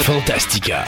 Fantastica.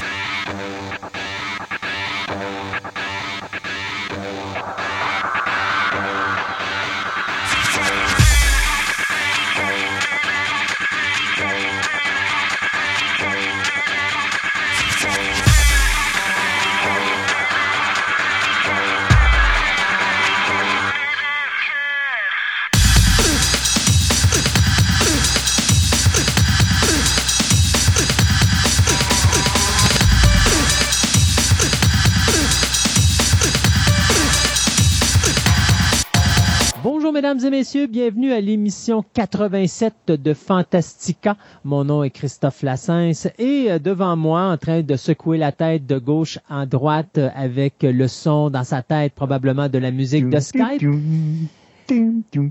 Mesdames et messieurs, bienvenue à l'émission 87 de Fantastica. Mon nom est Christophe Lassens et euh, devant moi, en train de secouer la tête de gauche en droite avec le son dans sa tête probablement de la musique de Skype.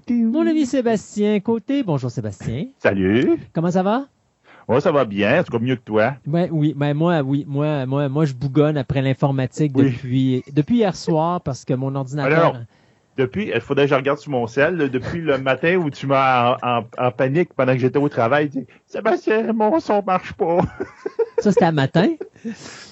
Mon ami Sébastien Côté. Bonjour Sébastien. Salut. Comment ça va? Ouais, ça va bien, en tout cas mieux que toi. Ouais, oui, ben moi, oui, moi, moi, moi, je bougonne après l'informatique depuis depuis hier soir parce que mon ordinateur depuis, il faudrait que je regarde sur mon ciel, depuis le matin où tu m'as en, panique pendant que j'étais au travail, tu dis, Sébastien, mon son marche pas. ça, c'était un matin?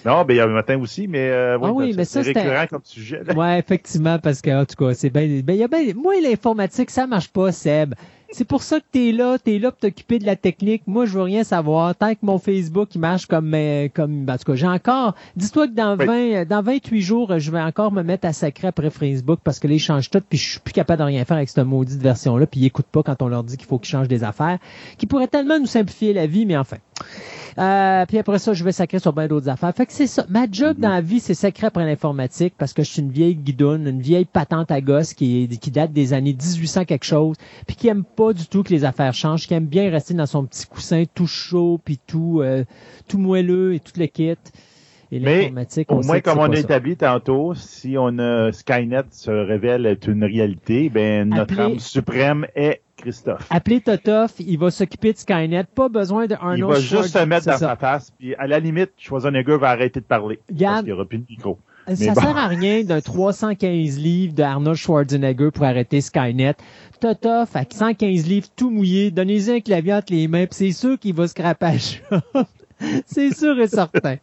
Non, ben, il y a le matin aussi, mais, euh, ah oui, mais ça, c'est récurrent comme sujet. Oui, effectivement, parce que, en tout cas, c'est bien, ben, il y a ben, moi, l'informatique, ça marche pas, Seb. C'est pour ça que t'es là, t'es là pour t'occuper de la technique. Moi, je veux rien savoir. Tant que mon Facebook, il marche comme, euh, comme, en tout cas, j'ai encore, dis-toi que dans 20, dans 28 jours, je vais encore me mettre à sacrer après Facebook parce que les changent tout puis je suis plus capable de rien faire avec cette maudite version-là puis ils écoutent pas quand on leur dit qu'il faut qu'ils changent des affaires qui pourraient tellement nous simplifier la vie, mais enfin. Euh, puis après ça, je vais sacrer sur bien d'autres affaires. Fait que c'est ça. Ma job mhm. dans la vie, c'est sacrer après l'informatique parce que je suis une vieille guidoune, une vieille patente à gosse qui, qui date des années 1800 quelque chose, puis qui aime pas du tout que les affaires changent, qui aime bien rester dans son petit coussin tout chaud, puis tout, euh, tout moelleux et tout le kit. Et Mais au moins, comme on a établi tantôt, si on a Skynet se révèle être une réalité, ben notre âme suprême est Christophe. Appelez Totoff, il va s'occuper de Skynet. Pas besoin de Il va juste se mettre dans sa face, puis à la limite, Schwarzenegger va arrêter de parler. parce qu'il n'y aura plus de micro. Ça sert à rien d'un 315 livres de Arnold Schwarzenegger pour arrêter Skynet. Totoff, avec 115 livres tout mouillé, donnez-y un clavier entre les mains, puis c'est sûr qu'il va se craper C'est sûr et certain.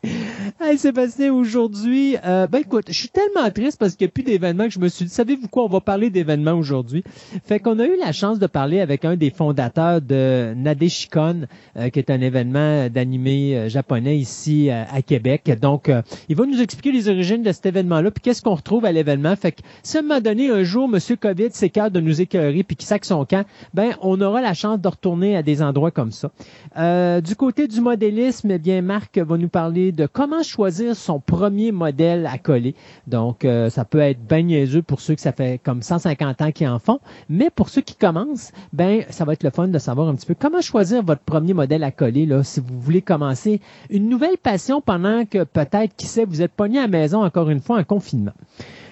Hey Sébastien, aujourd'hui, euh, ben écoute, je suis tellement triste parce qu'il n'y a plus d'événements que je me suis dit, savez-vous quoi, on va parler d'événements aujourd'hui? Fait qu'on a eu la chance de parler avec un des fondateurs de Nadeshikon, euh, qui est un événement d'animé euh, japonais ici à Québec. Donc, il va nous expliquer les origines de cet événement-là, puis qu'est-ce qu'on retrouve à l'événement. Fait que si à un donné, un jour, Monsieur COVID s'écarte de nous écœurer puis qu'il sac son camp, ben on aura la chance de retourner à des endroits comme ça. du côté du modélisme, eh bien, Marc va nous parler de comment choisir son premier modèle à coller. Donc, euh, ça peut être bien niaiseux pour ceux que ça fait comme 150 ans qu'ils en font, mais pour ceux qui commencent, ben, ça va être le fun de savoir un petit peu comment choisir votre premier modèle à coller, là, si vous voulez commencer une nouvelle passion pendant que peut-être, qui sait, vous êtes pogné à la maison encore une fois en confinement.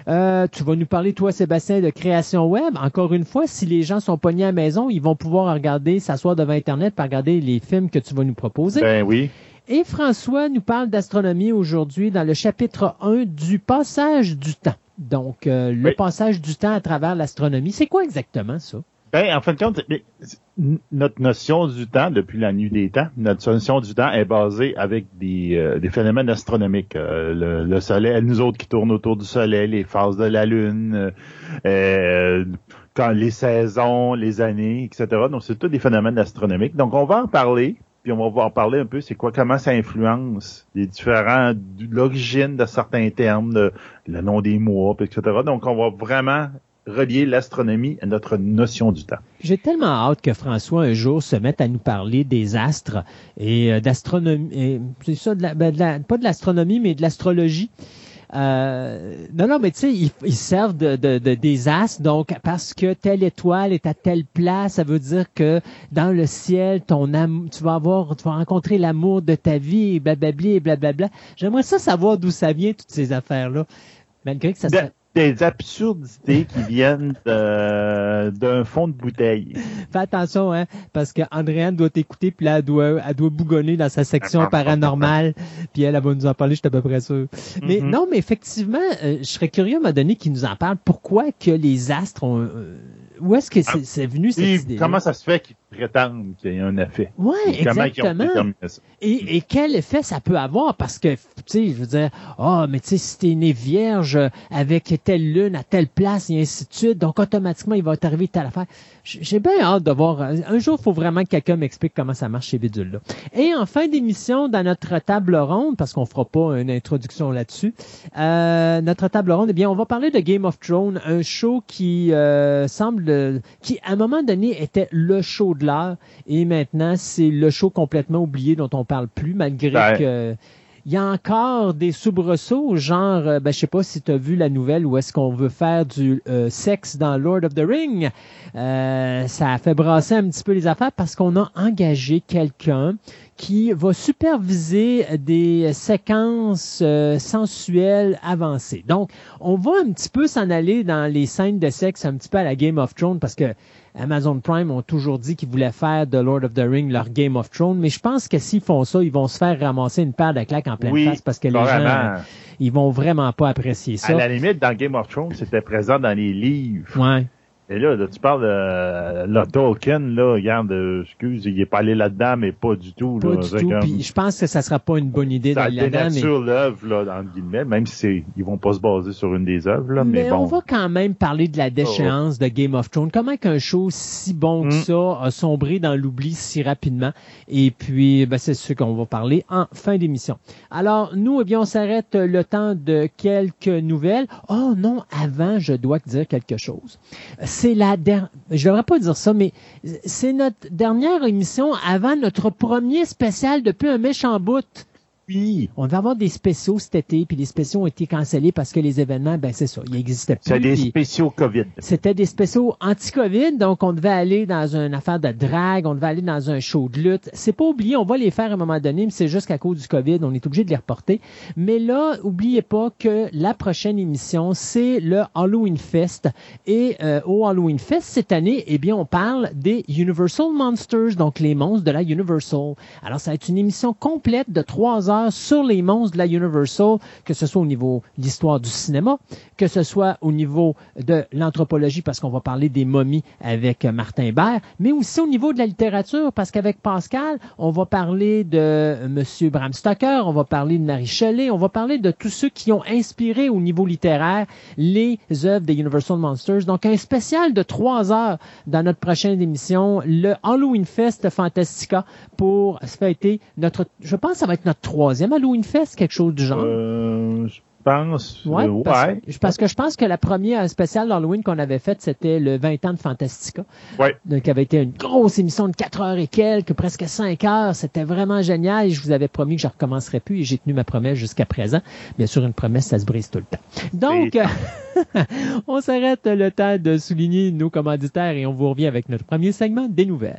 Euh, tu vas nous parler, toi, Sébastien, de création web. Encore une fois, si les gens sont pognés à la maison, ils vont pouvoir regarder, s'asseoir devant Internet pour regarder les films que tu vas nous proposer. Ben oui. Et François nous parle d'astronomie aujourd'hui dans le chapitre 1 du passage du temps. Donc, euh, le passage du temps à travers l'astronomie. C'est quoi exactement ça? Ben, en fin de compte, notre notion du temps, depuis la nuit des temps, notre notion du temps est basée avec des, euh, des phénomènes astronomiques. Euh, le, soleil, nous autres qui tournent autour du soleil, les phases de la lune, quand les saisons, les années, etc. Donc, c'est tous des phénomènes astronomiques. Donc, on va en parler puis on va en parler un peu, c'est quoi, comment ça influence les différents, l'origine de certains termes, le nom des mois, etc. Donc, on va vraiment relier l'astronomie à notre notion du temps. J'ai tellement hâte que François un jour se mette à nous parler des astres et euh, d'astronomie. C'est ça, ben, pas de l'astronomie, mais de l'astrologie. Euh, non, non, mais tu sais, ils, servent de, de, des astres, donc parce que telle étoile est à telle place, ça veut dire que dans le ciel, ton âme, tu vas avoir, tu vas rencontrer l'amour de ta vie, et blablabla, et blablabla. J'aimerais ça savoir d'où ça vient, toutes ces affaires-là. Malgré que ça ben, des absurdités qui viennent d'un fond de bouteille. Fais attention, hein, parce que Andréane doit t'écouter, puis là, elle doit, elle doit bougonner dans sa section paranormale, puis elle, elle va nous en parler, je suis à peu près sûr. Mais mm-hmm. non, mais effectivement, euh, je serais curieux à donné qu'il nous en parle. Pourquoi que les astres ont, euh, où est-ce que c'est c'est venu cette Et idée comment ça se fait qu'ils prétendent qu'il y a un effet? Ouais, Et comment ils ont exactement. ça? Et, et quel effet ça peut avoir? Parce que, tu sais, je veux dire, ah, mais tu sais, si t'es né vierge avec telle lune à telle place et ainsi de suite, donc automatiquement, il va t'arriver telle affaire. J'ai bien hâte de voir. Un jour, il faut vraiment que quelqu'un m'explique comment ça marche chez Bidule. Là. Et en fin d'émission, dans notre table ronde, parce qu'on fera pas une introduction là-dessus, euh, notre table ronde, eh bien, on va parler de Game of Thrones, un show qui euh, semble, qui à un moment donné était le show de l'heure, et maintenant c'est le show complètement oublié dont on parle plus, malgré Ben. que il y a encore des soubresauts, genre, euh, ben, je sais pas si tu as vu la nouvelle où est-ce qu'on veut faire du euh, sexe dans Lord of the Ring. Euh, ça a fait brasser un petit peu les affaires parce qu'on a engagé quelqu'un qui va superviser des séquences euh, sensuelles avancées. Donc, on va un petit peu s'en aller dans les scènes de sexe un petit peu à la Game of Thrones parce que Amazon Prime ont toujours dit qu'ils voulaient faire de Lord of the Ring leur Game of Thrones, mais je pense que s'ils font ça, ils vont se faire ramasser une paire de claques en pleine Oui, face parce que les gens, ils vont vraiment pas apprécier À ça. la limite, dans Game of Thrones, c'était présent dans les livres. Ouais. Et là, là, tu parles de le Tolkien, là, regarde, euh, excuse, il est pas allé là-dedans, mais pas du tout. Pas là. du C'est tout. comme- Puis je pense que ça sera pas une bonne idée ça d'aller là-dedans, mais dénature l'œuvre, là, entre guillemets, même si ils vont pas se baser sur une des œuvres, là, mais, Mais bon. on va quand même parler de la déchéance de Game of Thrones. Comment qu'un show si bon que Mm. ça a sombré dans l'oubli si rapidement? Et puis, ben, c'est ce qu'on va parler en fin d'émission. Alors, nous, eh bien, on s'arrête le temps de quelques nouvelles. Oh non, avant, je dois te dire quelque chose. C'est la dernière, je devrais pas dire ça, mais c'est notre dernière émission avant notre premier spécial depuis un méchant bout. Oui. On va avoir des spéciaux cet été, puis les spéciaux ont été cancellés parce que les événements, ben c'est ça, ils n'existaient plus. C'est des spéciaux COVID. C'était des spéciaux anti-COVID, donc on devait aller dans une affaire de drague, on devait aller dans un show de lutte. C'est pas oublié, on va les faire à un moment donné, mais c'est juste qu'à cause du COVID, on est obligé de les reporter. Mais là, oubliez pas que la prochaine émission, c'est le Halloween Fest. Et euh, au Halloween Fest cette année, eh bien, on parle des Universal Monsters, donc les monstres de la Universal. Alors, ça va être une émission complète de trois heures sur les monstres de la Universal, que ce soit au niveau de l'histoire du cinéma, que ce soit au niveau de l'anthropologie, parce qu'on va parler des momies avec Martin Bert, mais aussi au niveau de la littérature, parce qu'avec Pascal, on va parler de Monsieur Bram Stoker, on va parler de Marie Shelley, on va parler de tous ceux qui ont inspiré au niveau littéraire les œuvres des Universal Monsters. Donc, un spécial de trois heures dans notre prochaine émission, le Halloween Fest Fantastica, pour fêter notre, je pense que ça va être notre troisième Halloween Fest, quelque chose du genre? Euh, je pense. Ouais, euh, parce, que je pense que la première spéciale d'Halloween qu'on avait faite, c'était le 20 ans de Fantastica. Ouais. Donc, qui avait été une grosse émission de 4 heures et quelques, presque 5 heures. C'était vraiment génial. Et je vous avais promis que je recommencerais plus et j'ai tenu ma promesse jusqu'à présent. Bien sûr, une promesse, ça se brise tout le temps. Donc, on s'arrête le temps de souligner nos commanditaires et on vous revient avec notre premier segment des nouvelles.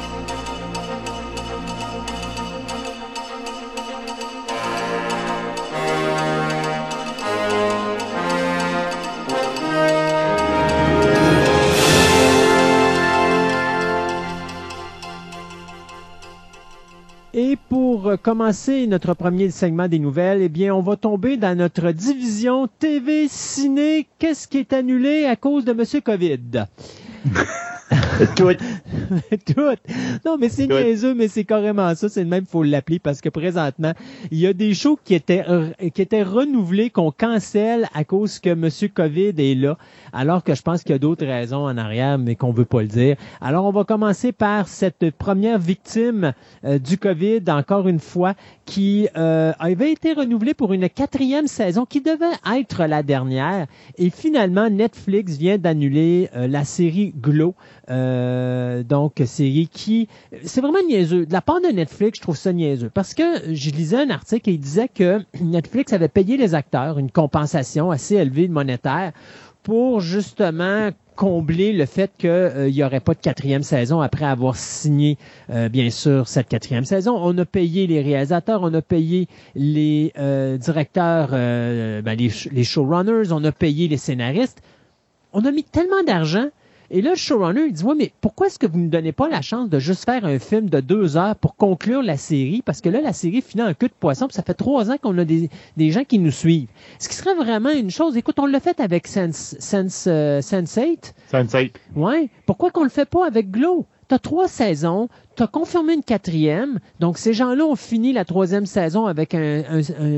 Et pour euh, commencer notre premier segment des nouvelles, eh bien, on va tomber dans notre division TV ciné. Qu'est-ce qui est annulé à cause de Monsieur Covid? Tout. Tout. Non, mais c'est niaiseux, mais c'est carrément ça. C'est le même, faut l'appeler parce que présentement, il y a des shows qui étaient, qui étaient renouvelés, qu'on cancelle à cause que Monsieur COVID est là. Alors que je pense qu'il y a d'autres raisons en arrière, mais qu'on veut pas le dire. Alors, on va commencer par cette première victime euh, du COVID, encore une fois, qui euh, avait été renouvelée pour une quatrième saison qui devait être la dernière. Et finalement, Netflix vient d'annuler euh, la série Glow. Euh, donc, série qui... C'est vraiment niaiseux. De la part de Netflix, je trouve ça niaiseux. Parce que je lisais un article et il disait que Netflix avait payé les acteurs une compensation assez élevée de monétaire pour justement combler le fait qu'il euh, n'y aurait pas de quatrième saison après avoir signé, euh, bien sûr, cette quatrième saison. On a payé les réalisateurs, on a payé les directeurs, ben, les showrunners, on a payé les scénaristes. On a mis tellement d'argent et là, le showrunner, il dit, ouais, mais pourquoi est-ce que vous ne donnez pas la chance de juste faire un film de deux heures pour conclure la série? Parce que là, la série finit un queue de poisson, puis ça fait trois ans qu'on a des, des, gens qui nous suivent. Ce qui serait vraiment une chose, écoute, on l'a fait avec Sense, Sense, euh, Sense8. Sense8. Ouais. Pourquoi qu'on le fait pas avec Glow? T'as trois saisons, t'as confirmé une quatrième, donc ces gens-là ont fini la troisième saison avec un,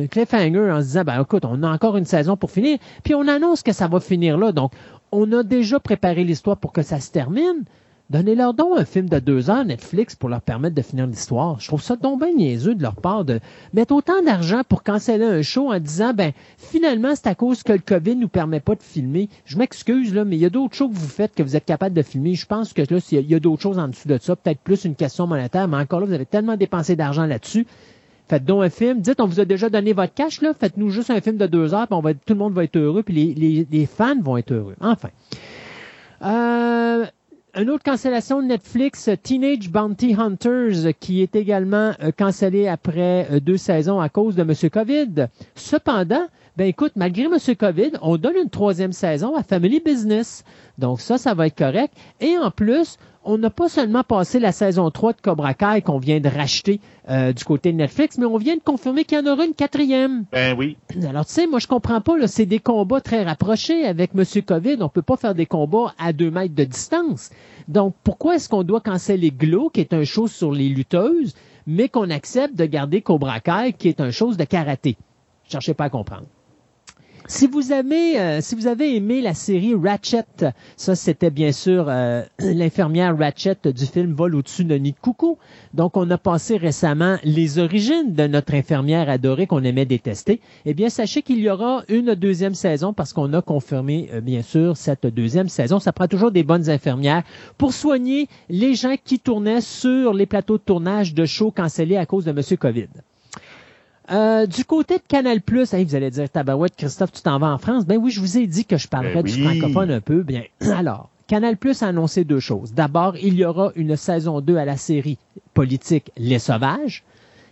cliffhanger en se disant, ben écoute, on a encore une saison pour finir, puis on annonce que ça va finir là, donc on a déjà préparé l'histoire pour que ça se termine. Donnez-leur donc un film de deux heures Netflix pour leur permettre de finir l'histoire. Je trouve ça donc bien niaiseux de leur part de mettre autant d'argent pour canceller un show en disant, ben, finalement, c'est à cause que le COVID nous permet pas de filmer. Je m'excuse, là, mais il y a d'autres shows que vous faites que vous êtes capable de filmer. Je pense que là, il y a d'autres choses en dessous de ça. Peut-être plus une question monétaire, mais encore là, vous avez tellement dépensé d'argent là-dessus. Faites donc un film. Dites, on vous a déjà donné votre cash, là. Faites-nous juste un film de deux heures, puis tout le monde va être heureux, puis les, les, les fans vont être heureux. Enfin. Euh, une autre cancellation de Netflix, Teenage Bounty Hunters, qui est également euh, cancellé après euh, deux saisons à cause de M. COVID. Cependant, ben écoute, malgré M. COVID, on donne une troisième saison à Family Business. Donc ça, ça va être correct. Et en plus, on n'a pas seulement passé la saison 3 de Cobra Kai qu'on vient de racheter euh, du côté de Netflix, mais on vient de confirmer qu'il y en aura une quatrième. Ben oui. Alors tu sais, moi je comprends pas, là, c'est des combats très rapprochés avec Monsieur Covid. On peut pas faire des combats à deux mètres de distance. Donc pourquoi est-ce qu'on doit canceller Glow, qui est un show sur les lutteuses, mais qu'on accepte de garder Cobra Kai, qui est un chose de karaté? Cherchez pas à comprendre. Si vous avez, euh, si vous avez aimé la série Ratchet, ça c'était bien sûr euh, l'infirmière Ratchet du film Vol au-dessus de nid de coucou. Donc on a passé récemment les origines de notre infirmière adorée qu'on aimait détester. Eh bien sachez qu'il y aura une deuxième saison parce qu'on a confirmé euh, bien sûr cette deuxième saison. Ça prend toujours des bonnes infirmières pour soigner les gens qui tournaient sur les plateaux de tournage de shows cancellés à cause de Monsieur Covid. Euh, du côté de Canal Plus, vous allez dire Tabarouette, Christophe, tu t'en vas en France? Ben oui, je vous ai dit que je parlerais Ben du oui. francophone un peu. Bien, alors, Canal Plus a annoncé deux choses. D'abord, il y aura une saison 2 à la série politique Les Sauvages,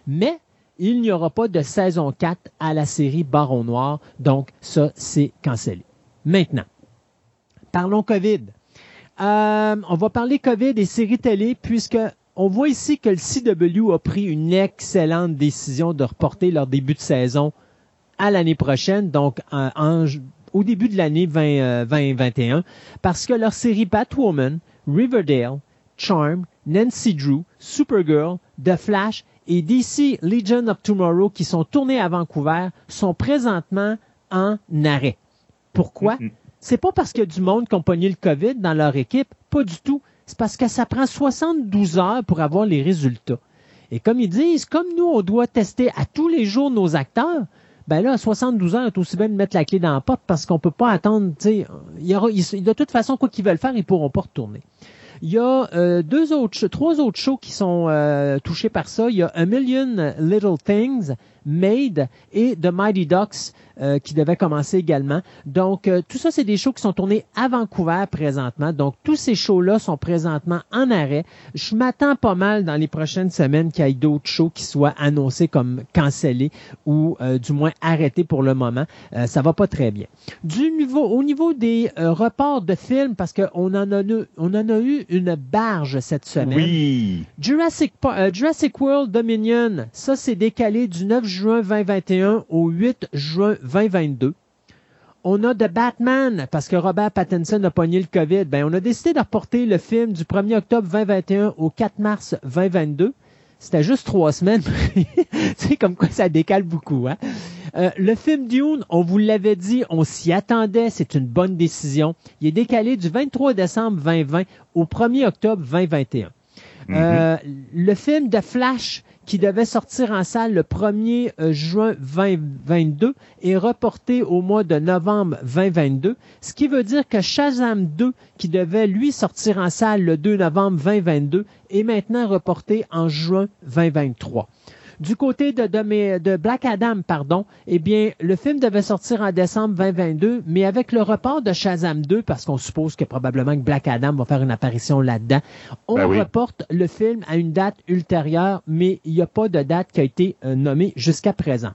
mais il n'y aura pas de saison 4 à la série Baron Noir. Donc, ça, c'est cancellé. Maintenant, parlons COVID. Euh, on va parler COVID et séries télé puisque on voit ici que le CW a pris une excellente décision de reporter leur début de saison à l'année prochaine, donc en, en, au début de l'année 20, 2021, parce que leur série Batwoman, Riverdale, Charm, Nancy Drew, Supergirl, The Flash et DC Legion of Tomorrow qui sont tournés à Vancouver sont présentement en arrêt. Pourquoi? Mm. C'est pas parce qu'il y a du monde qui ont pogné le COVID dans leur équipe, pas du tout. C'est parce que ça prend 72 heures pour avoir les résultats. Et comme ils disent, comme nous, on doit tester à tous les jours nos acteurs, ben là, à 72 heures, c'est aussi bien de mettre la clé dans la porte parce qu'on peut pas attendre, tu sais, de toute façon, quoi qu'ils veulent faire, ils pourront pas retourner. Il y a euh, deux autres, trois autres shows qui sont euh, touchés par ça. Il y a A Million Little Things, Made et The Mighty Ducks euh, qui devaient commencer également. Donc, euh, tout ça, c'est des shows qui sont tournés à Vancouver présentement. Donc, tous ces shows-là sont présentement en arrêt. Je m'attends pas mal dans les prochaines semaines qu'il y ait d'autres shows qui soient annoncés comme cancellés ou euh, du moins arrêtés pour le moment. Euh, ça va pas très bien. Du niveau, au niveau des euh, reports de films, parce qu'on en a eu, on en a eu une barge cette semaine. Oui. Jurassic, euh, Jurassic World Dominion, ça c'est décalé du 9 juin 2021 au 8 juin 2022. On a The Batman, parce que Robert Pattinson a pogné le COVID. Ben, on a décidé de reporter le film du 1er octobre 2021 au 4 mars 2022. C'était juste trois semaines. c'est comme quoi ça décale beaucoup. Hein? Euh, le film Dune, on vous l'avait dit, on s'y attendait, c'est une bonne décision. Il est décalé du 23 décembre 2020 au 1er octobre 2021. Mhm. Euh, le film de Flash qui devait sortir en salle le 1er euh, juin 2022 est reporté au mois de novembre 2022, ce qui veut dire que Shazam 2, qui devait lui sortir en salle le 2 novembre 2022, est maintenant reporté en juin 2023. Du côté de, de, Black Adam, pardon, eh bien, le film devait sortir en décembre 2022, mais avec le report de Shazam 2, parce qu'on suppose que probablement que Black Adam va faire une apparition là-dedans, on ben reporte le film à une date ultérieure, mais il n'y a pas de date qui a été euh, nommée jusqu'à présent.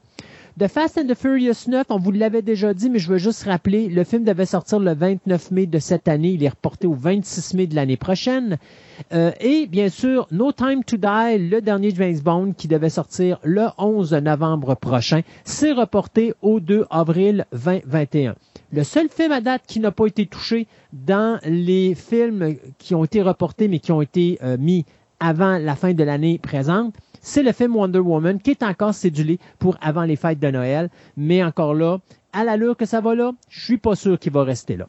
The Fast and the Furious 9, on vous l'avait déjà dit, mais je veux juste rappeler, le film devait sortir le 29 mai de cette année. Il est reporté au 26 mai de l'année prochaine. Euh, et bien sûr, No Time to Die, le dernier James Bond qui devait sortir le 11 novembre prochain, c'est reporté au 2 avril 2021. Le seul film à date qui n'a pas été touché dans les films qui ont été reportés mais qui ont été euh, mis avant la fin de l'année présente, c'est le film Wonder Woman qui est encore cédulé pour avant les fêtes de Noël. Mais encore là, à l'allure que ça va là, je suis pas sûr qu'il va rester là.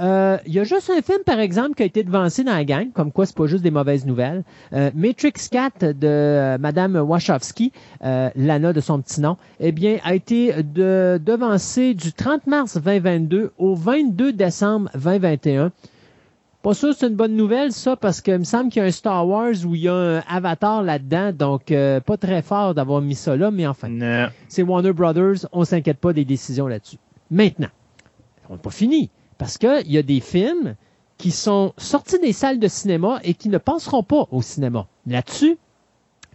Euh, il y a juste un film, par exemple, qui a été devancé dans la gang, comme quoi c'est pas juste des mauvaises nouvelles. Euh, Matrix 4 de euh, Madame Wachowski, Lana de son petit nom, eh bien, a été de, devancé du 30 mars 2022 au 22 décembre 2021. Pas sûr c'est une bonne nouvelle, ça, parce qu'il me semble qu'il y a un Star Wars où il y a un Avatar là-dedans, donc euh, pas très fort d'avoir mis ça là, mais enfin. C'est Warner Brothers, on s'inquiète pas des décisions là-dessus. Maintenant, on n'est pas fini, parce qu'il y a des films qui sont sortis des salles de cinéma et qui ne passeront pas au cinéma. Là-dessus,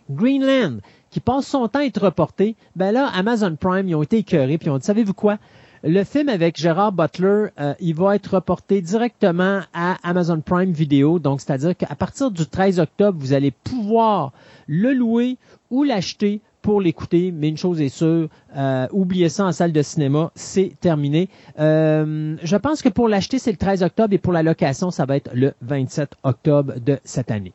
Greenland, qui passe son temps à être reporté, ben là, Amazon Prime, ils ont été écœurés, puis ils ont dit, savez-vous quoi? Le film avec Gérard Butler, euh, il va être reporté directement à Amazon Prime Video. Donc, c'est-à-dire qu'à partir du 13 octobre, vous allez pouvoir le louer ou l'acheter pour l'écouter, mais une chose est sûre, euh, oubliez ça en salle de cinéma, c'est terminé. Euh, je pense que pour l'acheter, c'est le 13 octobre et pour la location, ça va être le 27 octobre de cette année.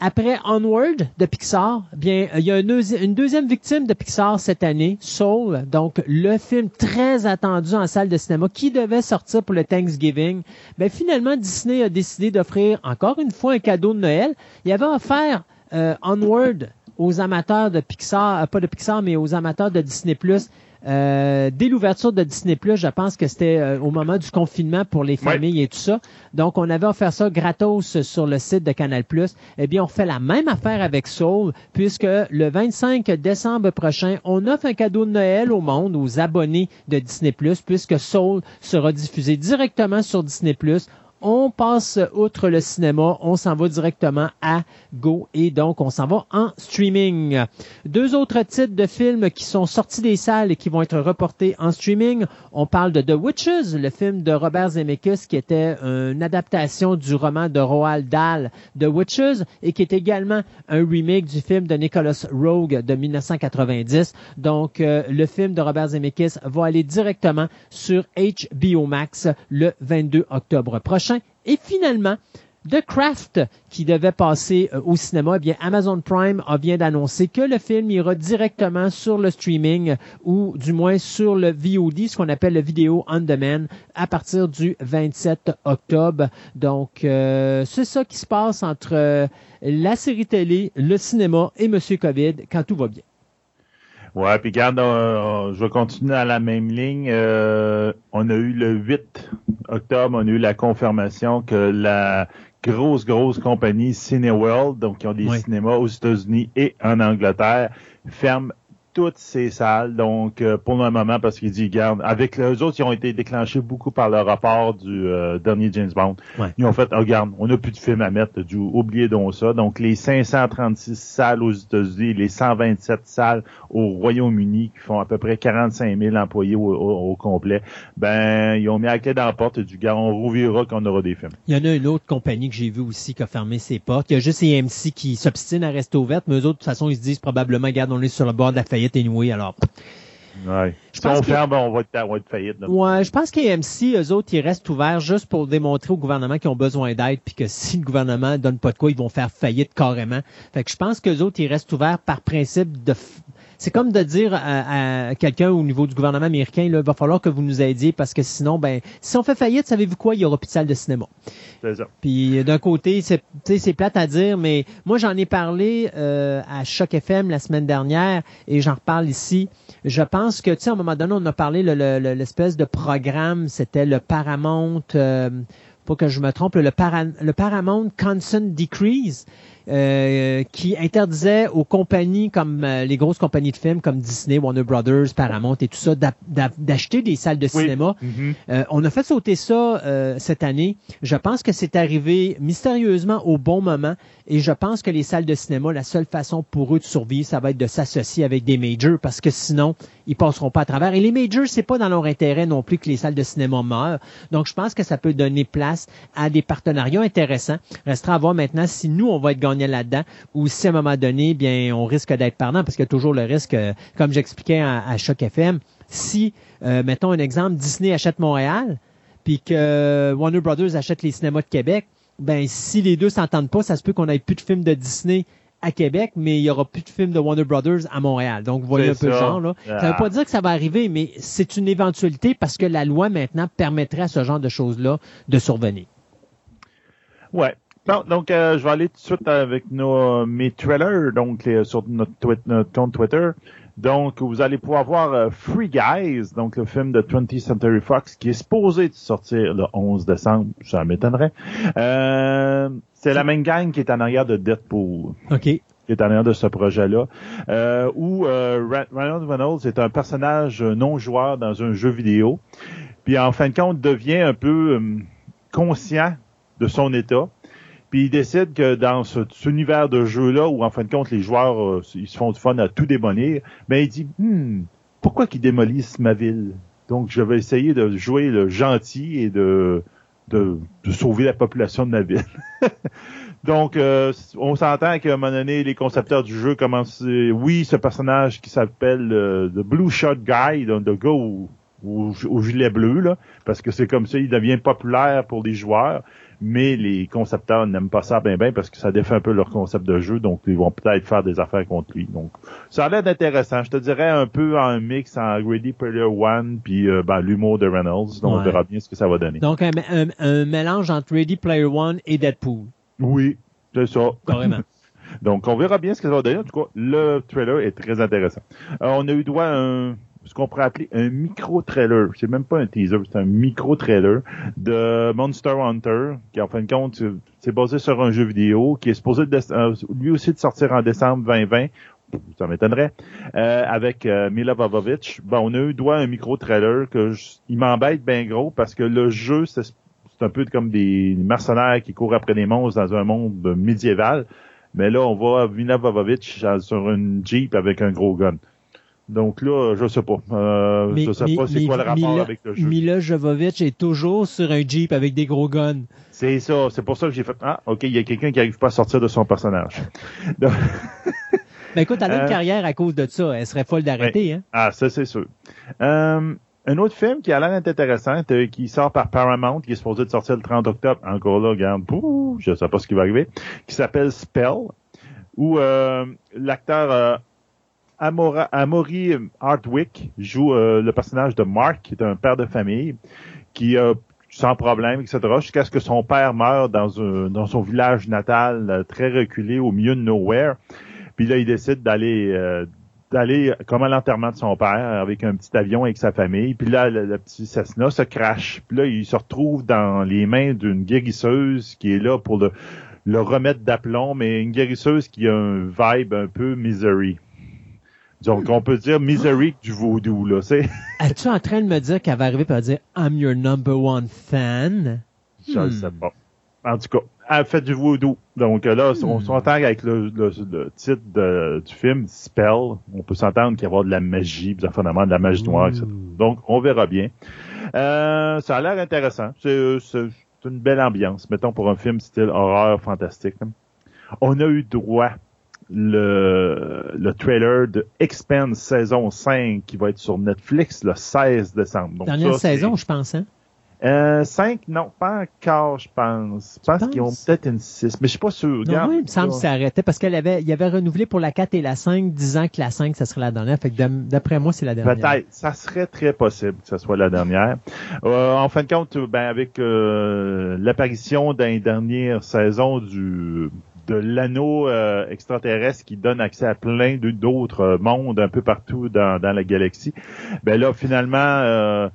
Après Onward de Pixar, bien, il y a une, deuxième victime de Pixar cette année, Soul, donc le film très attendu en salle de cinéma qui devait sortir pour le Thanksgiving. Ben, finalement, Disney a décidé d'offrir encore une fois un cadeau de Noël. Il avait offert euh, Onward aux amateurs de Pixar, euh, pas de Pixar, mais aux amateurs de Disney+, euh, dès l'ouverture de Disney Plus, je pense que c'était euh, au moment du confinement pour les familles et tout ça. Donc, on avait offert ça gratos sur le site de Canal Plus. Eh bien, on fait la même affaire avec Soul, puisque le 25 décembre prochain, on offre un cadeau de Noël au monde, aux abonnés de Disney Plus, puisque Soul sera diffusé directement sur Disney Plus on passe outre le cinéma, on s'en va directement à Go et donc on s'en va en streaming. Deux autres titres de films qui sont sortis des salles et qui vont être reportés en streaming. On parle de The Witches, le film de Robert Zemeckis qui était une adaptation du roman de Roald Dahl, The Witches, et qui est également un remake du film de Nicholas Rogue de 1990. Donc euh, le film de Robert Zemeckis va aller directement sur HBO Max le 22 octobre prochain. Et finalement, The Craft, qui devait passer euh, au cinéma, eh bien Amazon Prime a vient d'annoncer que le film ira directement sur le streaming ou du moins sur le VOD, ce qu'on appelle le vidéo on demand, à partir du 27 octobre. Donc euh, c'est ça qui se passe entre euh, la série télé, le cinéma et Monsieur Covid quand tout va bien. Ouais, puis regarde, je vais continuer à la même ligne. Euh, on a eu le 8 octobre, on a eu la confirmation que la grosse, grosse compagnie Cineworld, donc qui ont des cinémas aux États-Unis et en Angleterre, ferme toutes ces salles. Donc, euh, pour le moment, parce qu'il dit, garde, avec les autres, ils ont été déclenchés beaucoup par le rapport du euh, dernier James Bond. Ils ont fait, oh, regarde, on n'a plus de film à mettre, du oubliez donc ça. Donc, les 536 salles aux États-Unis, les 127 salles au Royaume-Uni, qui font à peu près 45 000 employés au, complet, ben, ils ont mis la clé dans la porte du gars, on rouvrira quand on aura des films. Il y en a une autre compagnie que j'ai vue aussi qui a fermé ses portes. Il y a juste AMC qui s'obstine à rester ouverte, mais eux autres, de toute façon, ils se disent probablement, regarde, on est sur le bord de la faillite alors. Ouais. Je si on ferme, on va être, on faillite. Ouais, je pense qu'AMC, eux autres, ils restent ouverts juste pour démontrer au gouvernement qu'ils ont besoin d'aide, puis que si le gouvernement donne pas de quoi, ils vont faire faillite carrément. Fait que je pense qu'eux autres, ils restent ouverts par principe de c'est comme de dire à, à quelqu'un au niveau du gouvernement américain, il va falloir que vous nous aidiez parce que sinon, ben, si on fait faillite, savez-vous quoi, il y aura plus de salle de cinéma. C'est ça. Puis d'un côté, c'est c'est plate à dire, mais moi j'en ai parlé euh, à Choc FM la semaine dernière et j'en reparle ici. Je pense que tu sais, à un moment donné, on a parlé le- le- le- l'espèce de programme, c'était le Paramount. Euh, pas que je me trompe, le, Para- le Paramount Consent Decrease, euh, qui interdisait aux compagnies comme euh, les grosses compagnies de films comme Disney, Warner Brothers, Paramount et tout ça, d'a- d'a- d'acheter des salles de Oui. cinéma. Mhm. Euh, on a fait sauter ça euh, cette année. Je pense que c'est arrivé mystérieusement au bon moment et je pense que les salles de cinéma, la seule façon pour eux de survivre, ça va être de s'associer avec des majors parce que sinon, ils passeront pas à travers. Et les majors, c'est pas dans leur intérêt non plus que les salles de cinéma meurent. Donc, je pense que ça peut donner place à des partenariats intéressants. Restera à voir maintenant si nous, on va être gagnants là-dedans ou si à un moment donné, bien, on risque d'être perdant parce qu'il y a toujours le risque, euh, comme j'expliquais à, à Choc FM, si, euh, mettons un exemple, Disney achète Montréal, puis que Warner Brothers achète les cinémas de Québec, ben si les deux s'entendent pas, ça se peut qu'on ait plus de films de Disney à Québec, mais il y aura plus de films de Warner Brothers à Montréal. Donc, vous voyez un peu le genre. Là. Ça Ah. veut pas dire que ça va arriver, mais c'est une éventualité parce que la loi maintenant permettrait à ce genre de choses-là de survenir. Ouais. Donc, euh, je vais aller tout de suite avec nos, mes trailers, donc les- sur notre, twi- notre compte Twitter. Donc, vous allez pouvoir voir euh, Free Guys, donc le film de 20th Century Fox, qui est supposé sortir le 11 décembre, ça m'étonnerait. Euh, c'est la même gang qui est en arrière de Deadpool OK. qui est en arrière de ce projet-là, euh, où euh, Ryan Reynolds est un personnage non joueur dans un jeu vidéo, puis en fin de compte devient un peu euh, conscient de son état, puis il décide que dans ce- cet univers de jeu-là, où en fin de compte les joueurs euh, ils se font du fun à tout démolir, ben il dit hmm, pourquoi qu'ils démolissent ma ville? Donc je vais essayer de jouer le gentil et de de, sauver la population de ma ville. Donc, euh, on s'entend qu'à un moment donné, les concepteurs du jeu commencent... euh, Oui, ce personnage qui s'appelle The Blue Shot Guy, donc le gars au, au, gilet bleu, parce que c'est comme ça, il devient populaire pour les joueurs, mais les concepteurs n'aiment pas ça bien bien parce que ça défait un peu leur concept de jeu, donc ils vont peut-être faire des affaires contre lui. Donc, ça a l'air d'intéressant. Je te dirais un peu en mix en Ready Player One, puis euh, ben, l'humour de Reynolds. Donc, on verra bien ce que ça va donner. Donc, un, un- un mélange entre Ready Player One et Deadpool. Oui, c'est ça. Carrément. Donc, on verra bien ce que ça va donner. En tout cas, le trailer est très intéressant. Euh, on a eu droit à un, ce qu'on pourrait appeler un micro-trailer. C'est même pas un teaser, c'est un micro-trailer de Monster Hunter, qui en fin de compte, c'est- basé sur un jeu vidéo, qui est supposé euh, lui aussi de sortir en décembre 2020. Ça m'étonnerait. Euh, avec euh, Mila Vovovich. Bon, on a eu droit à un micro-trailer que je- il m'embête bien gros parce que le jeu, c'est un peu comme des mercenaires qui courent après des monstres dans un monde médiéval. Mais là, on voit Mila Vovovich euh, sur une Jeep avec un gros gun. Donc là, je sais pas. Euh, Mais- je sais mais- pas c'est quoi le rapport Mila- avec le jeu. Mila Jovovich est toujours sur un Jeep avec des gros guns. C'est ça. C'est pour ça que j'ai fait, ah, ok, il y a quelqu'un qui arrive pas à sortir de son personnage. Donc, Ben écoute, elle a une Euh, carrière à cause de ça. Elle serait folle d'arrêter, hein? ah, ça, c'est sûr. Euh, un autre film qui a l'air intéressant, euh, qui sort par Paramount, qui est supposé de sortir le 30 octobre. Encore là, regarde, pouh, je sais pas ce qui va arriver. Qui s'appelle Spell, où euh, l'acteur euh, Amaury Hardwick joue euh, le personnage de Mark, qui est un père de famille, qui a sans problème, etc., jusqu'à ce que son père meure dans, son village natal, euh, très reculé, au milieu de nowhere. Puis là, il décide d'aller euh, d'aller comme à l'enterrement de son père avec un petit avion avec sa famille. Puis là, le, le petit Cessna se crache. Puis là, il se retrouve dans les mains d'une guérisseuse qui est là pour le, le remettre d'aplomb, mais une guérisseuse qui a un vibe un peu misery. Donc, on peut dire misery du vaudou, là, c'est... Es-tu en train de me dire qu'elle va arriver et va dire I'm your number one fan? Je ne Hmm. sais pas. En tout cas, elle fait du voodoo. Donc euh, là, on Hmm. s'entend avec le, le, le titre de- du film, Spell. On peut s'entendre qu'il y avoir de la magie, affaires de la magie noire, etc. Ouh. Donc, on verra bien. Euh, ça a l'air intéressant. C'est c'est- une belle ambiance, mettons, pour un film style horreur fantastique. On a eu droit le, le trailer de Expense saison 5 qui va être sur Netflix le 16 décembre. Donc, Dernière ça, saison, je pense, hein? Euh, 5, non, pas encore, je pense. Je pense qu'ils ont peut-être une 6, mais je suis pas sûr. Non, Regarde, oui, il me semble que ça arrêtait parce qu'elle avait, il avait renouvelé pour la 4 et la 5, disant que la 5, ça serait la dernière. Fait que d'après moi, c'est la dernière. Peut-être, ça serait très possible que ce soit la dernière. Euh, en fin de compte, ben avec euh, l'apparition d'une dernière saison du de l'anneau euh, extraterrestre qui donne accès à plein d'autres mondes un peu partout dans, la galaxie, ben là finalement euh,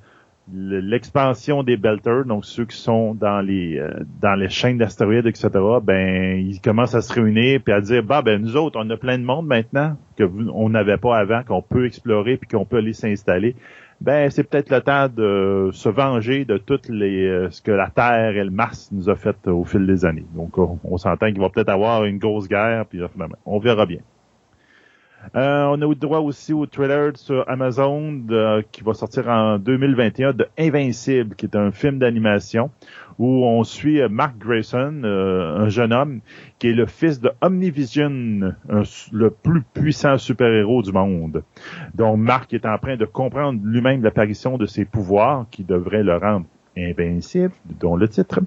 le- l'expansion des belters, donc ceux qui sont dans les euh, dans les chaînes d'astéroïdes, etc., ben ils commencent à se réunir puis à dire bah ben nous autres on a plein de monde maintenant que on n'avait pas avant qu'on peut explorer puis qu'on peut aller s'installer. Ben c'est peut-être le temps de se venger de toutes les euh, ce que la Terre et le Mars nous a fait au fil des années. Donc on, s'entend qu'il va peut-être avoir une grosse guerre puis finalement, on verra bien. Euh, on a eu droit aussi au trailer sur Amazon qui va sortir en 2021 de Invincible, qui est un film d'animation où on suit euh, Mark Grayson, euh, un jeune homme qui est le fils de Omnivision, le plus puissant super-héros du monde. Donc Mark est en train de comprendre lui-même l'apparition de ses pouvoirs qui devraient le rendre invincible, dont le titre.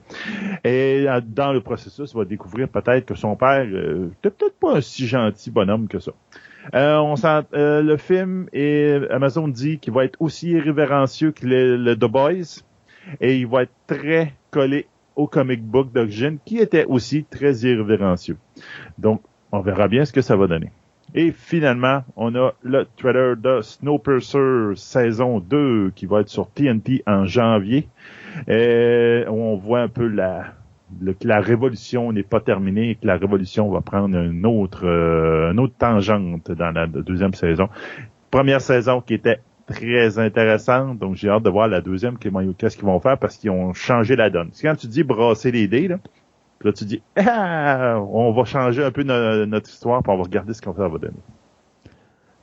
Et euh, dans le processus, il va découvrir peut-être que son père euh, était peut-être pas un si gentil bonhomme que ça. On le film et Amazon dit qu'il va être aussi irrévérencieux que le The Boys et il va être très collé au comic book d'origine qui était aussi très irrévérencieux. Donc, on verra bien ce que ça va donner. Et finalement, on a le trailer de Snowpiercer saison 2 qui va être sur TNT en janvier. Et on voit un peu la, le- que la révolution n'est pas terminée et que la révolution va prendre une autre, euh, une autre tangente dans la deuxième saison. Première saison qui était très intéressante, donc j'ai hâte de voir la deuxième, qu'est-ce qu'ils vont faire parce qu'ils ont changé la donne. C'est quand tu dis brasser les dés, là, là tu dis, ah, on va changer un peu no- notre histoire, puis on va regarder ce qu'on va donner.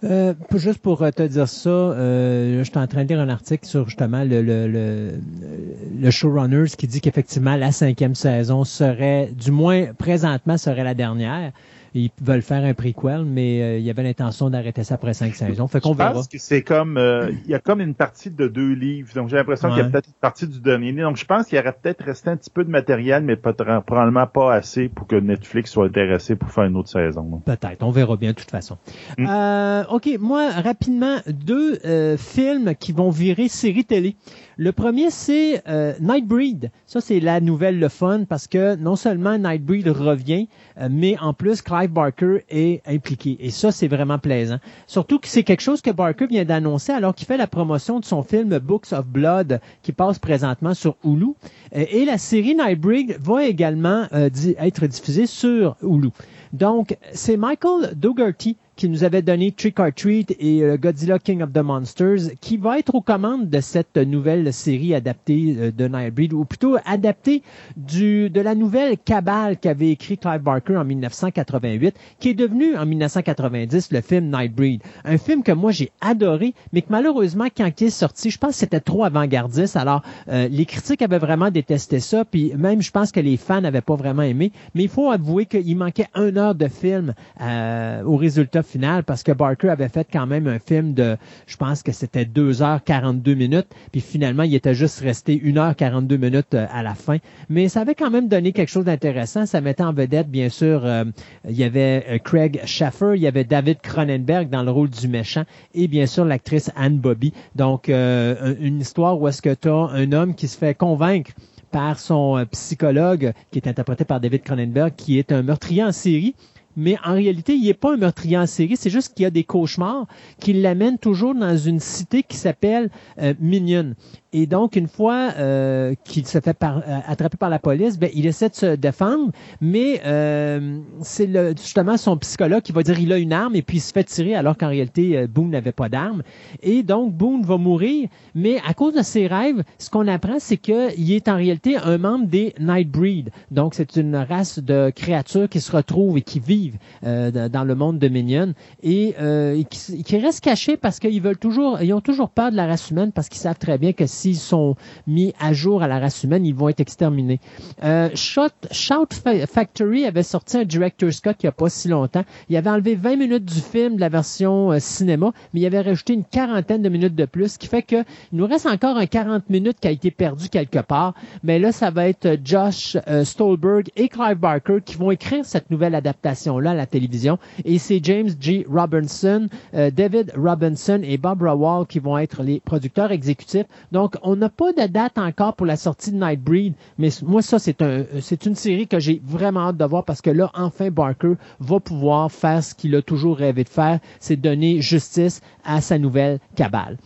Euh, juste pour euh, te dire ça, euh, je suis en train de lire un article sur justement le, le showrunners qui dit qu'effectivement la cinquième saison serait, du moins présentement, serait la dernière. Ils veulent faire un prequel, mais euh, il y avait l'intention d'arrêter ça après cinq saisons. Fait qu'on Je verra. pense que c'est comme euh, il y a comme une partie de deux livres, donc j'ai l'impression qu'il y a peut-être une partie du dernier livre. Donc je pense qu'il y aurait peut-être resté un petit peu de matériel, mais pas, probablement pas assez pour que Netflix soit intéressé pour faire une autre saison. Peut-être, on verra bien de toute façon. Mm. Euh, ok, moi rapidement deux euh, films qui vont virer série télé. Le premier c'est euh, Nightbreed. Ça c'est la nouvelle le fun parce que non seulement Nightbreed revient, euh, mais en plus Clive Barker est impliqué et ça c'est vraiment plaisant. Surtout que c'est quelque chose que Barker vient d'annoncer alors qu'il fait la promotion de son film Books of Blood qui passe présentement sur Hulu Euh, et la série Nightbreed va également euh, être diffusée sur Hulu. Donc, c'est Michael Dougherty qui nous avait donné Trick or Treat et euh, Godzilla King of the Monsters, qui va être aux commandes de cette nouvelle série adaptée euh, de Nightbreed, ou plutôt adaptée du, de la nouvelle Cabale qu'avait écrit Clive Barker en 1988, qui est devenu en 1990 le film Nightbreed. Un film que moi j'ai adoré, mais que malheureusement, quand il est sorti, je pense que c'était trop avant-gardiste. Alors, euh, les critiques avaient vraiment détesté ça, puis même je pense que les fans n'avaient pas vraiment aimé. Mais il faut avouer qu'il manquait une heure de film euh, au résultat parce que Barker avait fait quand même un film de, je pense que c'était 2h42 minutes, puis finalement, il était juste resté 1h42 minutes euh, à la fin. Mais ça avait quand même donné quelque chose d'intéressant. Ça mettait en vedette, bien sûr, euh, il y avait euh, Craig Schaffer, il y avait David Cronenberg dans le rôle du méchant, et bien sûr l'actrice Anne Bobby. Donc, une histoire où est-ce que tu as un homme qui se fait convaincre par son psychologue, qui est interprété par David Cronenberg, qui est un meurtrier en série. Mais en réalité, il n'est pas un meurtrier en série, c'est juste qu'il y a des cauchemars qui l'amènent toujours dans une cité qui s'appelle euh, Minion. Et donc, une fois euh, qu'il se fait par, euh, attraper par la police, ben, il essaie de se défendre, mais euh, c'est justement son psychologue qui va dire il a une arme et puis il se fait tirer alors qu'en réalité, euh, Boone n'avait pas d'arme. Et donc, Boone va mourir, mais à cause de ses rêves, ce qu'on apprend, c'est qu'il est en réalité un membre des Nightbreed. Donc, c'est une race de créatures qui se retrouvent et qui vivent euh, dans le monde de Minion et, euh, et qui, qui restent cachés parce qu'ils veulent toujours, ils ont toujours peur de la race humaine parce qu'ils savent très bien que s'ils sont mis à jour à la race humaine, ils vont être exterminés. Euh, Shout, Shout Factory avait sorti un director's cut il n'y a pas si longtemps. Il avait enlevé 20 minutes du film de la version euh, cinéma, mais il avait rajouté une quarantaine de minutes de plus, ce qui fait que il nous reste encore un 40 minutes qui a été perdu quelque part. Mais là, ça va être Josh euh, Stolberg et Clive Barker qui vont écrire cette nouvelle adaptation-là à la télévision. Et c'est James G. Robinson, euh, David Robinson et Bob Rawall qui vont être les producteurs exécutifs. Donc, on n'a pas de date encore pour la sortie de Nightbreed, mais moi, ça, c'est un, c'est une série que j'ai vraiment hâte de voir parce que là, enfin, Barker va pouvoir faire ce qu'il a toujours rêvé de faire, c'est donner justice à sa nouvelle cabale.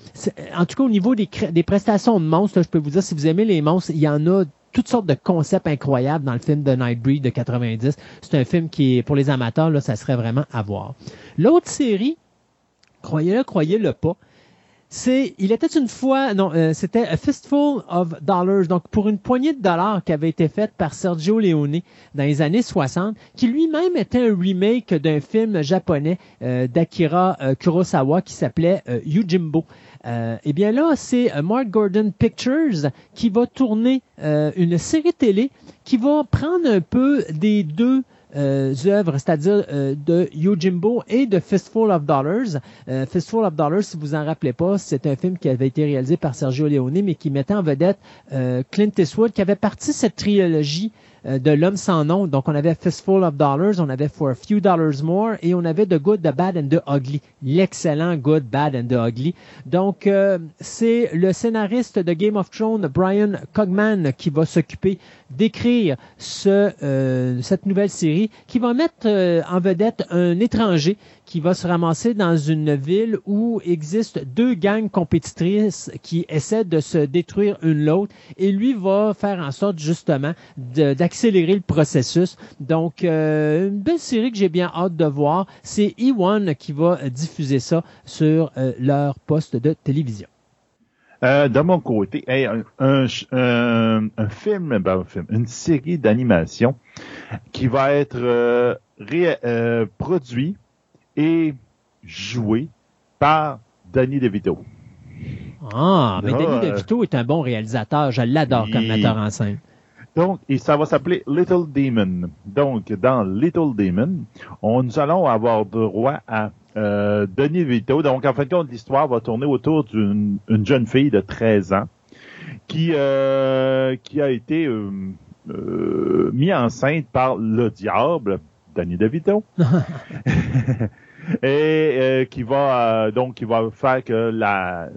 En tout cas, au niveau des, prestations de monstres, je peux vous dire, si vous aimez les monstres, il y en a toutes sortes de concepts incroyables dans le film de Nightbreed de 90. C'est un film qui pour les amateurs, là, ça serait vraiment à voir. L'autre série, croyez-le, croyez-le pas, c'est, il était une fois, non, euh, c'était A Fistful of Dollars, donc pour une poignée de dollars qui avait été faite par Sergio Leone dans les années 60, qui lui-même était un remake d'un film japonais euh, d'Akira euh, Kurosawa qui s'appelait Yujimbo. eh bien là, c'est Mark Gordon Pictures qui va tourner une série télé qui va prendre un peu des deux euh, œuvres, c'est-à-dire euh, de Yojimbo et de Fistful of Dollars. Euh, Fistful of Dollars, si vous en rappelez pas, c'est un film qui avait été réalisé par Sergio Leone, mais qui mettait en vedette euh, Clint Eastwood, qui avait parti cette trilogie de L'homme sans nom. Donc, on avait Fistful of Dollars, on avait For a Few Dollars More et on avait The Good, The Bad and The Ugly. L'excellent Good, Bad and The Ugly. Donc, euh, c'est le scénariste de Game of Thrones, Brian Cogman, qui va s'occuper d'écrire ce, euh, cette nouvelle série qui va mettre en vedette un étranger qui va se ramasser dans une ville où existent deux gangs compétitrices qui essaient de se détruire une l'autre et lui va faire en sorte justement d'accélérer le processus. Donc, euh, une belle série que j'ai bien hâte de voir. C'est E1 qui va diffuser ça sur euh, leur poste de télévision. Euh, de mon côté, un, film, ben, un, film, une série d'animation qui va être euh, produit et joué par Danny DeVito. Ah, mais Danny euh, DeVito est un bon réalisateur. Je l'adore comme metteur en scène. Donc, et ça va s'appeler Little Demon. Donc, dans Little Demon, on, nous allons avoir droit à euh, Denis DeVito. Donc, en fin de compte, l'histoire va tourner autour d'une jeune fille de 13 ans qui, euh, qui a été euh, euh mis enceinte par le diable, Danny DeVito. et euh, qui va euh, donc qui va faire que la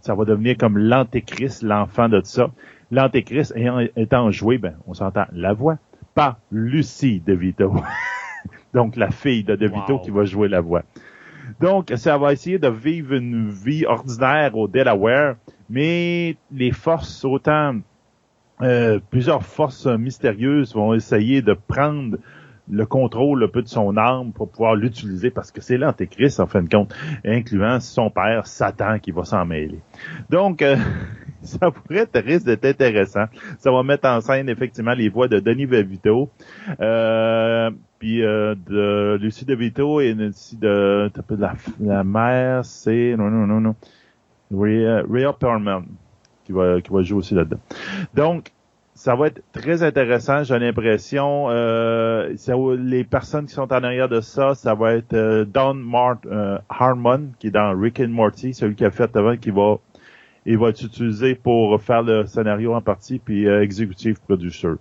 ça va devenir comme l'antéchrist, l'enfant de tout ça. L'antéchrist ayant étant joué, ben on s'entend la voix, pas Lucie DeVito. donc la fille de DeVito qui va jouer la voix. Donc ça va essayer de vivre une vie ordinaire au Delaware, mais les forces autant euh, plusieurs forces mystérieuses vont essayer de prendre le contrôle un peu de son arme pour pouvoir l'utiliser parce que c'est l'antéchrist en fin de compte, incluant son père Satan qui va s'en mêler. Donc euh, ça pourrait être risque d'être intéressant. Ça va mettre en scène effectivement les voix de Denis Vito, euh, puis euh, de Lucie De Vito et aussi de, de la, la mère, c'est non non non non, Rhea, Perlman qui va qui va jouer aussi là-dedans. Donc ça va être très intéressant, j'ai l'impression. Euh, les personnes qui sont en arrière de ça, ça va être euh, Don Mart, euh, Harmon, qui est dans Rick and Morty, celui qui a fait avant, qui va il va être utilisé pour faire le scénario en partie, puis euh, executive producer.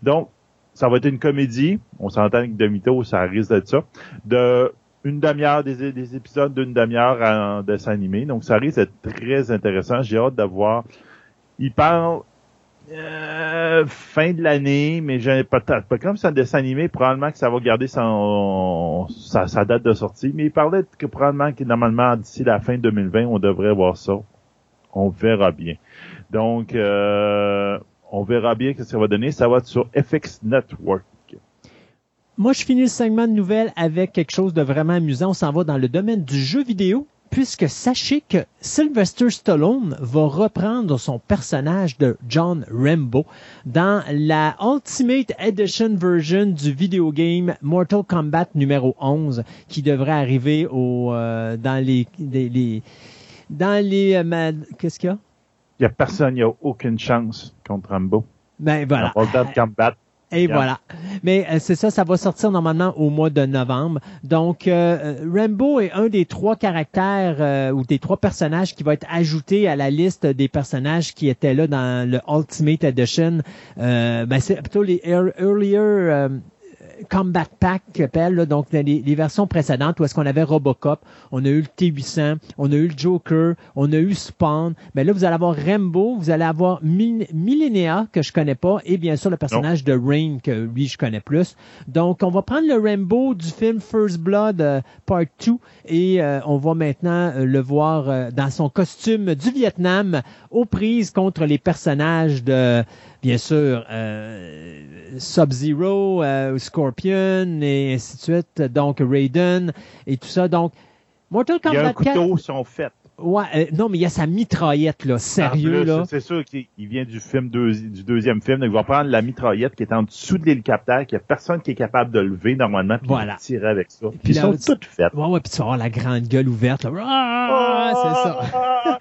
Donc, ça va être une comédie. On s'entend avec Demito, ça risque d'être ça. De une demi-heure, des, des épisodes d'une demi-heure en dessin animé. Donc, ça risque d'être très intéressant. J'ai hâte d'avoir. Il parle euh, fin de l'année, mais j'ai peut-être pas comme c'est un dessin animé, probablement que ça va garder son, sa, date de sortie. Mais il parlait que probablement que normalement d'ici la fin 2020, on devrait voir ça. On verra bien. Donc, euh, on verra bien ce que ça va donner. Ça va être sur FX Network. Moi, je finis le segment de nouvelles avec quelque chose de vraiment amusant. On s'en va dans le domaine du jeu vidéo puisque sachez que Sylvester Stallone va reprendre son personnage de John Rambo dans la Ultimate Edition version du video game Mortal Kombat numéro 11 qui devrait arriver au, euh, dans les, les, dans les, euh, qu'est-ce qu'il y a? Il n'y a personne, il n'y a aucune chance contre Rambo. Ben voilà. Mortal Kombat, Et Yeah. voilà. Mais euh, c'est ça, ça va sortir normalement au mois de novembre. Donc, euh, Rambo est un des trois caractères euh, ou des trois personnages qui va être ajouté à la liste des personnages qui étaient là dans le Ultimate Edition. Euh, ben, c'est plutôt les ear- earlier euh, Combat Pack qu'ils appellent, là, donc les, les versions précédentes où est-ce qu'on avait Robocop, on a eu le T800, on a eu le Joker, on a eu Spawn. Mais là, vous allez avoir Rambo, vous allez avoir Millennia, que je connais pas, et bien sûr le personnage de Rain, que lui, je connais plus. Donc, on va prendre le Rambo du film First Blood euh, Part 2 et euh, on va maintenant euh, le voir euh, dans son costume du Vietnam aux prises contre les personnages de bien sûr, euh, Sub-Zero, euh, Scorpion, et ainsi de suite. Donc, Raiden, et tout ça. Donc, Mortal il y a Kombat un 4... couteau, sont faits. Ouais, euh, non, mais il y a sa mitraillette, là, sérieux, plus, là. C'est sûr qu'il il vient du film du deuxième film. Donc, il va prendre la mitraillette qui est en dessous de l'hélicoptère, qu'il n'y a personne qui est capable de lever normalement, puis Voilà. il tirer avec ça. Puis Puis ils sont toutes faites. Ouais, ouais, puis tu vas avoir la grande gueule ouverte, là. Ah, c'est ça.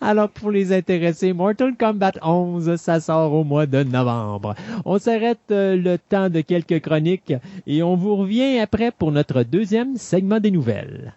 Alors, pour les intéressés, Mortal Kombat 11, ça sort au mois de novembre. On s'arrête euh, le temps de quelques chroniques et on vous revient après pour notre deuxième segment des nouvelles.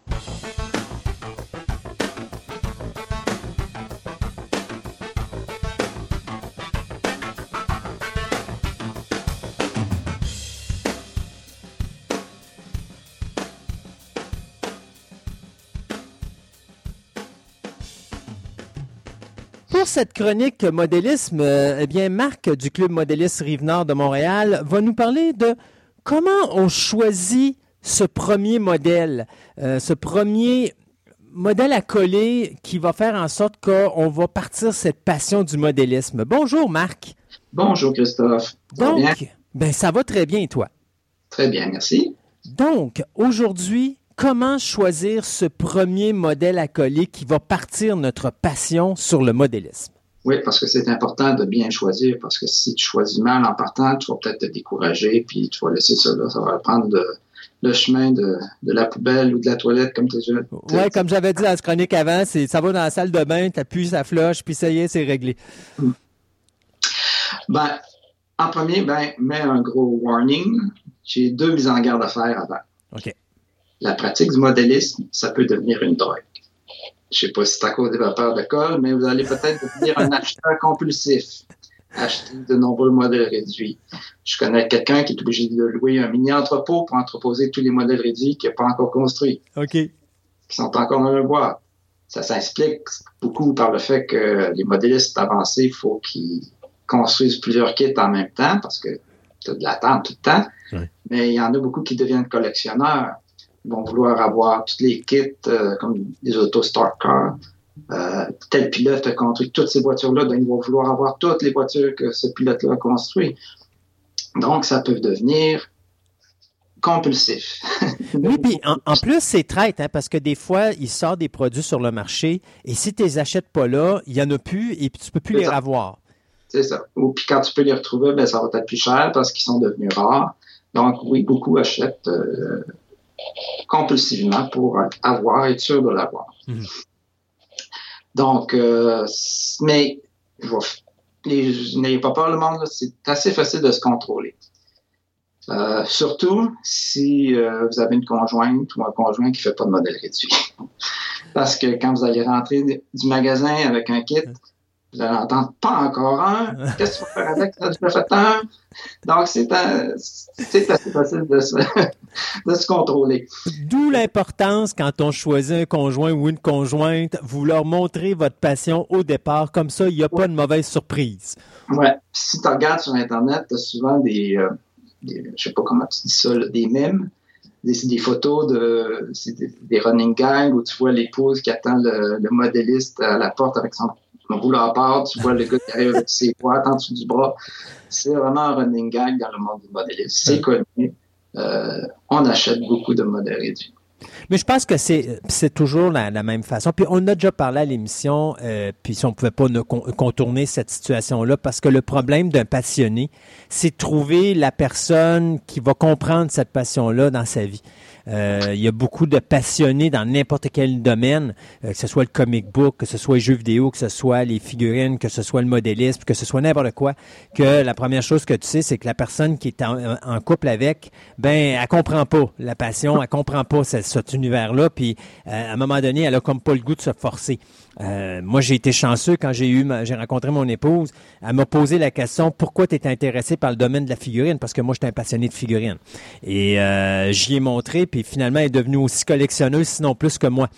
Cette chronique modélisme, euh, eh bien, Marc du Club Modéliste Rive-Nord de Montréal va nous parler de comment on choisit ce premier modèle, euh, ce premier modèle à coller qui va faire en sorte qu'on va partir cette passion du modélisme. Bonjour, Marc. Bonjour Christophe. Va bien? Donc, ben, ça va très bien, toi. Très bien, merci. Donc, aujourd'hui, comment choisir ce premier modèle à coller qui va partir notre passion sur le modélisme? Oui, parce que c'est important de bien choisir, parce que si tu choisis mal en partant, tu vas peut-être te décourager, puis tu vas laisser ça là. Ça va prendre de- le chemin de, de la poubelle ou de la toilette, comme tu as Ouais, comme j'avais dit dans ce chronique avant, c'est ça va dans la salle de bain, t'appuies ça flush, puis ça y est, c'est réglé. Ben, en premier, ben, mets un gros warning. J'ai deux mises en garde à faire avant. OK. La pratique du modélisme, ça peut devenir une drogue. Je sais pas si c'est à cause des vapeurs de colle, mais vous allez peut-être devenir un acheteur compulsif. Acheter de nombreux modèles réduits. Je connais quelqu'un qui est obligé de louer un mini-entrepôt pour entreposer tous les modèles réduits qu'il n'a pas encore construits, OK. qui sont encore dans le boîte. Ça s'explique beaucoup par le fait que les modélistes avancés, il faut qu'ils construisent plusieurs kits en même temps parce que tu as de l'attente tout le temps. Ouais. Mais il y en a beaucoup qui deviennent collectionneurs. Ils vont vouloir avoir tous les kits euh, comme des autos Star Car. Euh, tel pilote a construit toutes ces voitures-là, donc ils vont vouloir avoir toutes les voitures que ce pilote-là a construit. Donc, ça peut devenir compulsif. Oui, puis en, en plus, c'est traite, hein, parce que des fois, il sort des produits sur le marché, et si tu les achètes pas là, il y en a plus, et puis tu peux plus les ça. avoir. C'est ça. Ou puis quand tu peux les retrouver, ben, ça va être plus cher parce qu'ils sont devenus rares. Donc, oui, beaucoup achètent euh, compulsivement pour avoir, être sûr de l'avoir. Mhm. Donc, euh, mais n'ayez pas peur, le monde, c'est assez facile de se contrôler. Euh, surtout si euh, vous avez une conjointe ou un conjoint qui fait pas de modèle réduit. Parce que quand vous allez rentrer du magasin avec un kit, vous allez entendre pas encore un. Qu'est-ce que tu vas faire avec? Tu as fait un? Donc, c'est un- c'est assez facile de se, de se contrôler. D'où l'importance, quand on choisit un conjoint ou une conjointe, vous leur montrez votre passion au départ, comme ça, il n'y a pas de mauvaise surprise. Ouais. Si tu regardes sur Internet, tu as souvent des, euh, des- je sais pas comment tu dis ça, là, des mèmes, des, des photos de c'est des, des running gangs où tu vois l'épouse qui attend le, le modéliste à la porte avec son, son rouleau à part, tu vois le gars qui arrive avec ses boîtes en dessous du bras. C'est vraiment un running gang dans le monde du modélisme. C'est connu. Euh, on achète beaucoup de modèles réduits. Mais je pense que c'est toujours la, la, même façon. Puis on a déjà parlé à l'émission, euh, puis si on pouvait pas ne contourner cette situation-là, parce que le problème d'un passionné, c'est trouver la personne qui va comprendre cette passion-là dans sa vie. Euh, il y a beaucoup de passionnés dans n'importe quel domaine, euh, que ce soit le comic book, que ce soit les jeux vidéo, que ce soit les figurines, que ce soit le modélisme, que ce soit n'importe quoi, que la première chose que tu sais, c'est que la personne qui est en, couple avec, ben, elle comprend pas la passion, elle comprend pas cet univers-là, puis euh, à un moment donné, elle a comme pas le goût de se forcer. Euh, moi, j'ai été chanceux quand j'ai eu, j'ai rencontré mon épouse. Elle m'a posé la question pourquoi tu es intéressé par le domaine de la figurine? Parce que moi, j'étais un passionné de figurines. Et euh, j'y ai montré, puis finalement, elle est devenue aussi collectionneuse, sinon plus que moi,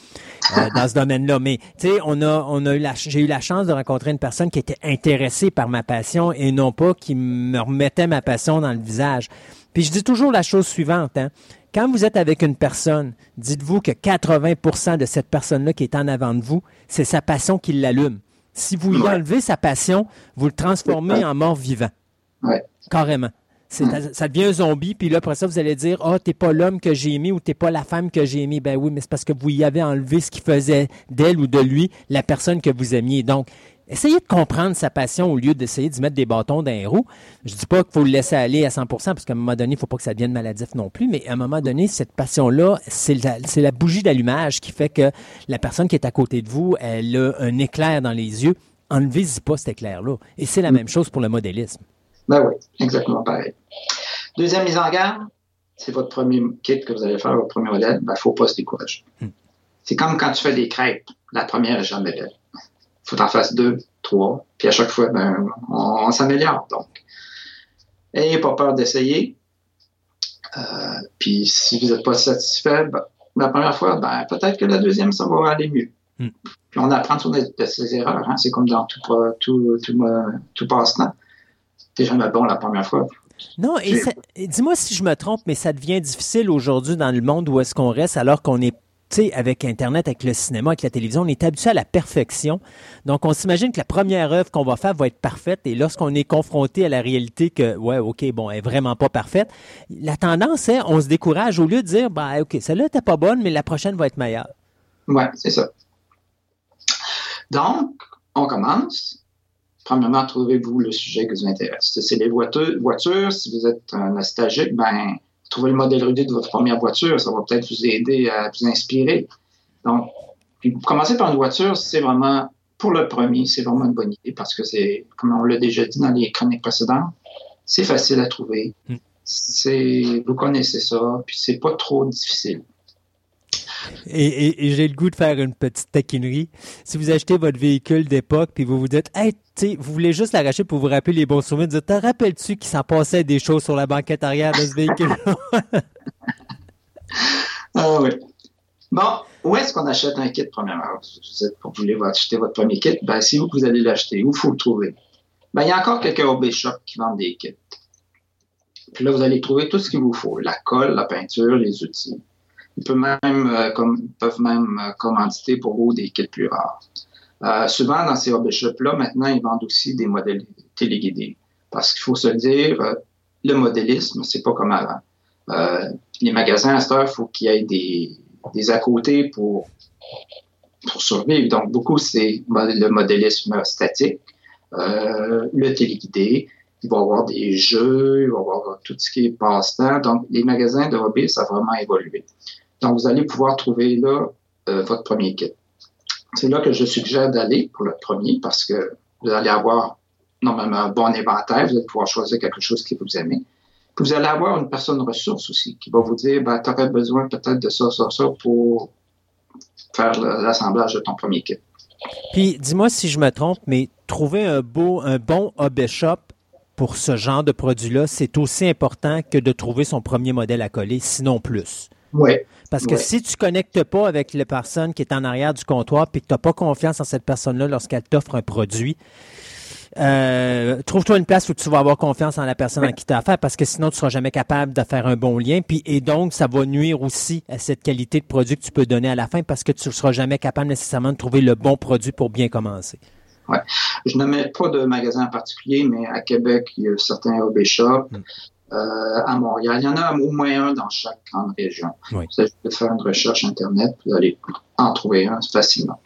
euh, dans ce domaine-là. Mais tu sais, on a, on a eu la, j'ai eu la chance de rencontrer une personne qui était intéressée par ma passion et non pas qui me remettait ma passion dans le visage. Puis je dis toujours la chose suivante. Hein? Quand vous êtes avec une personne, dites-vous que 80% de cette personne-là qui est en avant de vous, c'est sa passion qui l'allume. Si vous lui enlevez sa passion, vous le transformez en mort vivant. Ouais. Carrément. Ça devient un zombie, puis là, après ça, vous allez dire Ah, oh, t'es pas l'homme que j'ai aimé ou t'es pas la femme que j'ai aimé. Ben oui, mais c'est parce que vous y avez enlevé ce qui faisait d'elle ou de lui la personne que vous aimiez. Donc, essayez de comprendre sa passion au lieu d'essayer d'y mettre des bâtons dans les roues. Je dis pas qu'il faut le laisser aller à 100% parce qu'à un moment donné, il faut pas que ça devienne maladif non plus, mais à un moment donné, cette passion-là, c'est la, la, bougie d'allumage qui fait que la personne qui est à côté de vous, elle a un éclair dans les yeux. Enlevez-y pas cet éclair-là. Et c'est la mm. même chose pour le modélisme. Ben oui, exactement pareil. Deuxième mise en garde, c'est votre premier kit que vous allez faire, votre premier modèle, il ben, faut pas se décourager. Mm. C'est comme quand tu fais des crêpes. La première est jamais belle faut en fasses deux, trois, puis à chaque fois, ben, on, s'améliore. Donc, ayez pas peur d'essayer. Euh, puis si vous n'êtes pas satisfait, ben, la première fois, ben, peut-être que la deuxième, ça va aller mieux. Hmm. Puis on apprend de ses erreurs. Hein. C'est comme dans tout, tout, tout, tout passe-temps. La première fois. Non, et dis-moi si je me trompe, mais ça devient difficile aujourd'hui dans le monde où est-ce qu'on reste alors qu'on est tu sais, avec Internet, avec le cinéma, avec la télévision, on est habitué à la perfection. Donc, on s'imagine que la première œuvre qu'on va faire va être parfaite. Et lorsqu'on est confronté à la réalité que, ouais, OK, bon, elle est vraiment pas parfaite, la tendance est, on se décourage au lieu de dire, bah, OK, celle-là n'était pas bonne, mais la prochaine va être meilleure. Ouais, c'est ça. Donc, on commence. Premièrement, trouvez-vous le sujet qui vous intéresse? Si c'est les voitures, si vous êtes un nostalgique, ben, trouver le modèle rudé de votre première voiture, ça va peut-être vous aider à vous inspirer. Donc, commencer par une voiture, c'est vraiment, pour le premier, c'est vraiment une bonne idée parce que c'est, comme on l'a déjà dit dans les chroniques précédentes, c'est facile à trouver. Hmm. C'est, vous connaissez ça, puis c'est pas trop difficile. Et, j'ai le goût de faire une petite taquinerie. Si vous achetez votre véhicule d'époque puis vous vous dites, hey, vous voulez juste l'arracher pour vous rappeler les bons souvenirs, te rappelles-tu qu'il s'en passait des choses sur la banquette arrière de ce véhicule? Ah oui. Bon, où est-ce qu'on achète un kit, premièrement? Vous êtes, pour voulez acheter votre premier kit, ben, c'est où que vous allez l'acheter? Où faut le trouver? Ben, il y a encore quelques OB Shop qui vendent des kits. Puis là, vous allez trouver tout ce qu'il vous faut. La colle, la peinture, les outils. Ils peuvent même, euh, comme, peuvent même euh, commanditer pour vous des kits plus rares. Euh, souvent, dans ces hobby shops-là, maintenant, ils vendent aussi des modèles téléguidés. Parce qu'il faut se dire, le modélisme, c'est pas comme avant. les magasins, à cette heure, il faut qu'il y ait des, des à côté pour, pour survivre. Donc, beaucoup, c'est le modélisme statique, le téléguidé. Il va y avoir des jeux, il va y avoir tout ce qui est passe-temps. Donc, les magasins de hobby, ça a vraiment évolué. Donc, vous allez pouvoir trouver là euh, votre premier kit. C'est là que je suggère d'aller pour le premier parce que vous allez avoir normalement un bon inventaire, vous allez pouvoir choisir quelque chose que vous aimez. Puis vous allez avoir une personne ressource aussi qui va vous dire, ben, tu aurais besoin peut-être de ça, ça, ça pour faire l'assemblage de ton premier kit. Puis, dis-moi si je me trompe, mais trouver un beau, un bon hobby shop pour ce genre de produit-là, c'est aussi important que de trouver son premier modèle à coller, sinon plus. Oui. Parce que si tu connectes pas avec la personne qui est en arrière du comptoir puis que tu n'as pas confiance en cette personne-là lorsqu'elle t'offre un produit, euh, trouve-toi une place où tu vas avoir confiance en la personne à qui tu as affaire parce que sinon tu seras jamais capable de faire un bon lien. Puis, et donc, ça va nuire aussi à cette qualité de produit que tu peux donner à la fin parce que tu ne seras jamais capable nécessairement de trouver le bon produit pour bien commencer. Ouais. Je ne mets pas de magasin en particulier, mais à Québec, il y a certains hobby shops. Hmm. À Montréal. Il y en a au moins un dans chaque grande région. Oui. Vous allez faire une recherche Internet, vous allez en trouver un facilement.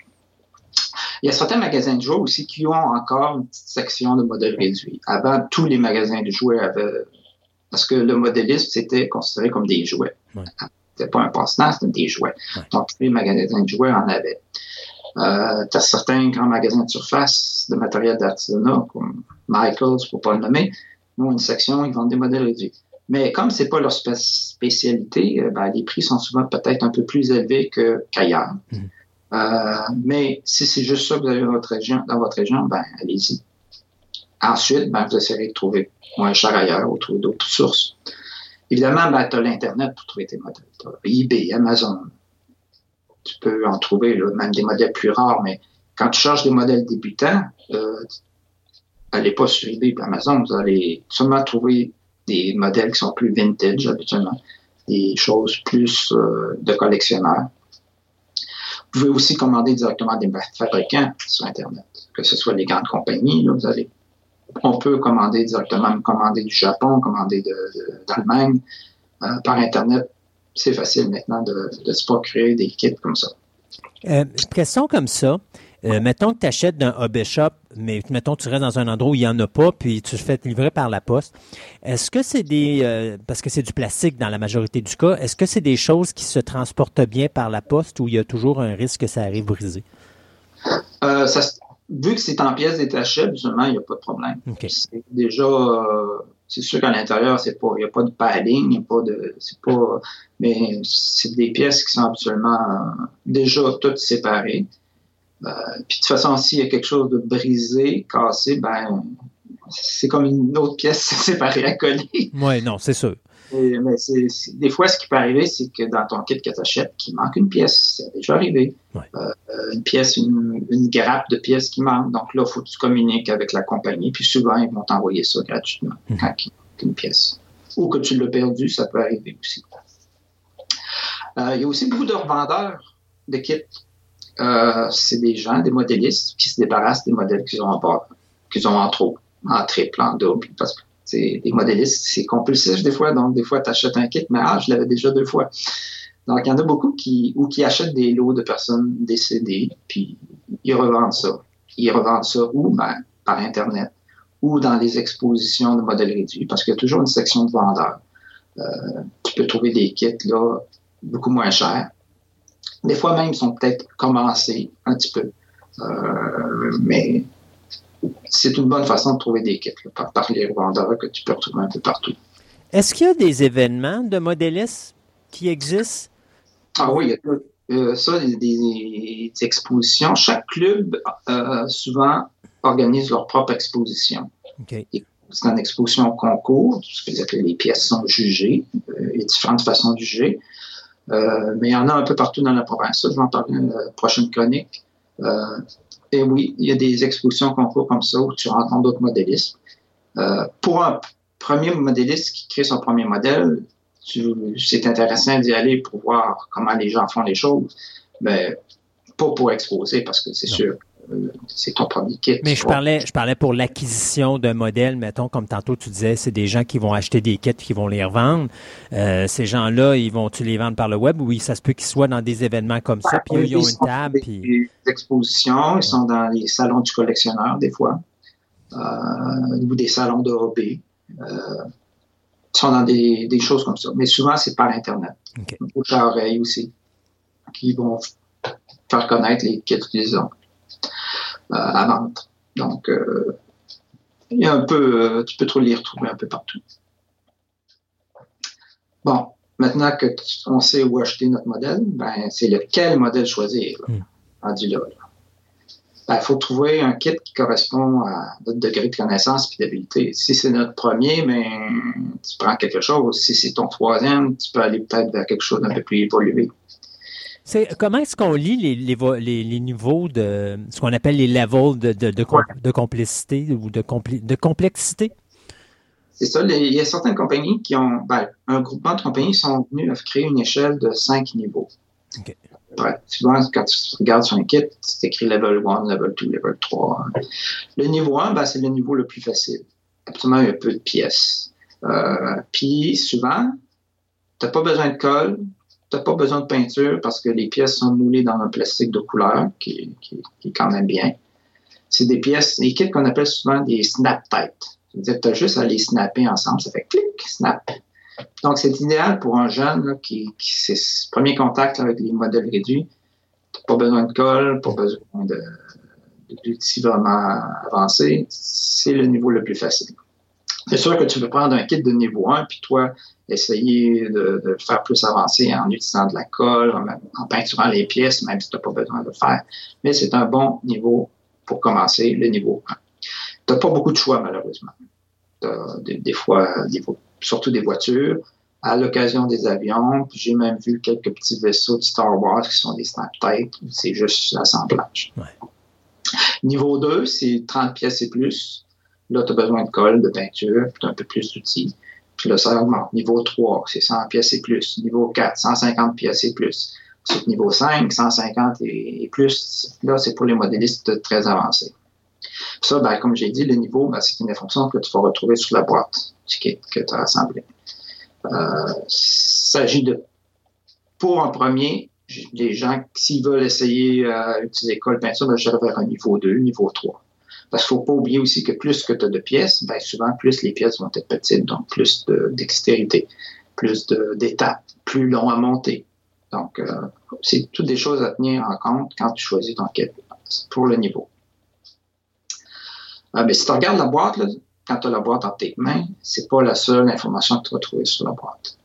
Il y a certains magasins de jouets aussi qui ont encore une petite section de modèles réduits. Avant, tous les magasins de jouets avaient... Parce que le modélisme, c'était considéré comme des jouets. C'était pas un passe-temps, c'était des jouets. Donc, tous les magasins de jouets en avaient. Euh, tu as certains grands magasins de surface de matériel d'artisanat, comme Michaels, pour pas le nommer, ont une section, ils vendent des modèles réduits. Mais comme c'est pas leur spé- spécialité, euh, ben, les prix sont souvent peut-être un peu plus élevés qu'ailleurs. Mhm. Euh, mais si c'est juste ça que vous avez dans votre région, dans votre région, ben allez-y. Ensuite, ben, vous essayerez de trouver moins cher ailleurs ou trouver d'autres sources. Évidemment, ben, tu as l'Internet pour trouver tes modèles. Tu eBay, Amazon. Tu peux en trouver là, même des modèles plus rares, mais quand tu cherches des modèles débutants, euh, allez pas sur eBay et Amazon, vous allez seulement trouver des modèles qui sont plus vintage habituellement, des choses plus euh, de collectionneurs. Vous pouvez aussi commander directement des fabricants sur Internet, que ce soit les grandes compagnies. Là, vous allez, on peut commander directement, commander du Japon, commander de, de- d'Allemagne euh, par Internet. C'est facile maintenant de, de se procurer des kits comme ça. Euh, question comme ça. Euh, mettons que tu achètes d'un hobby shop, mais mettons que tu restes dans un endroit où il n'y en a pas, puis tu te fais livrer par la poste. Est-ce que c'est des. euh, parce que c'est du plastique dans la majorité du cas, est-ce que c'est des choses qui se transportent bien par la poste ou il y a toujours un risque que ça arrive brisé? Euh, ça vu que c'est en pièces détachées, habituellement, il n'y a pas de problème. C'est déjà, c'est sûr qu'à l'intérieur, c'est pas, il n'y a pas de padding, il n'y a pas de, c'est pas, mais c'est des pièces qui sont absolument déjà toutes séparées. Euh, puis de toute façon, s'il y a quelque chose de brisé, cassé, ben, c'est comme une autre pièce séparée à coller. Oui, non, c'est sûr. Et- mais des fois, ce qui peut arriver, c'est que dans ton kit que tu achètes, qu'il manque une pièce. C'est déjà arrivé. Ouais. Euh, une pièce, une, une grappe de pièces qui manque. Donc là, il faut que tu communiques avec la compagnie. Puis souvent, ils vont t'envoyer ça gratuitement Mhm. quand il manque une pièce. Ou que tu l'as perdu, ça peut arriver aussi. Euh, il y a aussi beaucoup de revendeurs de kits. Euh, c'est des gens, des modélistes, qui se débarrassent des modèles qu'ils ont en bas, qu'ils ont en trop, en triple, en double. Parce que c'est des modélistes, c'est compulsif des fois. Donc, des fois, tu achètes un kit, mais ah, je l'avais déjà deux fois. Donc, il y en a beaucoup qui, ou qui achètent des lots de personnes décédées, puis ils revendent ça. Ils revendent ça où? Ben, par Internet ou dans les expositions de modèles réduits, parce qu'il y a toujours une section de vendeurs. Euh, tu peux trouver des kits là beaucoup moins chers. Des fois même, ils sont peut-être commencés un petit peu. Euh, mais c'est une bonne façon de trouver des kits là, par, par les revendeurs que tu peux retrouver un peu partout. Est-ce qu'il y a des événements de modélistes qui existent? Ah oui, il y a euh, ça, des, des expositions. Chaque club, euh, souvent, organise leur propre exposition. C'est une exposition concours, c'est-à-dire que les pièces sont jugées, euh, a différentes façons de juger. Euh, mais il y en a un peu partout dans la province. Ça, je vais en parler dans la prochaine chronique. Euh, et oui, il y a des expositions concours comme ça où tu rencontres d'autres modélistes. Euh, pour un premier modéliste qui crée son premier modèle, c'est intéressant d'y aller pour voir comment les gens font les choses, mais pas pour exposer parce que c'est sûr, euh, c'est ton premier kit. Mais je parlais, je parlais pour l'acquisition d'un modèle, mettons, comme tantôt tu disais, c'est des gens qui vont acheter des kits qui vont les revendre. Euh, ces gens-là, ils vont-tu les vendre par le web? Oui, ça se peut qu'ils soient dans des événements comme ça, puis eux, ils ont une sont table, des, puis... des expositions, ils sont dans les salons du collectionneur des fois, euh, ou des salons de hobby. Euh, ils sont dans des, des choses comme ça. Mais souvent, c'est par Internet. OK. Bouche à oreille aussi, qui vont faire connaître les kits qu'ils ont euh, à vendre. Donc, euh, il y a un peu, euh, tu peux trop les retrouver un peu partout. Bon, maintenant que tu- on sait où acheter notre modèle, ben, c'est lequel modèle choisir, là, Hmm. rendu là. là. Ben, il faut trouver un kit qui correspond à notre degré de connaissance et d'habileté. Si c'est notre premier, ben, tu prends quelque chose. Si c'est ton troisième, tu peux aller peut-être vers quelque chose d'un peu plus évolué. C'est, comment est-ce qu'on lit les, les, vo- les- les niveaux de ce qu'on appelle les levels de, de, de, com- de complicité ou de, compli- de complexité? C'est ça. il y a certaines compagnies qui ont, ben, un groupement de compagnies sont venus à créer une échelle de cinq niveaux. Ouais, souvent, quand tu regardes sur un kit, c'est écrit level 1, level 2, level 3. Le niveau 1, ben, c'est le niveau le plus facile. Absolument, il y a peu de pièces. Euh, puis souvent, tu n'as pas besoin de colle, tu n'as pas besoin de peinture parce que les pièces sont moulées dans un plastique de couleur qui, qui, est quand même bien. C'est des pièces, des kits qu'on appelle souvent des snap tight. C'est-à-dire que tu as juste à les snapper ensemble, ça fait clic, snap. Donc, c'est idéal pour un jeune qui, qui c'est ce premier contact avec les modèles réduits. Tu pas besoin de colle, pas besoin de, d'outils vraiment avancés. C'est le niveau le plus facile. C'est sûr que tu peux prendre un kit de niveau 1, puis toi, essayer de, de faire plus avancé en utilisant de la colle, en, en peinturant les pièces, même si tu n'as pas besoin de le faire. Mais c'est un bon niveau pour commencer, le niveau 1. Tu n'as pas beaucoup de choix, malheureusement. Des, des, fois, des, surtout des voitures, à l'occasion des avions. J'ai même vu quelques petits vaisseaux de Star Wars qui sont des snap C'est juste l'assemblage. Ouais. Niveau 2, c'est 30 pièces et plus. Là, tu as besoin de colle, de peinture, puis un peu plus d'outils. Puis là, ça. Niveau 3, c'est 100 pièces et plus. Niveau 4, 150 pièces et plus. Ensuite, niveau 5, 150 et, plus. Là, c'est pour les modélistes très avancés. Ça, ben, comme j'ai dit, le niveau, ben, c'est une fonction que tu vas retrouver sur la boîte que tu as assemblé. Euh, il s'agit de, pour un premier, les gens, s'ils veulent essayer euh, utiliser colle peinture, ben, je vers un niveau 2, niveau 3. Parce qu'il ne faut pas oublier aussi que plus que tu as de pièces, ben, souvent, plus les pièces vont être petites, donc plus de dextérité, plus d'étapes, plus long à monter. Donc, euh, c'est toutes des choses à tenir en compte quand tu choisis ton kit pour le niveau. Ah, ben, si tu regardes la boîte, là, quand tu as la boîte en tes mains, c'est pas la seule information que tu vas trouver sur la boîte.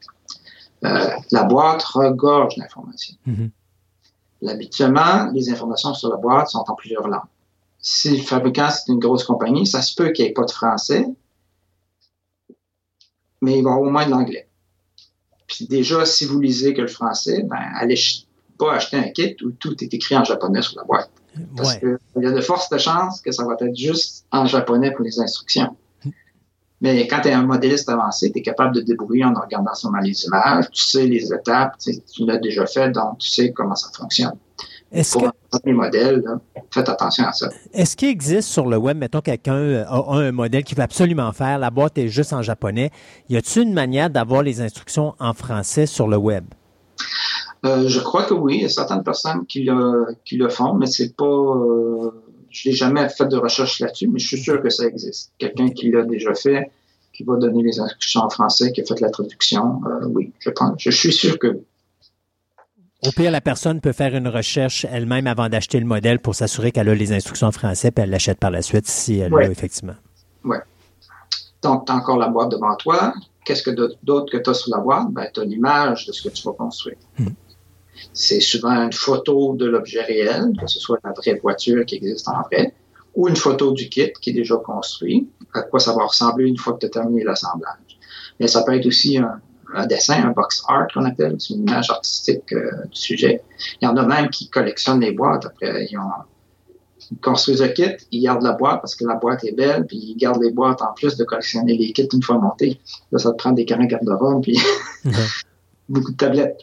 Euh, la boîte regorge d'informations. Mm-hmm. Habituellement, les informations sur la boîte sont en plusieurs langues. Si le fabricant, c'est une grosse compagnie, ça se peut qu'il n'y ait pas de français, mais il va avoir au moins de l'anglais. Puis déjà, si vous lisez que le français, ben, allez pas acheter un kit où tout est écrit en japonais sur la boîte. Parce qu'il y a de fortes chances que ça va être juste en japonais pour les instructions. Mais quand tu es un modéliste avancé, tu es capable de débrouiller en regardant seulement les images, tu sais les étapes, tu l'as déjà fait, donc tu sais comment ça fonctionne. Est-ce que... un modèle, faites attention à ça. Est-ce qu'il existe sur le web, mettons quelqu'un euh, a un modèle qu'il veut absolument faire, la boîte est juste en japonais, y a-t-il une manière d'avoir les instructions en français sur le web? Euh, je crois que oui. Il y a certaines personnes qui le, qui le font, mais c'est pas. Euh, je n'ai jamais fait de recherche là-dessus, mais je suis sûr que ça existe. Quelqu'un qui l'a déjà fait, qui va donner les instructions en français, qui a fait la traduction, euh, oui, je pense. Je suis sûr que oui. Au pire, la personne peut faire une recherche elle-même avant d'acheter le modèle pour s'assurer qu'elle a les instructions en français, puis elle l'achète par la suite si elle l'a effectivement. Oui. Donc, tu as encore la boîte devant toi. Qu'est-ce que d'autre que tu as sur la boîte? Ben, tu as l'image de ce que tu vas construire. Hmm. C'est souvent une photo de l'objet réel, que ce soit la vraie voiture qui existe en vrai, ou une photo du kit qui est déjà construit, à quoi ça va ressembler une fois que tu as terminé l'assemblage. Mais ça peut être aussi un, dessin, un box art qu'on appelle, c'est une image artistique euh, du sujet. Il y en a même qui collectionnent les boîtes. Après, ils, ont, construisent le kit, ils gardent la boîte parce que la boîte est belle, puis ils gardent les boîtes en plus de collectionner les kits une fois montés. Là, ça te prend des carrés garde-robe, puis beaucoup de tablettes.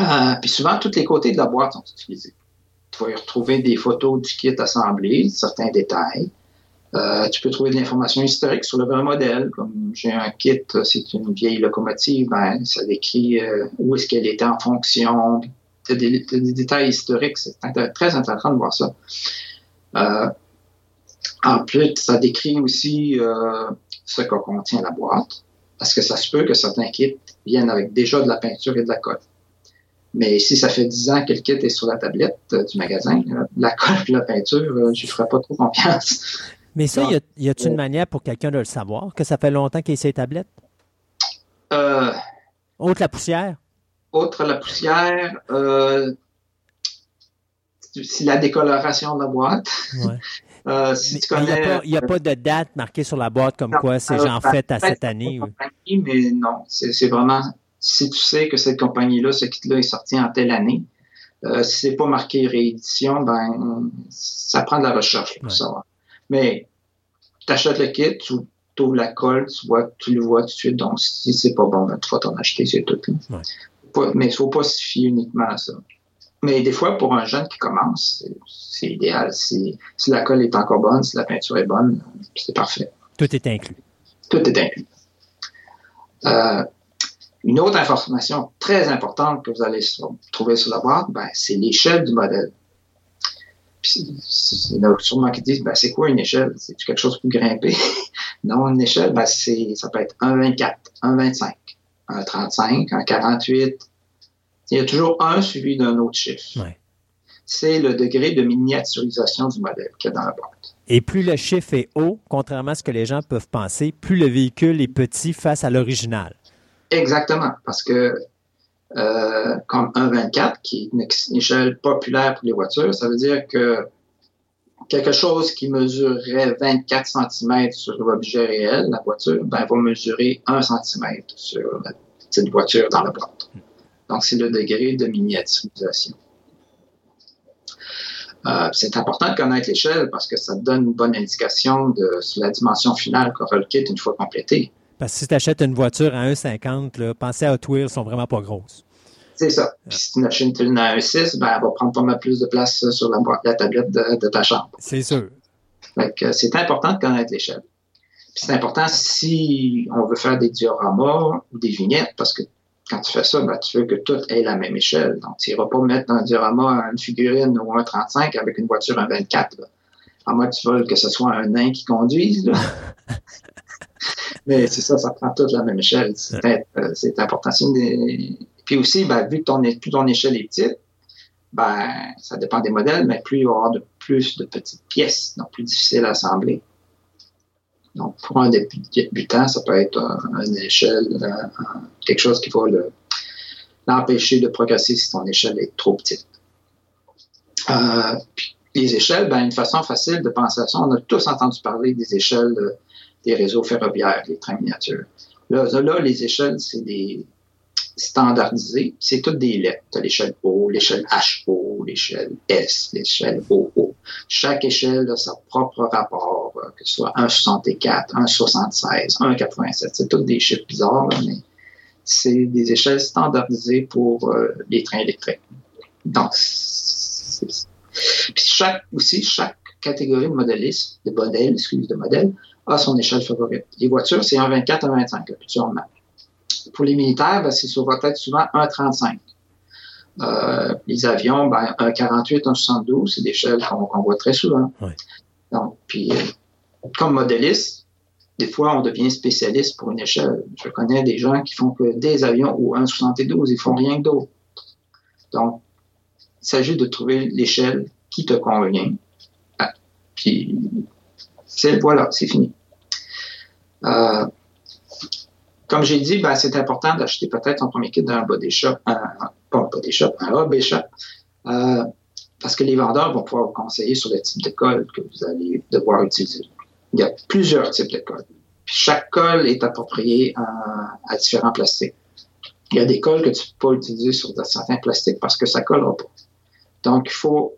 Euh, puis souvent, tous les côtés de la boîte sont utilisés. Tu vas y retrouver des photos du kit assemblé, certains détails. Euh, tu peux trouver de l'information historique sur le vrai modèle, comme j'ai un kit, c'est une vieille locomotive, ben, ça décrit euh, où est-ce qu'elle était en fonction. Tu des, des, détails historiques, c'est très intéressant de voir ça. Euh, en plus, ça décrit aussi ce que contient la boîte, parce que ça se peut que certains kits viennent avec déjà de la peinture et de la colle. Mais si ça fait 10 ans que le kit est sur la tablette du magasin, la colle et la peinture, je ne ferai pas trop confiance. Mais ça, y a-t-il une manière pour quelqu'un de le savoir, que ça fait longtemps qu'il est sur les tablettes? Euh, Autre la poussière? Autre la poussière, euh, si la décoloration de la boîte. Ouais. si tu connais, il n'y a, pas de date marquée sur la boîte comme quoi c'est j'en fait à cette année. Mais non, c'est vraiment si tu sais que cette compagnie-là, ce kit-là est sorti en telle année, euh, si c'est pas marqué réédition, ben ça prend de la recherche pour savoir. Mais tu achètes le kit, tu ouvres la colle, tu vois, tu le vois tout de suite. Donc si c'est pas bon, ben, tu vas t'en acheter, c'est tout. mais il faut pas se fier uniquement à ça. Mais des fois, pour un jeune qui commence, c'est idéal. Si, si la colle est encore bonne, si la peinture est bonne, c'est parfait. Tout est inclus. Tout est inclus. Euh, une autre information très importante que vous allez trouver sur la boîte, ben, c'est l'échelle du modèle. Puis, il y en a sûrement qui disent, ben, c'est quoi une échelle? C'est quelque chose pour grimper? non, une échelle, ben, c'est, ça peut être 1,24, 1,25, 1,35, 1,48. Il y a toujours un suivi d'un autre chiffre. Ouais. C'est le degré de miniaturisation du modèle qu'il y a dans la boîte. Et plus le chiffre est haut, contrairement à ce que les gens peuvent penser, plus le véhicule est petit face à l'original. Exactement, parce que euh, comme 1,24, qui est une échelle populaire pour les voitures, ça veut dire que quelque chose qui mesurerait 24 cm sur l'objet réel, la voiture, ben, va mesurer 1 cm sur la petite voiture dans la boîte. Donc, c'est le degré de miniaturisation. Euh, c'est important de connaître l'échelle parce que ça donne une bonne indication de la dimension finale qu'aura le kit une fois complété. Parce que si tu achètes une voiture à 1,50, pensez à Hot Wheels, sont vraiment pas grosses. C'est ça. Puis si tu achètes une à 1,6, ben, elle va prendre pas mal plus de place sur la, la tablette de, de, ta chambre. C'est sûr. c'est important de connaître l'échelle. Puis c'est important si on veut faire des dioramas ou des vignettes, parce que quand tu fais ça, ben, tu veux que tout ait la même échelle. Donc, tu n'iras pas mettre dans un diorama une figurine ou un 35 avec une voiture en 24. Là. À moins que tu veuilles que ce soit un nain qui conduise. Là. Mais c'est ça, ça prend toute la même échelle. C'est euh, important. Des... Puis aussi, ben, vu que ton, plus ton échelle est petite, ben, ça dépend des modèles, mais plus il va y avoir de plus de petites pièces, donc plus difficile à assembler. Donc, pour un débutant, ça peut être une échelle, euh, quelque chose qui va l'empêcher de progresser si ton échelle est trop petite. Euh, les échelles, ben, une façon facile de penser à ça, on a tous entendu parler des échelles des réseaux ferroviaires, des trains miniatures. Là, là les échelles, c'est des standardisés, c'est toutes des lettres. Tu l'échelle O, l'échelle HO, l'échelle S, l'échelle OO. Chaque échelle a sa propre rapport, euh, que ce soit 1,64, 1,76, 1,87. C'est tous des chiffres bizarres, mais c'est des échelles standardisées pour euh, les trains électriques. Donc, puis chaque, aussi, chaque catégorie de modélistes, de modèles, excuse, de modèles, a son échelle favorite. Les voitures, c'est 1,24, 1,25, habituellement. Pour les militaires, ben, c'est sur votre tête souvent 1,35. Euh, les avions, ben, 1,48, 1,72, c'est des échelles qu'on voit très souvent. Donc, puis, euh, comme modéliste, des fois, on devient spécialiste pour une échelle. Je connais des gens qui font que des avions ou 1,72, ils font rien que d'autre. Donc, il s'agit de trouver l'échelle qui te convient. Ah, puis, voilà, c'est fini. Euh, comme j'ai dit, ben, c'est important d'acheter peut-être un premier kit d'un body shop, un, pas un body shop, un hobby shop, euh, parce que les vendeurs vont pouvoir vous conseiller sur le type de colle que vous allez devoir utiliser. Il y a plusieurs types de colle. chaque colle est appropriée à, à, différents plastiques. Il y a des colles que tu peux pas utiliser sur certains plastiques parce que ça collera pas. Donc, il faut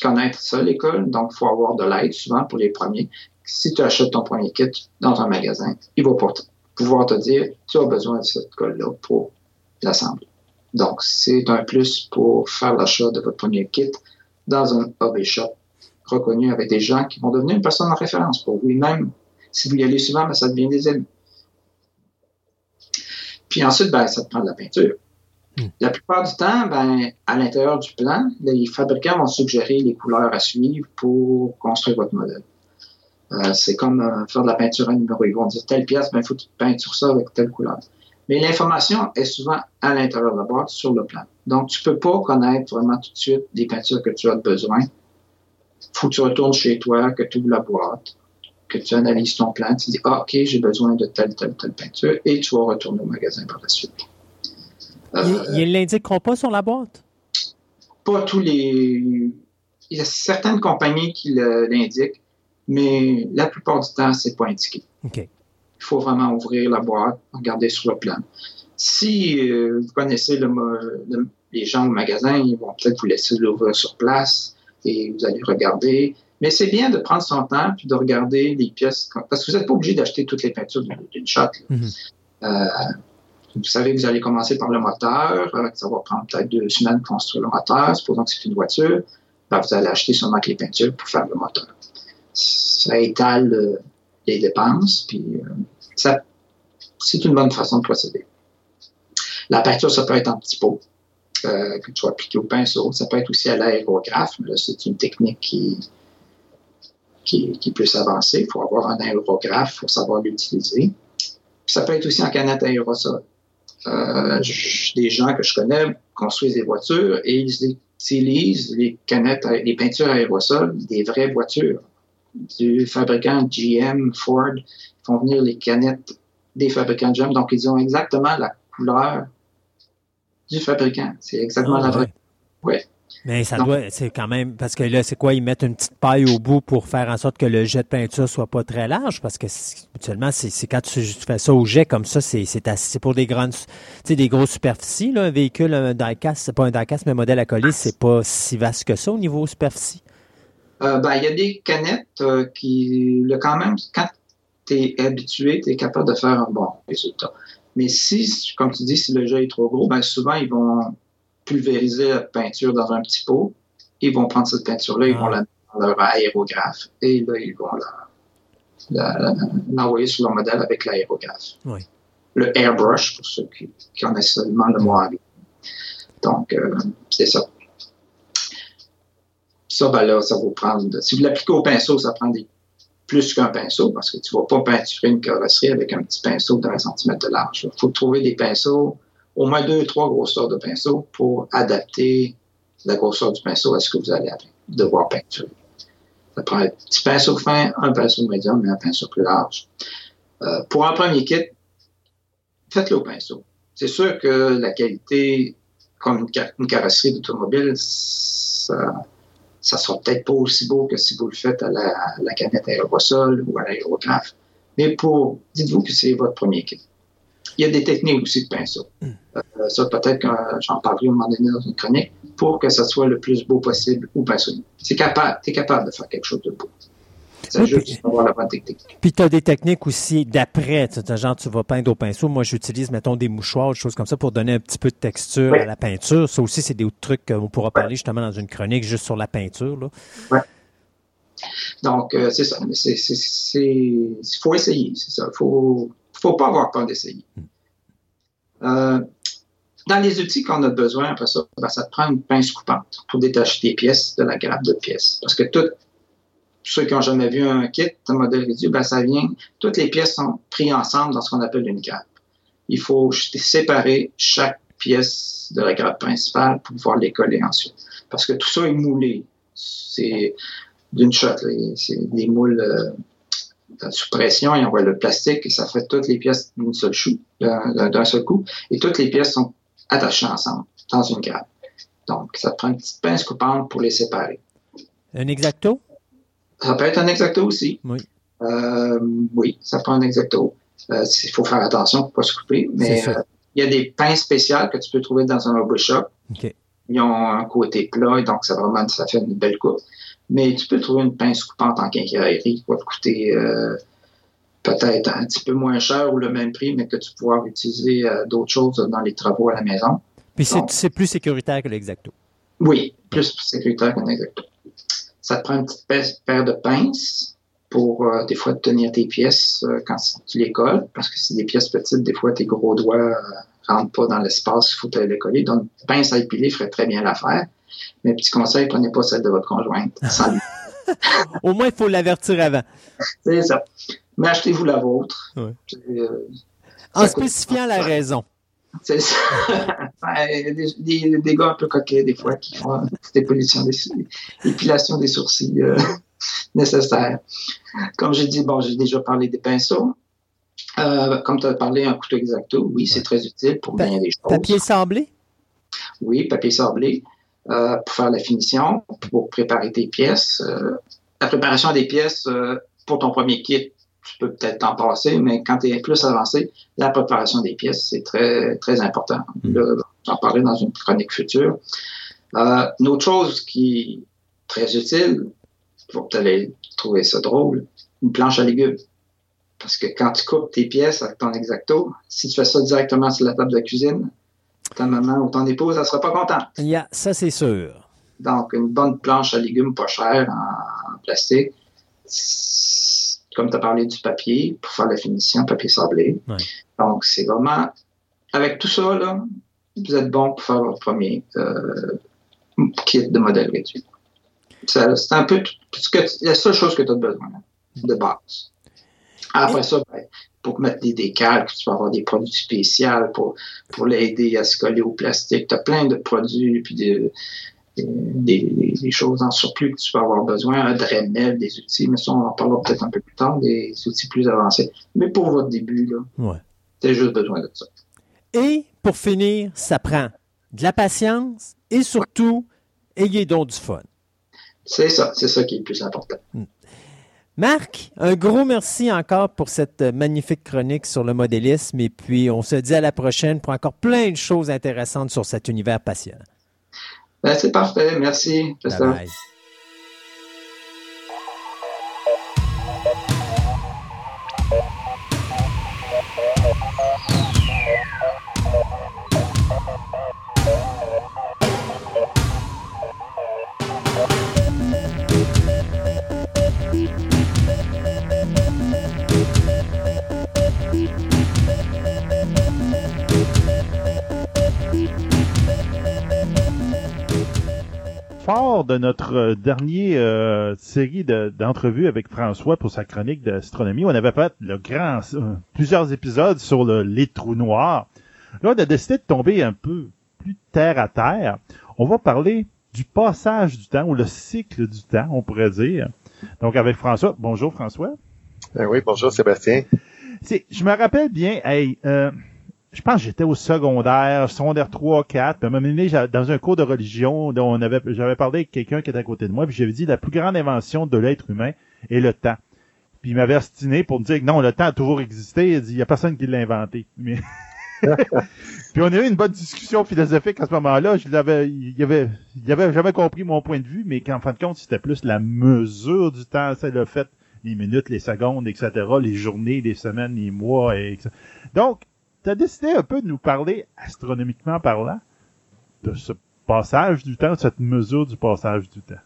connaître ça, l'école. Donc, il faut avoir de l'aide souvent pour les premiers. Si tu achètes ton premier kit dans un magasin, il va pouvoir te dire, tu as besoin de cette colle-là pour l'assembler. Donc, c'est un plus pour faire l'achat de votre premier kit dans un hobby shop reconnu avec des gens qui vont devenir une personne en référence pour vous. même si vous y allez souvent, ben, ça devient des amis. Puis ensuite, ben, ça te prend de la peinture. La plupart du temps, ben, à l'intérieur du plan, les fabricants vont suggérer les couleurs à suivre pour construire votre modèle. Euh, c'est comme euh, faire de la peinture à numéro. Ils vont dire telle pièce, ben, il faut que tu peintures ça avec telle couleur. Mais l'information est souvent à l'intérieur de la boîte, sur le plan. Donc, tu peux pas connaître vraiment tout de suite les peintures que tu as besoin. faut que tu retournes chez toi, que tu ouvres la boîte, que tu analyses ton plan, tu dis, ah, OK, j'ai besoin de telle, telle, telle peinture, et tu vas retourner au magasin par la suite. Euh, ils ne l'indiqueront pas sur la boîte? Pas tous les. Il y a certaines compagnies qui l'indiquent, mais la plupart du temps, c'est pas indiqué. Il faut vraiment ouvrir la boîte, regarder sur le plan. Si euh, vous connaissez les gens au magasin, ils vont peut-être vous laisser l'ouvrir sur place et vous allez regarder. Mais c'est bien de prendre son temps puis de regarder les pièces. Parce que vous n'êtes pas obligé d'acheter toutes les peintures d'une shot. Euh, vous savez que vous allez commencer par le moteur, euh, ça va prendre peut-être deux semaines de construire le moteur. Supposons que c'est une voiture, ben, vous allez acheter seulement les peintures pour faire le moteur. Ça étale euh, les dépenses, puis euh, ça, c'est une bonne façon de procéder. La peinture, ça peut être en petits pots, euh, que tu vas appliquer au pinceau. Ça peut être aussi à l'aérographe, mais là, c'est une technique qui, qui, qui, est. Il faut avoir un aérographe, faut savoir l'utiliser. Ça peut être aussi en canette aérosol. Euh, des gens que je connais construisent des voitures et ils utilisent les canettes, les peintures aérosol des vraies voitures du fabricant GM, Ford. Font venir les canettes des fabricants GM. Donc, ils ont exactement la couleur du fabricant. C'est exactement Ah, la vraie. ouais. Ouais. Mais ça doit, c'est quand même, parce que là, c'est quoi, ils mettent une petite paille au bout pour faire en sorte que le jet de peinture soit pas très large, parce que habituellement, c'est quand tu, tu fais ça au jet comme ça, c'est pour des grandes, tu sais, des grosses superficies, là, un véhicule, un diecast, c'est pas un diecast, mais un modèle à coller, c'est pas si vaste que ça au niveau superficie. Euh, ben, il y a des canettes euh, qui, le quand même, quand tu es habitué, tu es capable de faire un bon résultat. Mais si, comme tu dis, si le jet est trop gros, ben souvent, ils vont pulvériser la peinture dans un petit pot. Ils vont prendre cette peinture-là, ils Ah. vont la mettre dans leur aérographe. Et là, ils vont la- l'envoyer sur leur modèle avec l'aérographe. Oui. Le airbrush, pour ceux qui, qui connaissent seulement le mot anglais. Donc, euh, c'est ça. Ça, ben là, ça va prendre. Si vous l'appliquez au pinceau, ça prend des, plus qu'un pinceau parce que tu ne vas pas peinturer une carrosserie avec un petit pinceau d'un centimètre de large. Il faut trouver des pinceaux, au moins deux, trois grosseurs de pinceaux pour adapter la grosseur du pinceau à ce que vous allez devoir peinturer. Ça prend un petit pinceau fin, un pinceau médium et un pinceau plus large. Euh, pour un premier kit, faites-le au pinceau. C'est sûr que la qualité, comme une carrosserie d'automobile, ça, ça sera peut-être pas aussi beau que si vous le faites à la, à la canette aérosol ou à l'aérographe. Mais pour, dites-vous que c'est votre premier kit. Il y a des techniques aussi de pinceau. Euh, ça, peut-être que j'en parlerai au moment donné dans une chronique, pour que ça soit le plus beau possible au pinceau. C'est capable, t'es capable de faire quelque chose de beau. C'est Oui, juste puis- la bonne technique. Puis tu as des techniques aussi d'après, tu genre tu vas peindre au pinceau. Moi, j'utilise, mettons, des mouchoirs, des choses comme ça pour donner un petit peu de texture Oui. à la peinture. Ça aussi, c'est des trucs qu'on pourra parler justement dans une chronique juste sur la peinture. Là. Donc, euh, c'est ça. Il faut essayer, c'est ça. Il faut, faut pas avoir peur d'essayer. Euh, dans les outils qu'on a besoin, après ça, ben, ça te prend une pince coupante pour détacher tes pièces de la grappe de pièces. Parce que toutes, ceux qui ont jamais vu un kit, un modèle réduit, ben, ça vient, toutes les pièces sont prises ensemble dans ce qu'on appelle une grappe. Il faut séparer chaque pièce de la grappe principale pour pouvoir les coller ensuite. Parce que tout ça est moulé. C'est, d'une shot. C'est des moules euh, sous pression, ils envoient le plastique et ça fait toutes les pièces d'une seule chou, d'un seul coup. Et toutes les pièces sont attachées ensemble dans une grappe. Donc, ça te prend une petite pince coupante pour les séparer. Un exacto? Ça peut être un exacto aussi. Oui. Euh, oui, ça prend un exacto. Euh, Il faut faire attention pour ne pas se couper. Mais euh, il y a des pinces spéciales que tu peux trouver dans un hobby shop. OK. Ils ont un côté plat, donc ça vraiment ça fait une belle coupe. Mais tu peux trouver une pince coupante en quincaillerie qui va te coûter euh, peut-être un petit peu moins cher ou le même prix, mais que tu vas pouvoir utiliser euh, d'autres choses dans les travaux à la maison. Puis c'est plus sécuritaire que l'exacto. Oui, plus sécuritaire qu'un exacto. Ça te prend une petite paire- paire de pinces pour euh, des fois tenir tes pièces quand tu les colles, parce que c'est des pièces petites, des fois tes gros doigts euh, rentrent pas dans l'espace, il faut te les coller. Donc, une pince à épiler ferait très bien l'affaire. Mais petit conseil, prenez pas celle de votre conjointe. sans lui. Au moins, il faut l'avertir avant. C'est ça. Mais achetez-vous la vôtre. Euh, En spécifiant la raison. C'est ça. Des, des- des gars un peu coquets, des fois, qui font une petite épilation des, épilation des sourcils euh, nécessaire. Comme j'ai dit, bon, j'ai déjà parlé des pinceaux. Euh, comme tu as parlé, un couteau exacto, oui, c'est très utile pour Pa- bien des choses. Papier sablé? Oui, papier sablé euh, pour faire la finition, pour préparer tes pièces. Euh, la préparation des pièces euh, pour ton premier kit, tu peux peut-être t'en passer, mais quand tu es plus avancé, la préparation des pièces, c'est très, très important. Mm. Là, J'en parlerai dans une chronique future. Euh, une autre chose qui est très utile, vous allez trouver ça drôle, une planche à légumes. Parce que quand tu coupes tes pièces avec ton exacto, si tu fais ça directement sur la table de cuisine, ta maman ou ton épouse, elle sera pas contente. Yeah, ça, c'est sûr. Donc, une bonne planche à légumes pas chère en, en plastique. Comme tu as parlé du papier pour faire la finition, papier sablé. Ouais. Donc, c'est vraiment, avec tout ça, là, vous êtes bon pour faire votre premier euh, kit de modèle réduit. C'est un peu tout ce que, la seule chose que tu as besoin là, de base. Après ça, ben, pour mettre des décalques, tu vas avoir des produits spéciaux pour, pour l'aider à se coller au plastique. Tu as plein de produits puis des, des, des, choses en surplus que tu vas avoir besoin, un Dremel, des outils, mais ça, on en parlera peut-être un peu plus tard, des outils plus avancés. Mais pour votre début, là, Ouais. tu as juste besoin de ça. Et pour finir, ça prend de la patience et surtout, ayez donc du fun. C'est ça, c'est ça qui est le plus important. Marc, un gros merci encore pour cette magnifique chronique sur le modélisme et puis on se dit à la prochaine pour encore plein de choses intéressantes sur cet univers passionnant. Ben, c'est parfait, merci. Bye Christophe. bye. Fort de notre euh, dernier euh, série de- d'entrevues avec François pour sa chronique d'astronomie, on avait fait le grand, euh, plusieurs épisodes sur le, les trous noirs. Là, on a décidé de tomber un peu plus terre à terre. On va parler du passage du temps ou le cycle du temps, on pourrait dire. Donc avec François. Bonjour François. Ben oui, bonjour Sébastien. Je me rappelle bien, hey, euh, je pense que j'étais au secondaire, secondaire 3, 4, puis à un moment donné, dans un cours de religion, j'avais parlé avec quelqu'un qui était à côté de moi, puis j'avais dit la plus grande invention de l'être humain est le temps. Puis il m'avait astiné pour me dire que non, le temps a toujours existé. Il dit, il y a personne qui l'a inventé. Puis on a eu une bonne discussion philosophique à ce moment-là. Je l'avais, il avait, avait compris mon point de vue, mais qu'en fin de compte, c'était plus la mesure du temps, c'est le fait, les minutes, les secondes, etc., les journées, les semaines, les mois, et etc. Donc, tu as décidé un peu de nous parler, astronomiquement parlant, de ce passage du temps, de cette mesure du passage du temps.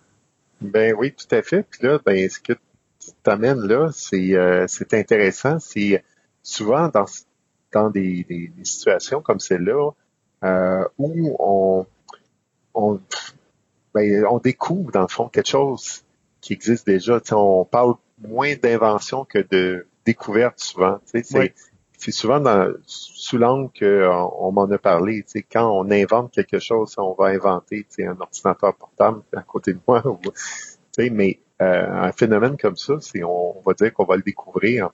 Ben oui, tout à fait. Puis là, ben ce que tu t'amènes là, c'est euh, intéressant. C'est souvent dans dans des, des, des situations comme celle-là euh, où on on ben, on découvre dans le fond quelque chose qui existe déjà. On parle moins d'invention que de découverte souvent. Oui. C'est souvent dans, sous l'angle qu'on on, m'en a parlé. Tu sais, quand on invente quelque chose, on va inventer tu sais, un ordinateur portable à côté de moi. tu sais, mais euh, un phénomène comme ça, c'est on, on va dire qu'on va le découvrir.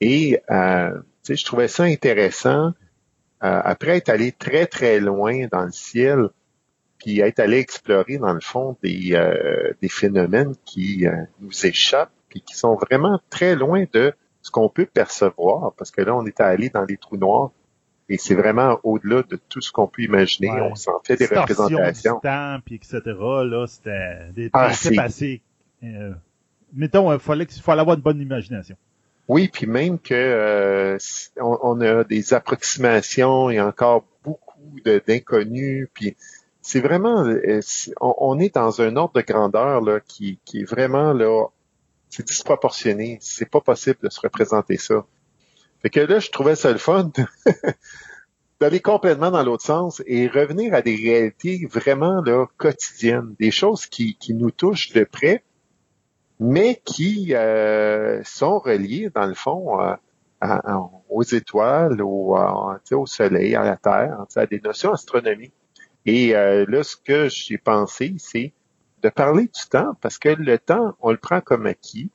Et euh, tu sais, je trouvais ça intéressant. euh, après être allé très très loin dans le ciel, puis être allé explorer dans le fond des, euh, des phénomènes qui euh, nous échappent, puis qui sont vraiment très loin de ce qu'on peut percevoir, parce que là, on est allé dans les trous noirs, et c'est vraiment au-delà de tout ce qu'on peut imaginer. Ouais. On s'en fait des Distorsion représentations. du temps, puis etc., là, c'était des Ah, assez... euh, mettons, il fallait, qu'il fallait avoir une bonne imagination. Oui, puis même que euh, on, on a des approximations et encore beaucoup d'inconnus, puis c'est vraiment, euh, on est dans un ordre de grandeur là qui, qui est vraiment là, c'est disproportionné. C'est pas possible de se représenter ça. Fait que là, je trouvais ça le fun d'aller complètement dans l'autre sens et revenir à des réalités vraiment là quotidiennes, des choses qui, qui nous touchent de près, mais qui euh, sont reliées dans le fond aux étoiles, au, au soleil, à la Terre, à des notions astronomiques. Et euh, là, ce que j'ai pensé, c'est de parler du temps, parce que le temps, on le prend comme acquis.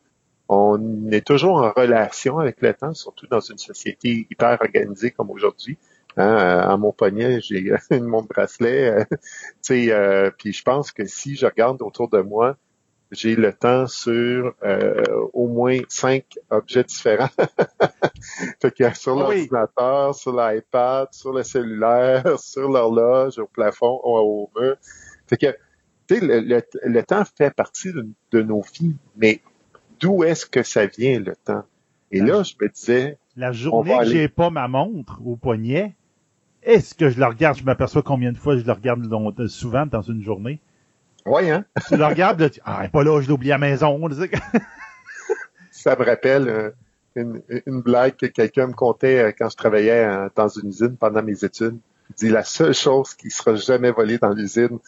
On est toujours en relation avec le temps, surtout dans une société hyper organisée comme aujourd'hui. Hein, à mon poignet, j'ai mon bracelet. euh, tu sais, euh, puis je pense que si je regarde autour de moi, j'ai le temps sur euh, au moins cinq objets différents. fait que sur Ah oui. l'ordinateur, sur l'iPad, sur le cellulaire, sur l'horloge, au plafond, au, au mur. Fait que le, le, le temps fait partie de, de nos vies, mais d'où est-ce que ça vient le temps? Et là, je me disais, La journée que aller. j'ai pas ma montre au poignet, est-ce que je la regarde, je m'aperçois combien de fois je la regarde long- souvent dans une journée? ouais, hein? Tu la regardes, là, tu, ah, elle est pas là, je l'ai oublié à la maison. ça me rappelle euh, une, une blague que quelqu'un me contait euh, quand je travaillais euh, dans une usine pendant mes études. Il dit la seule chose qui sera jamais volée dans l'usine,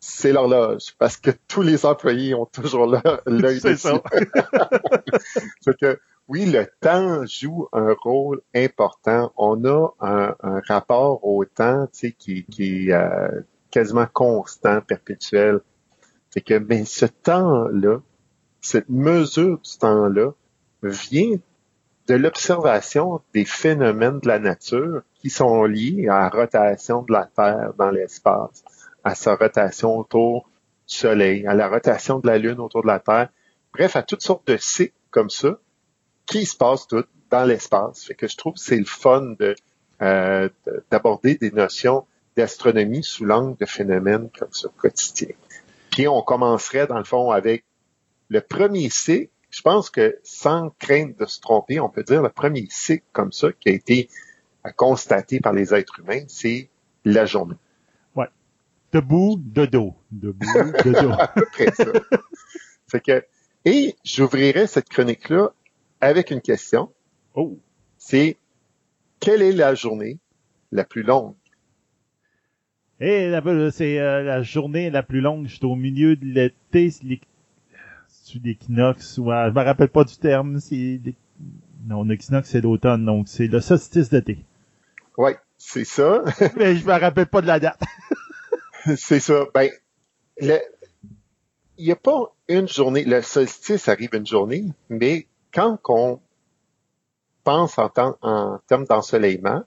c'est l'horloge, parce que tous les employés ont toujours l'œil dessus. Ça. que oui, le temps joue un rôle important. On a un, rapport au temps, tu sais, qui, qui est euh, quasiment constant, perpétuel. C'est que, ben, ce temps-là, cette mesure du temps-là vient de l'observation des phénomènes de la nature qui sont liés à la rotation de la Terre dans l'espace, à sa rotation autour du Soleil, à la rotation de la Lune autour de la Terre, bref, à toutes sortes de cycles comme ça qui se passent dans l'espace. Fait que je trouve que c'est le fun euh, d'aborder des notions d'astronomie sous l'angle de phénomènes comme ça quotidien. Puis on commencerait dans le fond avec le premier cycle, je pense que sans crainte de se tromper, on peut dire le premier cycle comme ça qui a été constaté par les êtres humains, c'est la journée. Ouais. Debout, de dos. Debout, de dos. à peu près ça. fait que, et j'ouvrirai cette chronique-là avec une question. Oh. C'est quelle est la journée la plus longue? Et eh, c'est euh, la journée la plus longue, juste au milieu de l'été, l'équinoxe, ou je me rappelle pas du terme, c'est non, l'équinoxe c'est l'automne, donc c'est le solstice d'été. Oui, c'est ça. Mais je me rappelle pas de la date. c'est ça. Ben, il n'y a pas une journée. Le solstice arrive une journée, mais quand on pense en, en termes d'ensoleillement,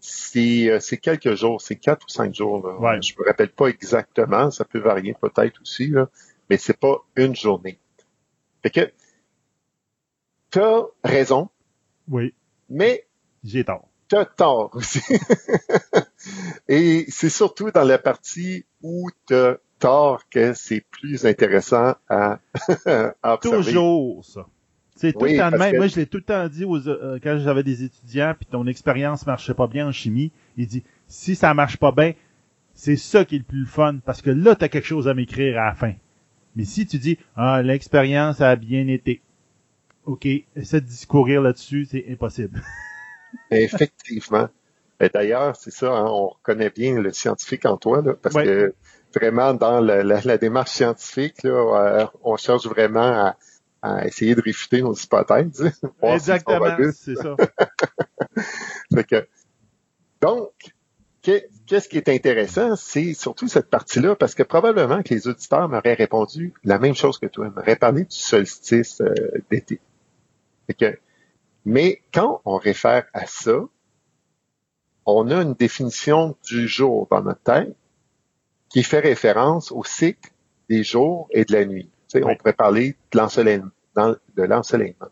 c'est quelques jours, c'est quatre ou cinq jours. Là. Je me rappelle pas exactement, ça peut varier peut-être aussi. Là mais c'est pas une journée. Fait que, t'as raison. Oui. Mais. J'ai tort. T'as tort aussi. Et c'est surtout dans la partie où t'as tort que c'est plus intéressant à, observer. Toujours ça. C'est tout le temps de même. Moi, je l'ai tout le temps dit aux, euh, quand j'avais des étudiants, puis ton expérience marchait pas bien en chimie. Il dit, si ça marche pas bien, c'est ça qui est le plus fun, parce que là, t'as quelque chose à m'écrire à la fin. Mais si tu dis, ah, l'expérience a bien été, OK, essaie de discourir là-dessus, c'est impossible. Effectivement. D'ailleurs, c'est ça, hein, on reconnaît bien le scientifique en toi, là, parce que vraiment, dans la, démarche scientifique, là, euh, on cherche vraiment à, essayer de réfuter nos hypothèses. Exactement, c'est ça. donc, qu'est-ce qui est intéressant, c'est surtout cette partie-là, parce que probablement que les auditeurs m'auraient répondu la même chose que toi, m'auraient parlé du solstice euh, d'été. mais quand on réfère à ça, on a une définition du jour dans notre tête qui fait référence au cycle des jours et de la nuit. On pourrait parler de l'ensoleillement. De l'ensoleillement.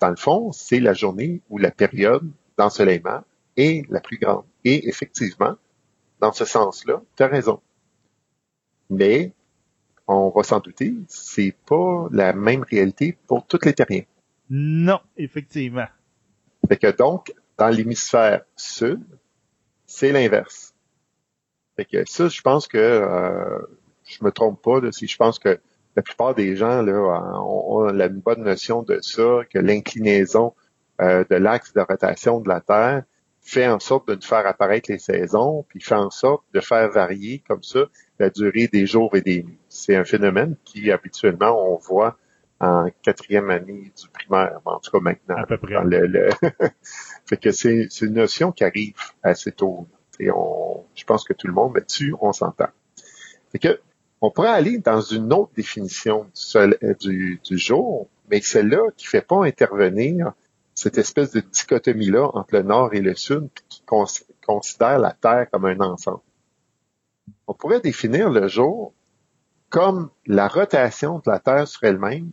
Dans le fond, c'est la journée ou la période d'ensoleillement est la plus grande. Et effectivement, dans ce sens-là, tu as raison. Mais, on va s'en douter, c'est pas la même réalité pour tous les terriens. Non, effectivement. Fait que donc, dans l'hémisphère sud, c'est l'inverse. Fait que ça, je pense que euh, je me trompe pas si je pense que la plupart des gens là ont, la bonne notion de ça, que l'inclinaison euh, de l'axe de rotation de la Terre fait en sorte de nous faire apparaître les saisons, puis fait en sorte de faire varier comme ça la durée des jours et des nuits. C'est un phénomène qui habituellement on voit en quatrième année du primaire, en tout cas maintenant. À peu près. le, fait que c'est une notion qui arrive assez tôt. Et on, je pense que tout le monde là-dessus, on s'entend. Fait que on pourrait aller dans une autre définition du, euh, du, du jour, mais celle-là qui fait pas intervenir cette espèce de dichotomie-là entre le nord et le sud qui considère la Terre comme un ensemble. On pourrait définir le jour comme la rotation de la Terre sur elle-même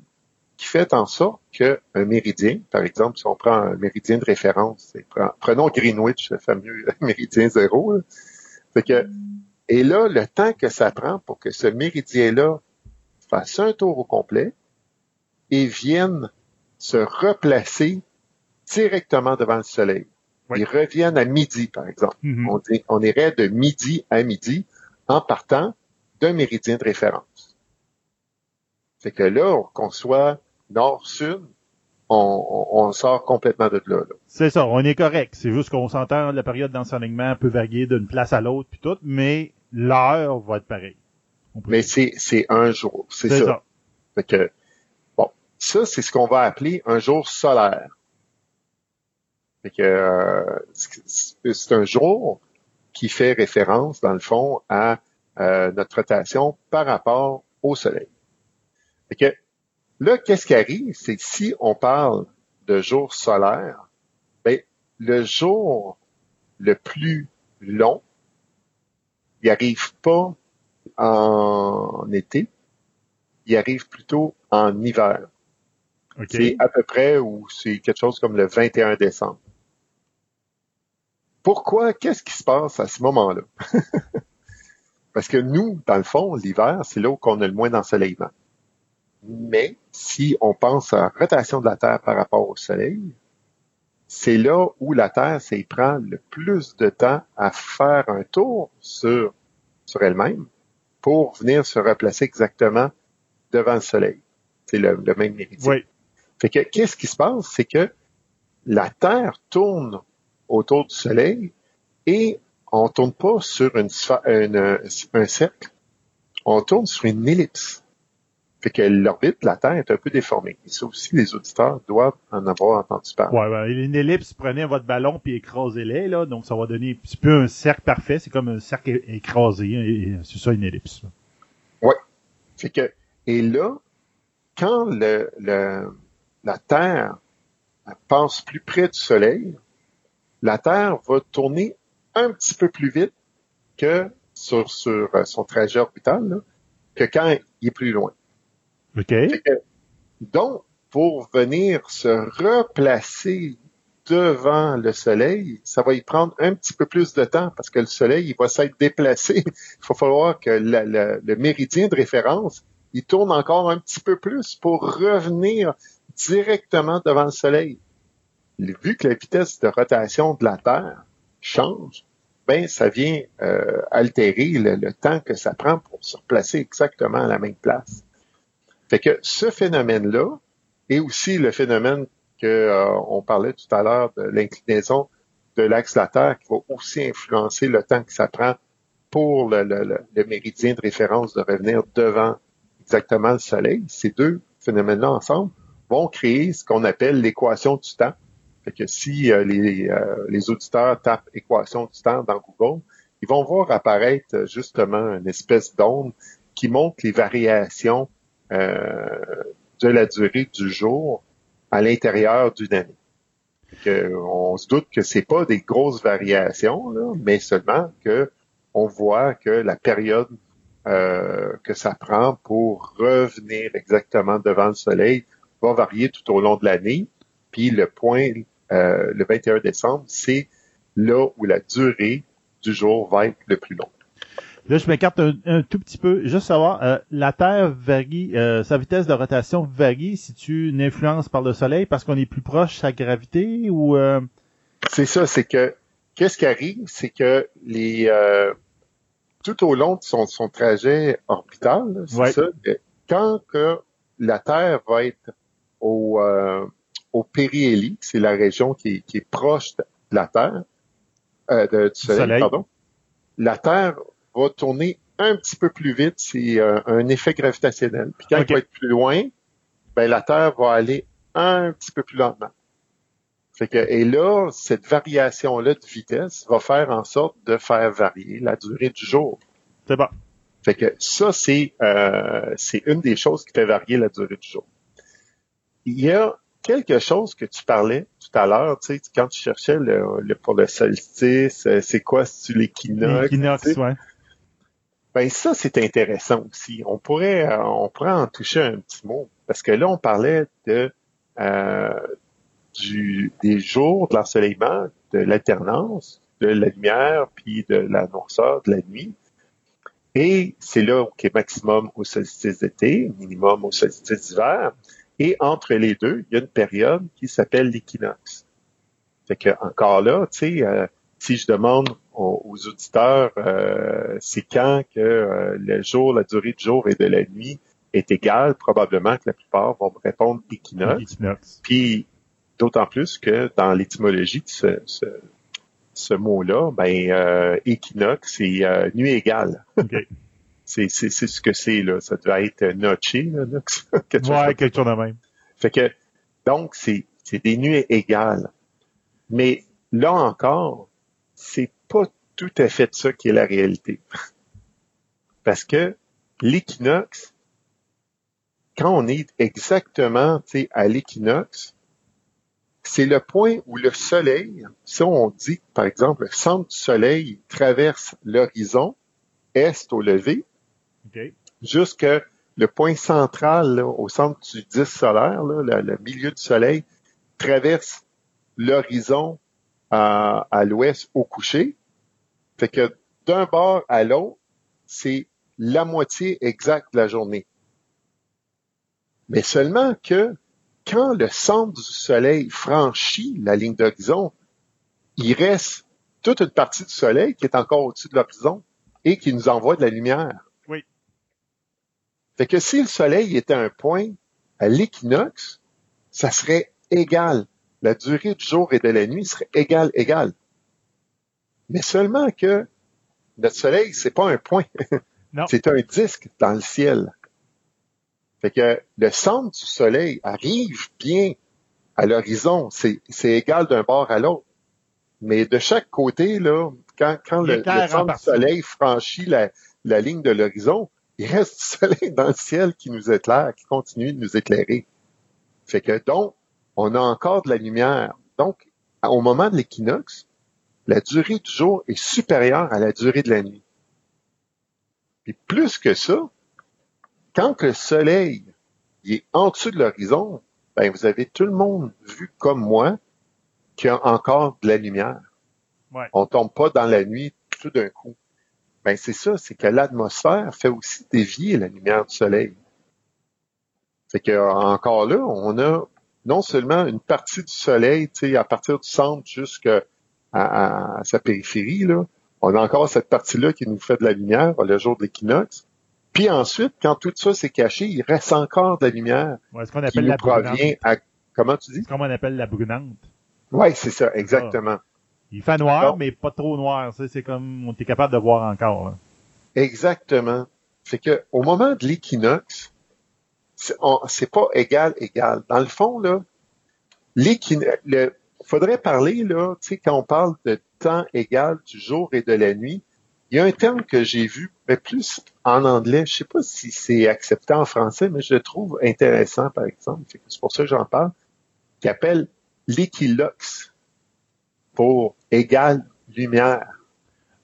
qui fait en sorte qu'un méridien, par exemple, si on prend un méridien de référence, prenons Greenwich, le fameux méridien zéro, que, et là, le temps que ça prend pour que ce méridien-là fasse un tour au complet et vienne se replacer directement devant le soleil. Ils reviennent à midi, par exemple. Mm-hmm. on, irait de midi à midi en partant d'un méridien de référence. C'est que là, qu'on soit nord-sud, on, sort complètement de là. C'est ça, on est correct. C'est juste qu'on s'entend, la période d'enseignement peut varier d'une place à l'autre, puis tout, mais l'heure va être pareille. Mais c'est, c'est un jour, c'est ça. Fait que, bon, ça, c'est ce qu'on va appeler un jour solaire. Fait que, euh, c'est un jour qui fait référence, dans le fond, à euh, notre rotation par rapport au Soleil. Fait que, là, qu'est-ce qui arrive? C'est que si on parle de jour solaire, ben, le jour le plus long, il arrive pas en été, il arrive plutôt en hiver. C'est à peu près ou c'est quelque chose comme le 21 décembre. Pourquoi? Qu'est-ce qui se passe à ce moment-là? Parce que nous, dans le fond, l'hiver, c'est là où on a le moins d'ensoleillement. Mais si on pense à la rotation de la Terre par rapport au Soleil, c'est là où la Terre, ça prend le plus de temps à faire un tour sur, sur elle-même pour venir se replacer exactement devant le Soleil. C'est le, même méridien. Oui. Fait que, qu'est-ce qui se passe? C'est que la Terre tourne autour du Soleil et on tourne pas sur une, un cercle, on tourne sur une ellipse. Fait que l'orbite de la Terre est un peu déformée. Et ça aussi, les auditeurs doivent en avoir entendu parler. Ouais, ouais. Une ellipse, prenez votre ballon puis écrasez-les, là. Donc, ça va donner un petit peu un cercle parfait. C'est comme un cercle écrasé. Hein, c'est ça, une ellipse. Ouais. Fait que, et là, quand le, le, la Terre passe plus près du Soleil, la Terre va tourner un petit peu plus vite que sur, sur euh, son trajet orbital, que quand il est plus loin. Donc, pour venir se replacer devant le Soleil, ça va y prendre un petit peu plus de temps parce que le Soleil, il va s'être déplacé. il va falloir que le méridien de référence, il tourne encore un petit peu plus pour revenir directement devant le Soleil. Vu que la vitesse de rotation de la Terre change, ben ça vient euh, altérer le, temps que ça prend pour se replacer exactement à la même place. Fait que ce phénomène-là, et aussi le phénomène que euh, on parlait tout à l'heure de l'inclinaison de l'axe de la Terre, qui va aussi influencer le temps que ça prend pour le, le méridien de référence de revenir devant exactement le Soleil. Ces deux phénomènes-là ensemble vont créer ce qu'on appelle l'équation du temps. Fait que si euh, les, euh, les, auditeurs tapent équation du temps dans Google, ils vont voir apparaître justement une espèce d'onde qui montre les variations euh, de la durée du jour à l'intérieur d'une année. Que, on se doute que c'est pas des grosses variations, mais seulement que on voit que la période que ça prend pour revenir exactement devant le soleil va varier tout au long de l'année. Puis le point, euh, le 21 décembre, c'est là où la durée du jour va être le plus longue. Là, je m'écarte un, tout petit peu. Juste savoir, euh, la Terre varie, euh, sa vitesse de rotation varie si tu une influence par le Soleil parce qu'on est plus proche de sa gravité ou C'est ça, c'est que qu'est-ce qui arrive, c'est que les tout au long de son, son trajet orbital, c'est ça, quand que la Terre va être au, euh, au périhélie, c'est la région qui est, proche de la Terre, euh, du soleil, pardon. La Terre va tourner un petit peu plus vite, c'est euh, un effet gravitationnel. Puis quand elle va être plus loin, ben la Terre va aller un petit peu plus lentement. Fait que, et là, cette variation-là de vitesse va faire en sorte de faire varier la durée du jour. C'est bon. Fait que ça, c'est euh, c'est une des choses qui fait varier la durée du jour il y a quelque chose que tu parlais tout à l'heure, tu sais, quand tu cherchais le, pour le solstice, euh, c'est quoi, c'est l'équinoxe? L'équinoxe, ouais. Ben ça, c'est intéressant aussi. On pourrait, euh, on pourrait en toucher un petit mot, parce que là, on parlait de euh, du, des jours de l'ensoleillement, de l'alternance, de la lumière, puis de la noirceur de la nuit. Et c'est là qui est maximum au solstice d'été, minimum au solstice d'hiver. Et entre les deux, il y a une période qui s'appelle l'équinoxe. Fait que encore là, tu sais, euh, si je demande aux, auditeurs, euh, c'est quand que euh, le jour, la durée du jour et de la nuit est égal, probablement que la plupart vont répondre équinoxe. Puis d'autant plus que dans l'étymologie de ce, ce, ce mot-là, ben équinoxe, c'est euh, nuit égale. c'est, c'est, c'est ce que c'est, là. Ça devait être noche, là, quelque chose ouais, quelque chose de même. Fait que, donc, c'est, c'est des nuits égales. Mais là encore, c'est pas tout à fait ça qui est la réalité. Parce que l'équinoxe, quand on est exactement à l'équinoxe, c'est le point où le soleil, si on dit, par exemple, le centre du soleil traverse l'horizon, est au lever, okay. jusque le point central, au centre du disque solaire, le, milieu du soleil, traverse l'horizon à, à l'ouest au coucher. Fait que d'un bord à l'autre, c'est la moitié exacte de la journée. Mais seulement que quand le centre du Soleil franchit la ligne d'horizon, il reste toute une partie du Soleil qui est encore au-dessus de l'horizon et qui nous envoie de la lumière. Oui. Fait que si le Soleil était un point à l'équinoxe, ça serait égal. La durée du jour et de la nuit serait égale, égale. Mais seulement que notre Soleil, c'est pas un point. c'est un disque dans le ciel. Fait que le centre du soleil arrive bien à l'horizon. C'est, égal d'un bord à l'autre. Mais de chaque côté, là, quand, quand le, centre du soleil franchit la, la ligne de l'horizon, il reste du soleil dans le ciel qui nous éclaire, qui continue de nous éclairer. Fait que donc, on a encore de la lumière. Donc, au moment de l'équinoxe, la durée du jour est supérieure à la durée de la nuit. Puis plus que ça, quand le soleil est en dessous de l'horizon, ben vous avez tout le monde vu comme moi qu'il y a encore de la lumière. Ouais. On tombe pas dans la nuit tout d'un coup. Ben c'est ça, c'est que l'atmosphère fait aussi dévier la lumière du soleil. C'est que encore là, on a non seulement une partie du soleil, tu sais, à partir du centre jusqu'à à, sa périphérie, là, on a encore cette partie-là qui nous fait de la lumière le jour de l'équinoxe. Puis ensuite, quand tout ça s'est caché, il reste encore de la lumière. Ouais, ce qu'on appelle la provient à, comment tu dis? Comme on appelle la brunante. Oui, c'est ça, exactement. Il fait noir, mais pas trop noir. C'est comme, on est capable de voir encore. Exactement. C'est que, au moment de l'équinoxe, c'est pas égal, égal. Dans le fond, là, l'équinoxe, faudrait parler, là, tu sais, quand on parle de temps égal du jour et de la nuit, il y a un terme que j'ai vu, mais plus en anglais. Je sais pas si c'est accepté en français, mais je le trouve intéressant, par exemple. C'est pour ça que j'en parle. Qui appelle l'équiloxe pour égal lumière.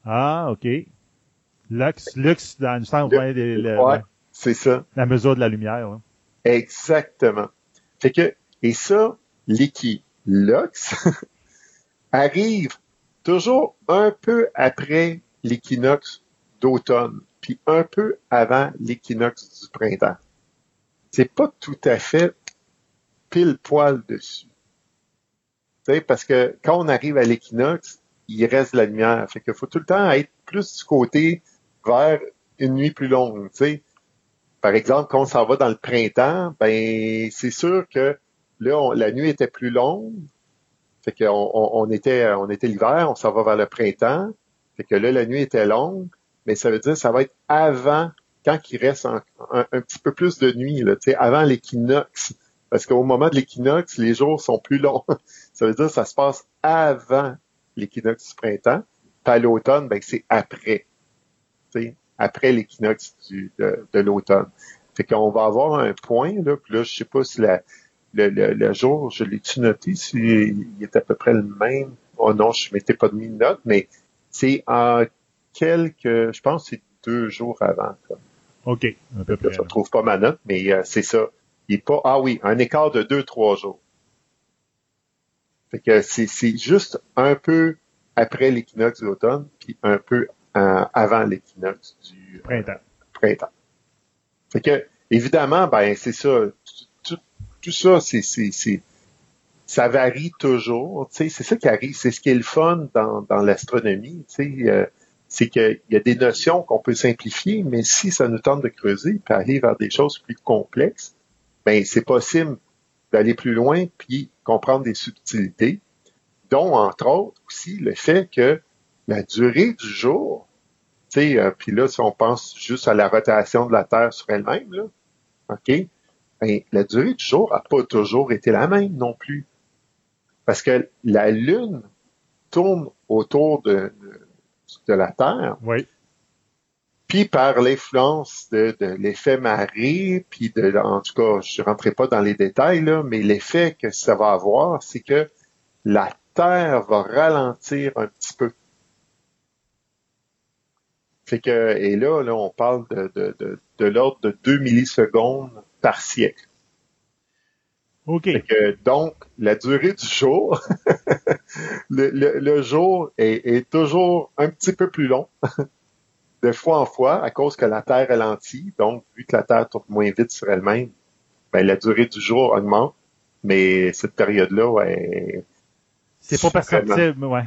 Ah, OK. Lux, lux dans le sens le, ouais, c'est ça. La mesure de la lumière. Exactement. Fait que, et ça, l'équiloxe arrive toujours un peu après l'équinoxe d'automne, puis un peu avant l'équinoxe du printemps. C'est pas tout à fait pile poil dessus. sais, parce que quand on arrive à l'équinoxe, il reste de la lumière. Fait qu'il faut tout le temps être plus du côté vers une nuit plus longue. sais. Par exemple, quand on s'en va dans le printemps, ben c'est sûr que là, la nuit était plus longue. Fait qu'on on était, on était l'hiver, on s'en va vers le printemps. Fait que là, la nuit était longue, mais ça veut dire que ça va être avant, quand il reste un, petit peu plus de nuit, là, avant l'équinoxe. Parce qu'au moment de l'équinoxe, les jours sont plus longs. ça veut dire que ça se passe avant l'équinoxe du printemps. Puis l'automne, ben, c'est après. Après l'équinoxe de, de l'automne. Fait qu'on va avoir un point, là, puis là, je sais pas si la, le, le, jour, je l'ai-tu noté, s'il est à peu près le même. Oh non, je m'étais pas mis de note, mais c'est en quelques, je pense c'est deux jours avant. OK. Un peu Je ne trouve pas ma note, mais euh, c'est ça. Il est pas, ah oui, un écart de deux, trois jours. Fait que c'est, juste un peu après l'équinoxe d'automne, puis un peu euh, avant l'équinoxe du euh, printemps. printemps. Fait que, évidemment, ben, c'est ça. Tout, ça, c'est, c'est, ça varie toujours. C'est ça qui arrive. C'est ce qui est le fun dans, dans l'astronomie. Euh, c'est qu'il y a des notions qu'on peut simplifier, mais si ça nous tente de creuser puis aller vers des choses plus complexes, ben c'est possible d'aller plus loin puis comprendre des subtilités, dont entre autres aussi le fait que la durée du jour, tu sais, euh, puis là si on pense juste à la rotation de la Terre sur elle-même, là, ok, ben, la durée du jour a pas toujours été la même non plus, parce que la Lune tourne autour de, de la Terre. Oui. Puis par l'influence de, de l'effet marée, puis de, en tout cas, je ne rentrerai pas dans les détails, là, mais l'effet que ça va avoir, c'est que la Terre va ralentir un petit peu. Fait que, et là, là, on parle de, de, de, de l'ordre de 2 millisecondes par siècle. OK. Que, donc, la durée du jour, le, le, le, jour est, est, toujours un petit peu plus long, de fois en fois, à cause que la Terre ralentit. Donc, vu que la Terre tourne moins vite sur elle-même, ben, la durée du jour augmente. Mais cette période-là, ouais, c'est pas perceptible, ouais.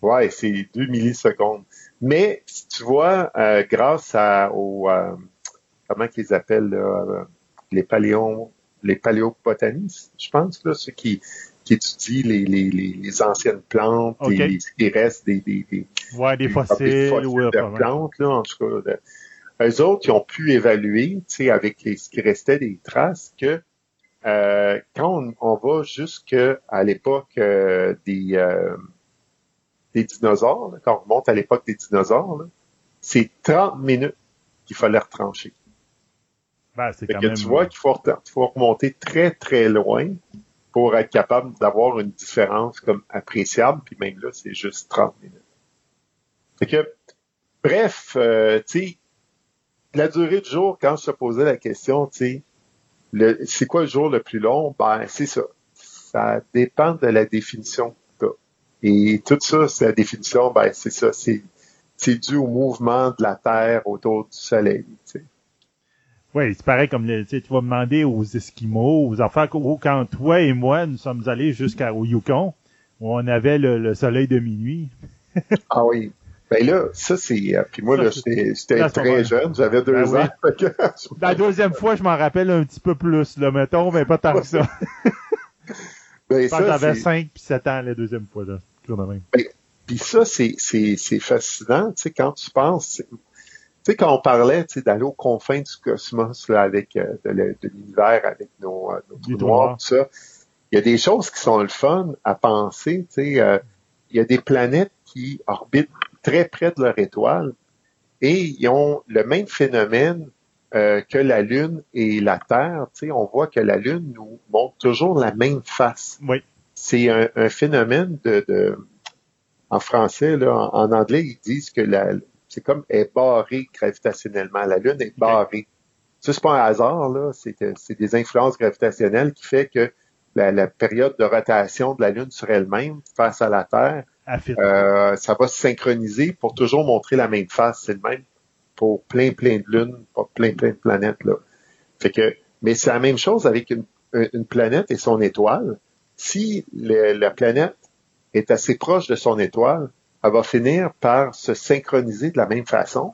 Ouais, c'est 2 millisecondes. Mais si tu vois, euh, grâce à, au euh, comment qu'ils appellent là, les paléons les paléobotanistes, je pense, là, ceux qui, qui étudient les, les, les, anciennes plantes, okay. les, les restes des, des, des, ouais, des, fossiles, des fossiles ouais, de plantes, là, en tout cas. De, eux autres, ils ont pu évaluer, tu sais, avec les, ce qui restait des traces, que euh, quand on, on va jusqu'à l'époque euh, des, euh, des dinosaures, là, quand on remonte à l'époque des dinosaures, c'est 30 minutes qu'il fallait retrancher. Ben, c'est quand que même... Tu vois qu'il faut, faut, remonter très, très loin pour être capable d'avoir une différence comme appréciable, puis même là, c'est juste 30 minutes. Fait que, bref, euh, tu sais, la durée du jour, quand je te posais la question, tu sais, c'est quoi le jour le plus long? Ben, c'est ça. Ça dépend de la définition que tu Et tout ça, c'est la définition, ben, c'est ça, c'est, c'est dû au mouvement de la Terre autour du Soleil, tu sais. Oui, c'est pareil comme le, tu vas demander aux Esquimaux, aux enfants, quand toi et moi, nous sommes allés jusqu'au Yukon, où on avait le, le soleil de minuit. ah oui. Ben là, ça c'est. Puis moi, là, j'étais très jeune, j'avais deux ben ans. Oui. La deuxième fois, je m'en rappelle un petit peu plus, là, mettons, mais pas tant que ça. ben, ça j'avais 5 puis 7 ans la deuxième fois, là. Ben, puis ça, c'est fascinant, tu sais, quand tu penses, tu sais, quand on parlait d'aller aux confins du cosmos là, avec euh, de l'univers, avec nos, euh, nos trous noirs, tout ça, il y a des choses qui sont le fun à penser. Tu sais, euh, il y a des planètes qui orbitent très près de leur étoile et ils ont le même phénomène euh, que la Lune et la Terre. Tu sais, on voit que la Lune nous montre toujours la même face. Oui. C'est un, un, phénomène de, de, en français, là, en, en anglais, ils disent que la, c'est comme est barrée gravitationnellement. La Lune est barrée. Ça, c'est pas un hasard, là. C'est, c'est des influences gravitationnelles qui fait que la, la, période de rotation de la Lune sur elle-même face à la Terre, euh, ça va se synchroniser pour toujours montrer la même face. C'est le même pour plein, plein de lunes, pour plein, plein de planètes, là. Fait que, mais c'est la même chose avec une, une planète et son étoile. Si le, la planète est assez proche de son étoile, elle va finir par se synchroniser de la même façon.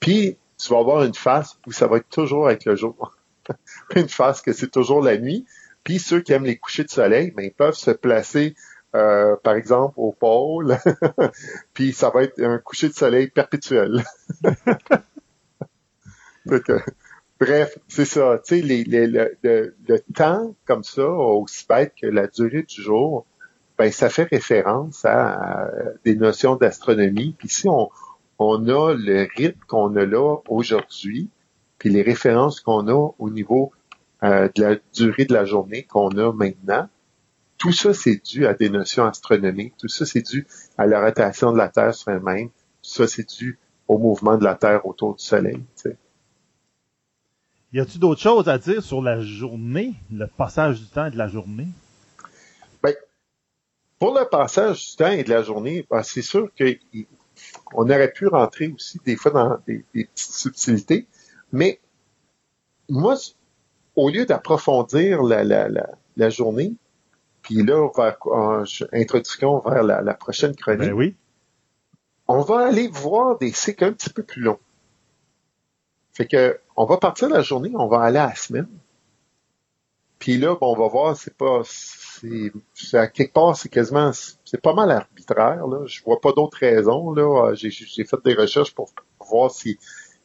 Puis, tu vas avoir une face où ça va être toujours avec le jour. une face que c'est toujours la nuit. Puis, ceux qui aiment les couchers de soleil, ben, ils peuvent se placer, euh, par exemple, au pôle. Puis, ça va être un coucher de soleil perpétuel. bref, c'est ça. Tu sais, le, temps, comme ça, aussi bête que la durée du jour, ben, ça fait référence à, des notions d'astronomie. Puis si on, on a le rythme qu'on a là aujourd'hui, puis les références qu'on a au niveau euh, de la durée de la journée qu'on a maintenant, tout ça, c'est dû à des notions astronomiques. Tout ça, c'est dû à la rotation de la Terre sur elle-même. Tout ça, c'est dû au mouvement de la Terre autour du Soleil. Y a-t-il d'autres choses à dire sur la journée, le passage du temps et de la journée? Pour le passage du temps et de la journée, ben, c'est sûr qu'on aurait pu rentrer aussi des fois dans des, des petites subtilités, mais moi, au lieu d'approfondir la, la, la, la, journée, puis là, vers, en introduction vers la, la prochaine chronique, ben oui. on va aller voir des cycles un petit peu plus longs. Fait que, on va partir la journée, on va aller à la semaine. Puis là, on va voir, c'est pas, c'est, à quelque part, c'est quasiment, c'est pas mal arbitraire, là. Je vois pas d'autres raisons, là. J'ai, j'ai fait des recherches pour voir s'il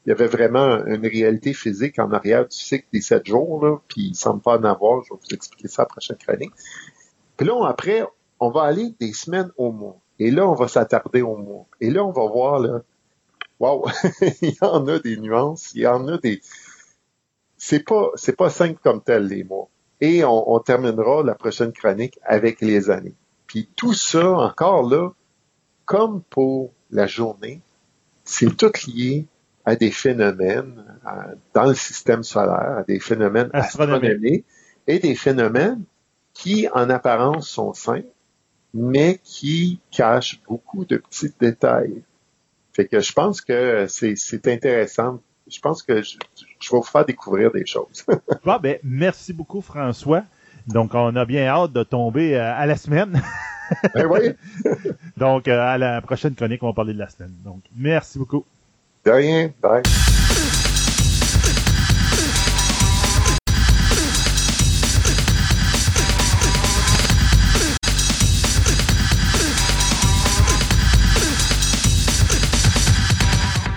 y avait vraiment une réalité physique en arrière du cycle des sept jours, là. Puis il semble pas en avoir. Je vais vous expliquer ça à la prochaine chronique. Puis là, après, on va aller des semaines au mois. Et là, on va s'attarder au mois. Et là, on va voir, là, wow, il y en a des nuances, il y en a des... C'est pas, c'est pas simple comme tel, les mois. Et on, terminera la prochaine chronique avec les années. Puis tout ça, encore là, comme pour la journée, c'est tout lié à des phénomènes dans le système solaire, à des phénomènes astronomiques et des phénomènes qui, en apparence, sont simples, mais qui cachent beaucoup de petits détails. Fait que je pense que c'est intéressant. Je pense que je, vais vous faire découvrir des choses. bon, ben, merci beaucoup, François. Donc, on a bien hâte de tomber euh, à la semaine. ben oui. Donc, euh, à la prochaine chronique, on va parler de la semaine. Donc, merci beaucoup. De rien. Bye.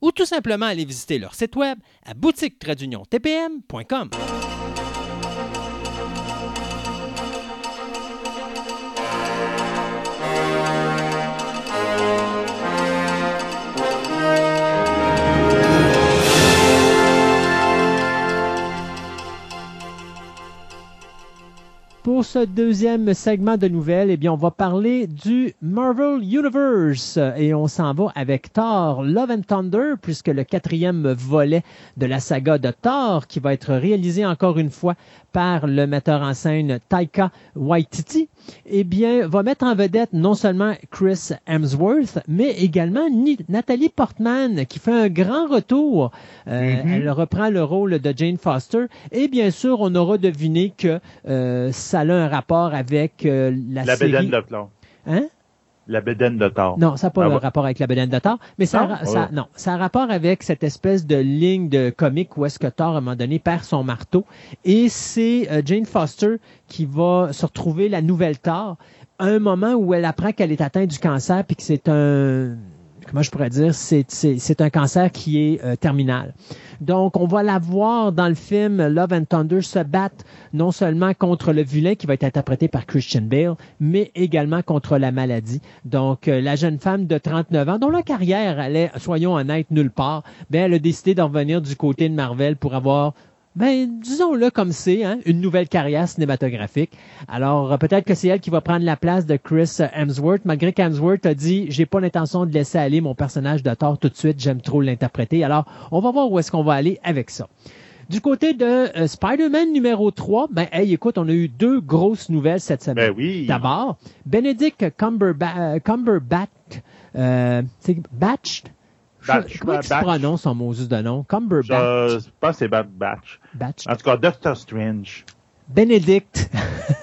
ou tout simplement aller visiter leur site web à boutique-tpm.com. Pour ce deuxième segment de nouvelles, eh bien, on va parler du Marvel Universe. Et on s'en va avec Thor Love and Thunder puisque le quatrième volet de la saga de Thor qui va être réalisé encore une fois par le metteur en scène Taika Waititi, eh bien, va mettre en vedette non seulement Chris Hemsworth, mais également Nathalie Portman, qui fait un grand retour. Euh, mm-hmm. Elle reprend le rôle de Jane Foster. Et bien sûr, on aura deviné que euh, ça a un rapport avec euh, la, la série... de Hein? La bédaine de Thor. Non, ça n'a pas ah, rapport avec la bédaine de Thor, mais ça, ça, non, ça a rapport avec cette espèce de ligne de comique où est-ce que Thor, à un moment donné, perd son marteau. Et c'est euh, Jane Foster qui va se retrouver la nouvelle Thor à un moment où elle apprend qu'elle est atteinte du cancer puis que c'est un comment je pourrais dire, c'est un cancer qui est euh, terminal. Donc, on va la voir dans le film Love and Thunder se battre non seulement contre le vilain qui va être interprété par Christian Bale, mais également contre la maladie. Donc, euh, la jeune femme de 39 ans, dont la carrière allait, soyons honnêtes, nulle part, ben, elle a décidé d'en venir du côté de Marvel pour avoir ben, disons-le comme c'est, hein, une nouvelle carrière cinématographique. Alors, euh, peut-être que c'est elle qui va prendre la place de Chris Hemsworth, malgré qu'Hemsworth a dit, j'ai pas l'intention de laisser aller mon personnage de Thor tout de suite, j'aime trop l'interpréter. Alors, on va voir où est-ce qu'on va aller avec ça. Du côté de euh, Spider-Man numéro 3, ben, hey, écoute, on a eu deux grosses nouvelles cette semaine. Ben oui. D'abord, Benedict Cumberbatch, Cumberbatch euh, c'est Batch, Batch. Comment tu prononces son Moses de nom? Cumberbatch. Je pense que c'est Batch. Batch. En tout cas, Doctor Strange. Benedict.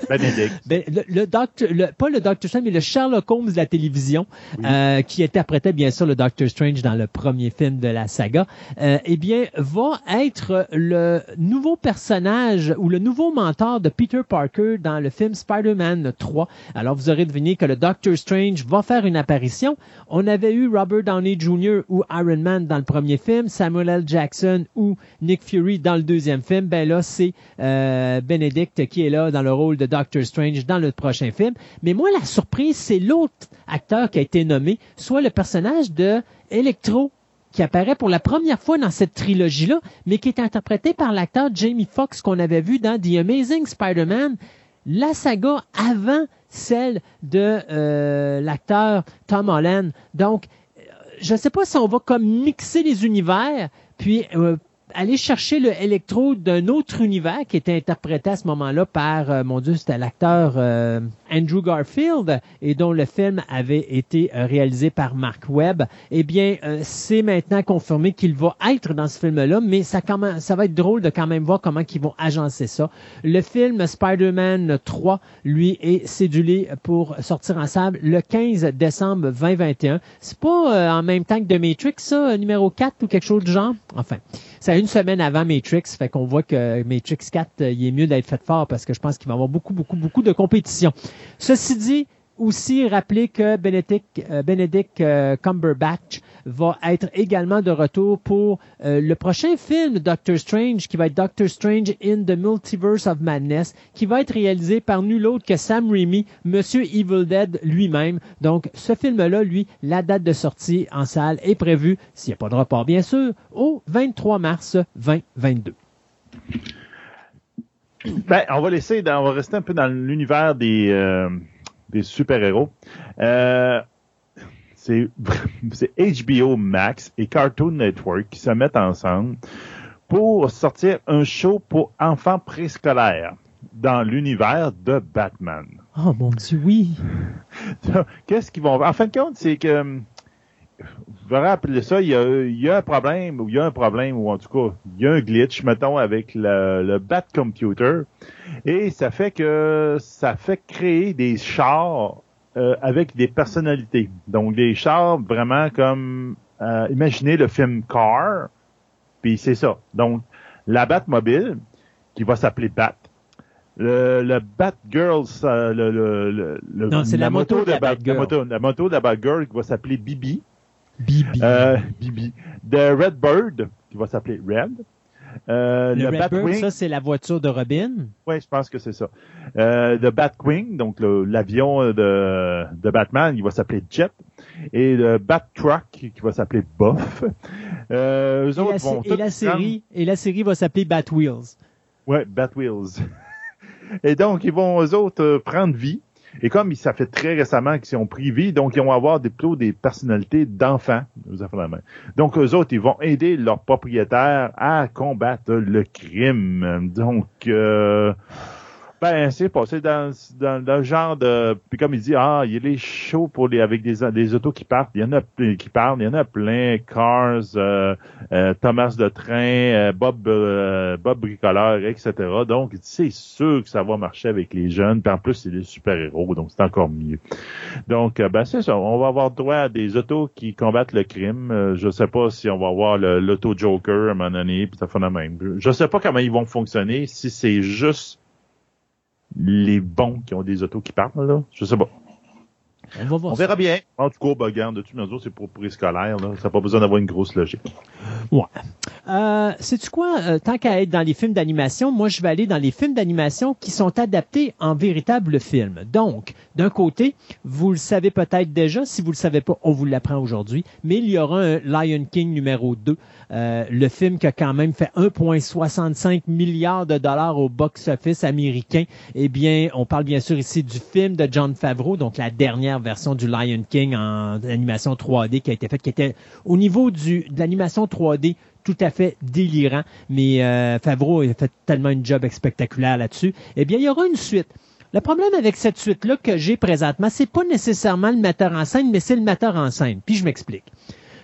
Benedict. Ben, le, le, docteur, le, pas le Doctor Strange, mais le Sherlock Holmes de la télévision, euh, qui interprétait bien sûr le Doctor Strange dans le premier film de la saga, euh, eh bien, va être le nouveau personnage ou le nouveau mentor de Peter Parker dans le film Spider-Man 3. Alors, vous aurez deviné que le Doctor Strange va faire une apparition. On avait eu Robert Downey Jr. ou Iron Man dans le premier film, Samuel L. Jackson ou Nick Fury dans le deuxième film. Ben là, c'est euh, Benedict qui est là dans le rôle de Doctor Strange dans le prochain film. Mais moi, la surprise, c'est l'autre acteur qui a été nommé, soit le personnage de Electro qui apparaît pour la première fois dans cette trilogie-là, mais qui est interprété par l'acteur Jamie Foxx qu'on avait vu dans The Amazing Spider-Man, la saga avant celle de euh, l'acteur Tom Holland. Donc, euh, je ne sais pas si on va comme mixer les univers, puis euh, aller chercher le électro d'un autre univers qui était interprété à ce moment-là par, euh, mon Dieu, c'était l'acteur euh, Andrew Garfield et dont le film avait été euh, réalisé par Mark Webb. Eh bien, c'est maintenant confirmé qu'il va être dans ce film-là, mais ça, même, ça va être drôle de quand même voir comment ils vont agencer ça. Le film Spider-Man 3, lui, est cédulé pour sortir en salle le 15 décembre 2021. C'est pas en même temps que The Matrix, ça, numéro 4 ou quelque chose du genre? Enfin. Semaine avant Matrix, fait qu'on voit que Matrix 4, euh, il est mieux d'être fait fort parce que je pense qu'il va y avoir beaucoup, beaucoup, beaucoup de compétition. Ceci dit, aussi rappeler que Benedict, euh, Benedict euh, Cumberbatch va être également de retour pour euh, le prochain film Doctor Strange, qui va être Doctor Strange in the Multiverse of Madness, qui va être réalisé par nul autre que Sam Raimi, Monsieur Evil Dead lui-même. Donc, ce film-là, lui, la date de sortie en salle est prévue, s'il n'y a pas de report bien sûr, au 23 mars 2022. Ben, on va laisser, on va rester un peu dans l'univers des, euh, des super-héros. Euh, c'est HBO Max et Cartoon Network qui se mettent ensemble pour sortir un show pour enfants préscolaires dans l'univers de Batman. Oh mon Dieu, oui. Qu'est-ce qu'ils vont En fin de compte, c'est que vous verrez appeler ça, il y, a, un problème, ou il y a un problème, ou en tout cas, il y a un glitch, mettons, avec le, le Bat Computer. Et ça fait que ça fait créer des chars euh, avec des personnalités. Donc des chars vraiment comme euh, imaginez le film Car, puis c'est ça. Donc la Batmobile qui va s'appeler Bat. Le, le Batgirl, le, le, le, non, c'est la, moto, de la, Batgirl. La moto, la moto de la Batgirl qui va s'appeler Bibi. Bibi. Euh, Bibi. The Redbird qui va s'appeler Red. Euh, le, Batwing, ça c'est la voiture de Robin? Oui, je pense que c'est ça. Euh, le Batwing, donc l'avion de, de Batman, il va s'appeler Jet. Et le Bat-Truck, qui va s'appeler Buff. Euh, eux et, autres la, vont et la série et la série va s'appeler Batwheels. Ouais, Batwheels. et donc ils vont eux autres euh, prendre vie. Et comme ça fait très récemment qu'ils sont privés, donc ils vont avoir des, plutôt des personnalités d'enfants. Donc eux autres, ils vont aider leurs propriétaires à combattre le crime. Donc euh, ben, c'est pas. C'est dans, dans, le genre de. Puis comme il dit, ah, il les shows pour les avec des, des autos qui partent. Il y en a qui parlent. Il y en a plein. Cars, euh, euh, Thomas de train, euh, Bob Bob bricoleur, etc. Donc c'est sûr que ça va marcher avec les jeunes. Puis en plus c'est des super héros, donc c'est encore mieux. Donc ben c'est ça. On va avoir droit à des autos qui combattent le crime. je sais pas si on va avoir l'auto Joker à un moment donné. Puis ça fait la même. Je sais pas comment ils vont fonctionner. Si c'est juste les bons qui ont des autos qui partent, là. Je sais pas. On, va voir On verra bien. En tout cas, ben, de toute manière, c'est pour scolaire, là. Ça n'a pas besoin d'avoir une grosse logique. Ouais. Euh, Sais-tu quoi? Euh, tant qu'à être dans les films d'animation, moi, je vais aller dans les films d'animation qui sont adaptés en véritable film. Donc, d'un côté, vous le savez peut-être déjà. Si vous le savez pas, on vous l'apprend aujourd'hui. Mais il y aura un Lion King numéro 2. Euh, le film qui a quand même fait 1,65 milliard de dollars au box-office américain. Eh bien, on parle bien sûr ici du film de John Favreau, donc la dernière version du Lion King en animation 3D qui a été faite, qui était au niveau du, de l'animation 3D tout à fait délirant. Mais euh, Favreau a fait tellement une job spectaculaire là-dessus. Eh bien, il y aura une suite. Le problème avec cette suite-là que j'ai présentement, c'est pas nécessairement le metteur en scène, mais c'est le metteur en scène. Puis je m'explique.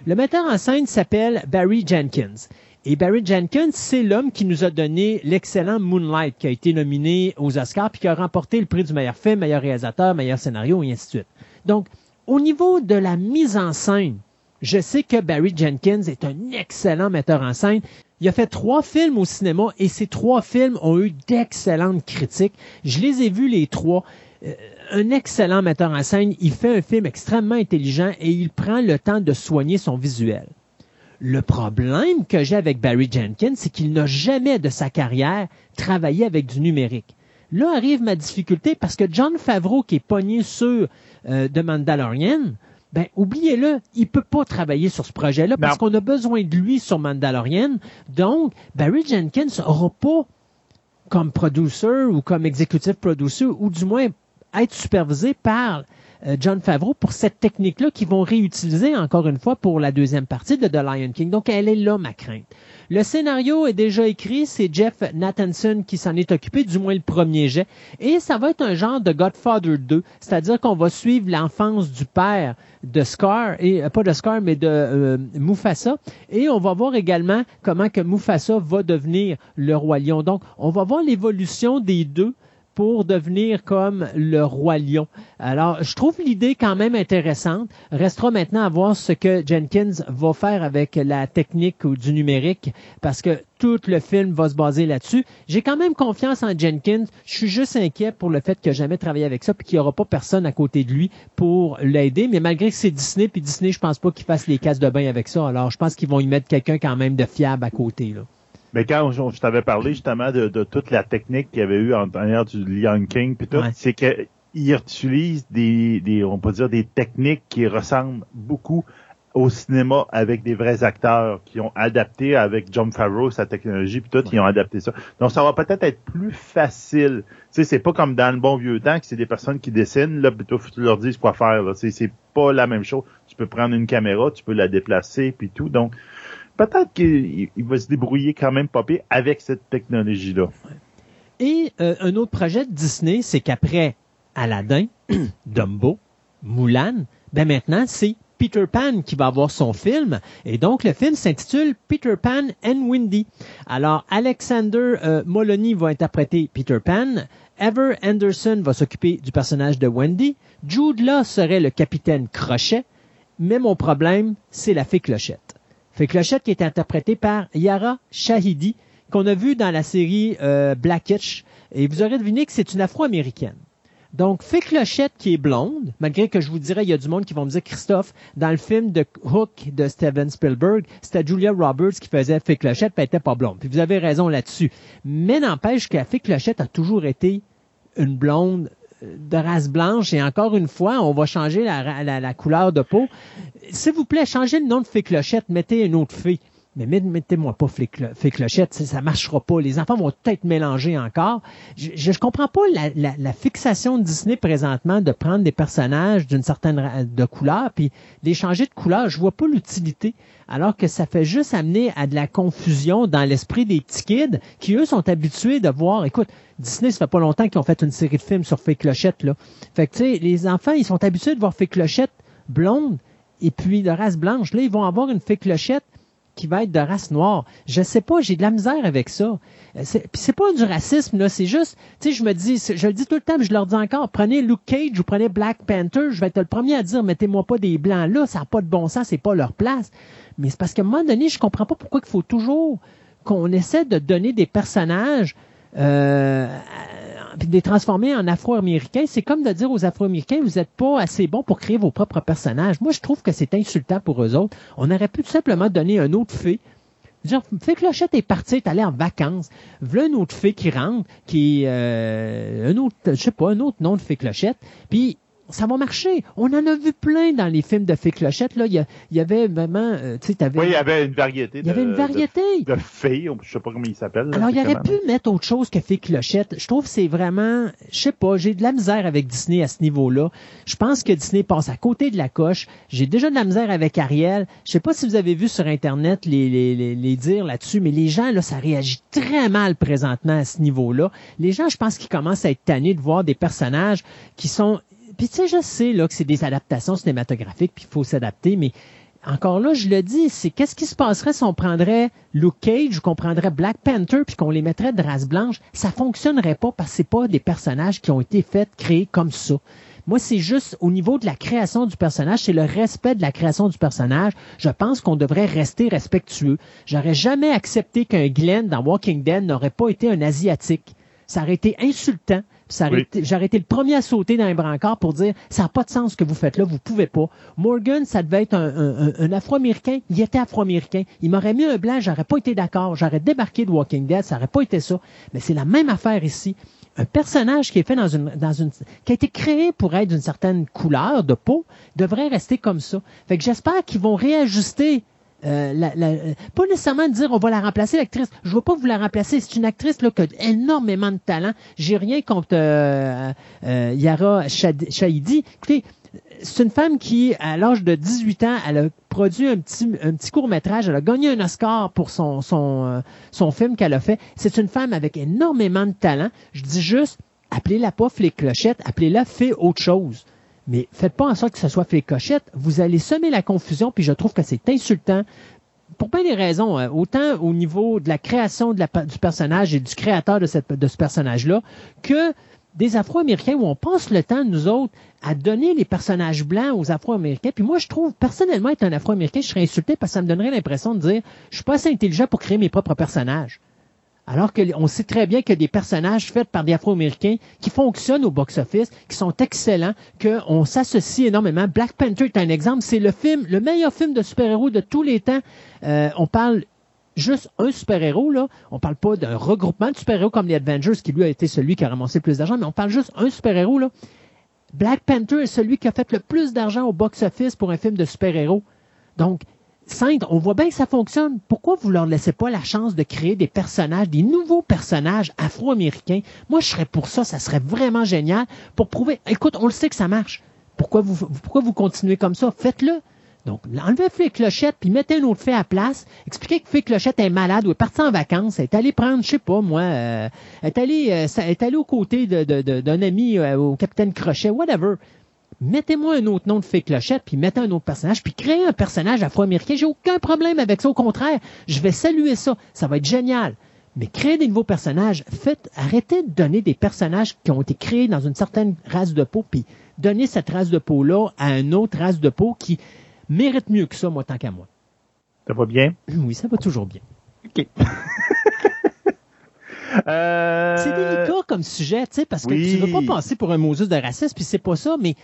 Le metteur en scène s'appelle Barry Jenkins. Et Barry Jenkins, c'est l'homme qui nous a donné l'excellent Moonlight, qui a été nominé aux Oscars, puis qui a remporté le prix du meilleur film, meilleur réalisateur, meilleur scénario, et ainsi de suite. Donc, au niveau de la mise en scène, je sais que Barry Jenkins est un excellent metteur en scène. Il a fait trois films au cinéma et ces trois films ont eu d'excellentes critiques. Je les ai vus les trois. Euh, un excellent metteur en scène, il fait un film extrêmement intelligent et il prend le temps de soigner son visuel. Le problème que j'ai avec Barry Jenkins, c'est qu'il n'a jamais de sa carrière travaillé avec du numérique. Là arrive ma difficulté parce que John Favreau, qui est pogné sur euh, The Mandalorian, ben oubliez-le, il peut pas travailler sur ce projet-là parce qu'on a besoin de lui sur Mandalorian. Donc, Barry Jenkins aura pas comme producer ou comme executive producer, ou du moins être supervisé par euh, John Favreau pour cette technique-là qu'ils vont réutiliser encore une fois pour la deuxième partie de The Lion King. Donc, elle est là, ma crainte. Le scénario est déjà écrit, c'est Jeff Nathanson qui s'en est occupé, du moins le premier jet, et ça va être un genre de Godfather 2, c'est-à-dire qu'on va suivre l'enfance du père de Scar, et euh, pas de Scar, mais de euh, Mufasa, et on va voir également comment que Mufasa va devenir le roi lion. Donc, on va voir l'évolution des deux pour devenir comme le roi lion. Alors, je trouve l'idée quand même intéressante. Restera maintenant à voir ce que Jenkins va faire avec la technique ou du numérique, parce que tout le film va se baser là-dessus. J'ai quand même confiance en Jenkins. Je suis juste inquiet pour le fait n'a jamais travaillé avec ça, puis qu'il n'y aura pas personne à côté de lui pour l'aider. Mais malgré que c'est Disney, puis Disney, je pense pas qu'il fasse les cases de bain avec ça. Alors, je pense qu'ils vont y mettre quelqu'un quand même de fiable à côté. Mais quand je, t'avais parlé justement de, toute la technique qu'il y avait eu en dernière du Lion King, puis tout, c'est qu'il utilise des, des, on peut dire des techniques qui ressemblent beaucoup au cinéma avec des vrais acteurs qui ont adapté avec John Favreau sa technologie puis tout, ils ont adapté ça. Donc ça va peut-être être plus facile. Tu sais, c'est pas comme dans le bon vieux temps que c'est des personnes qui dessinent là, plutôt tu leur dis quoi faire. Là. C'est pas la même chose. Tu peux prendre une caméra, tu peux la déplacer puis tout. Donc peut-être qu'il va se débrouiller quand même pas avec cette technologie-là. Et euh, un autre projet de Disney, c'est qu'après Aladdin, Dumbo, Mulan, ben maintenant c'est Peter Pan qui va avoir son film. Et donc, le film s'intitule Peter Pan and Wendy. Alors, Alexander euh, Moloney va interpréter Peter Pan. Ever Anderson va s'occuper du personnage de Wendy. Jude Law serait le capitaine Crochet. Mais mon problème, c'est la fée Clochette. Fait qui est interprétée par Yara Shahidi, qu'on a vu dans la série euh, Blackish. Et vous aurez deviné que c'est une afro-américaine. Donc, Fée Clochette qui est blonde, malgré que je vous dirais, il y a du monde qui vont me dire, Christophe, dans le film de Hook de Steven Spielberg, c'était Julia Roberts qui faisait Fée Clochette, elle était pas blonde. Puis vous avez raison là-dessus. Mais n'empêche que Fée Clochette a toujours été une blonde de race blanche et encore une fois, on va changer la, couleur de peau. S'il vous plaît, changez le nom de fée clochette, mettez une autre fée. Mais mettez-moi pas fée, clochette, ça marchera pas. Les enfants vont peut-être mélanger encore. Je, ne comprends pas la, fixation de Disney présentement de prendre des personnages d'une certaine de couleur puis les changer de couleur. Je vois pas l'utilité alors que ça fait juste amener à de la confusion dans l'esprit des petits kids qui, eux, sont habitués de voir, écoute, Disney, ça fait pas longtemps qu'ils ont fait une série de films sur Fée Clochette, là. Fait que, tu sais, les enfants, ils sont habitués de voir Fée Clochette blonde et puis de race blanche. Là, ils vont avoir une Fée Clochette qui va être de race noire. Je sais pas, j'ai de la misère avec ça. Euh, c'est, c'est pas du racisme, là, c'est juste, tu sais, je me dis, je le dis tout le temps, je leur dis encore, prenez Luke Cage ou prenez Black Panther, je vais être le premier à dire, mettez-moi pas des blancs là, ça n'a pas de bon sens, c'est pas leur place. Mais c'est parce qu'à un moment donné, je comprends pas pourquoi il faut toujours qu'on essaie de donner des personnages euh, les transformer en Afro-Américains, c'est comme de dire aux Afro-Américains, vous n'êtes pas assez bons pour créer vos propres personnages. Moi, je trouve que c'est insultant pour eux autres. On aurait pu tout simplement donner un autre fait. Dire, Fée Clochette est partie, est allée en vacances. Voilà une autre fée qui rentre, qui euh, un autre, je sais pas, un autre nom de Fée Clochette. Puis ça va marcher. On en a vu plein dans les films de fées clochettes. Là, il y, avait vraiment, euh, tu sais, Oui, il y avait une variété. Il y avait une variété de, fées. Je sais pas comment ils s'appellent. Alors, il aurait pu mettre autre chose que fées clochettes. Je trouve que c'est vraiment, je sais pas, j'ai de la misère avec Disney à ce niveau-là. Je pense que Disney passe à côté de la coche. J'ai déjà de la misère avec Ariel. Je sais pas si vous avez vu sur Internet les, les, les, les dires là-dessus, mais les gens là, ça réagit très mal présentement à ce niveau-là. Les gens, je pense qu'ils commencent à être tannés de voir des personnages qui sont puis tu sais, je sais là que c'est des adaptations cinématographiques, puis il faut s'adapter, mais encore là, je le dis, c'est qu'est-ce qui se passerait si on prendrait Luke Cage ou qu'on prendrait Black Panther puis qu'on les mettrait de race blanche? Ça fonctionnerait pas parce que c'est pas des personnages qui ont été faits, créés comme ça. Moi, c'est juste au niveau de la création du personnage, c'est le respect de la création du personnage. Je pense qu'on devrait rester respectueux. J'aurais jamais accepté qu'un Glenn dans Walking Dead n'aurait pas été un Asiatique. Ça aurait été insultant. J'aurais été le premier à sauter dans un brancard pour dire ça n'a pas de sens ce que vous faites là, vous pouvez pas. Morgan, ça devait être un, Afro-Américain, il était Afro-Américain. Il m'aurait mis un blanc, j'aurais pas été d'accord. J'aurais débarqué de Walking Dead, ça aurait pas été ça. Mais c'est la même affaire ici. Un personnage qui est fait dans une, dans une, qui a été créé pour être d'une certaine couleur de peau devrait rester comme ça. Fait que j'espère qu'ils vont réajuster euh, la, pas nécessairement dire on va la remplacer l'actrice. Je veux pas vous la remplacer. C'est une actrice là qui a énormément de talent. J'ai rien contre euh, euh, Yara Shahidi. Écoutez, c'est une femme qui, à l'âge de 18 ans, elle a produit un petit, un petit court métrage. Elle a gagné un Oscar pour son, son, euh, son film qu'elle a fait. C'est une femme avec énormément de talent. Je dis juste, appelez-la pas les clochettes, appelez-la fait autre chose. Mais faites pas en sorte que ce soit les clochettes. Vous allez semer la confusion, puis je trouve que c'est insultant. Pour plein des raisons, hein. autant au niveau de la création du personnage et du créateur de ce personnage-là, que des Afro-Américains où on passe le temps, nous autres, à donner les personnages blancs aux Afro-Américains. Puis moi, je trouve, personnellement, être un Afro-Américain, je serais insulté parce que ça me donnerait l'impression de dire, je suis pas assez intelligent pour créer mes propres personnages. Alors qu'on sait très bien que des personnages faits par des Afro-Américains qui fonctionnent au box-office, qui sont excellents, qu'on s'associe énormément. Black Panther est un exemple. C'est le film, le meilleur film de super-héros de tous les temps. Euh, on parle juste un super-héros, là. On parle pas d'un regroupement de super-héros comme les Avengers, qui lui a été celui qui a ramassé le plus d'argent, mais on parle juste un super-héros, là. Black Panther est celui qui a fait le plus d'argent au box-office pour un film de super-héros. Donc, On voit bien que ça fonctionne. Pourquoi vous leur laissez pas la chance de créer des personnages, des nouveaux personnages afro-américains? Moi, je serais pour ça. Ça serait vraiment génial pour prouver, écoute, on le sait que ça marche. Pourquoi vous, continuez comme ça? Faites-le. Donc, enlevez Fée Clochette, puis mettez un autre fait à place. Expliquez que Fée Clochette est malade ou est partie en vacances, est allée prendre, je sais pas, moi, euh, elle est allée, euh, est allée aux côtés d'un ami, euh, au capitaine Crochet, whatever. Mettez-moi un autre nom de Fée Clochette, puis mettez un autre personnage, puis créez un personnage afro-américain. J'ai aucun problème avec ça. Au contraire, je vais saluer ça. Ça va être génial. Mais créez des nouveaux personnages. Faites, arrêtez de donner des personnages qui ont été créés dans une certaine race de peau, puis donnez cette race de peau-là à une autre race de peau qui, mérite mieux que ça, moi, tant qu'à moi. Ça va bien? Oui, ça va toujours bien. OK. Euh, c'est délicat comme sujet, tu sais, parce que tu veux pas passer pour un Moses de raciste, puis c'est pas ça, mais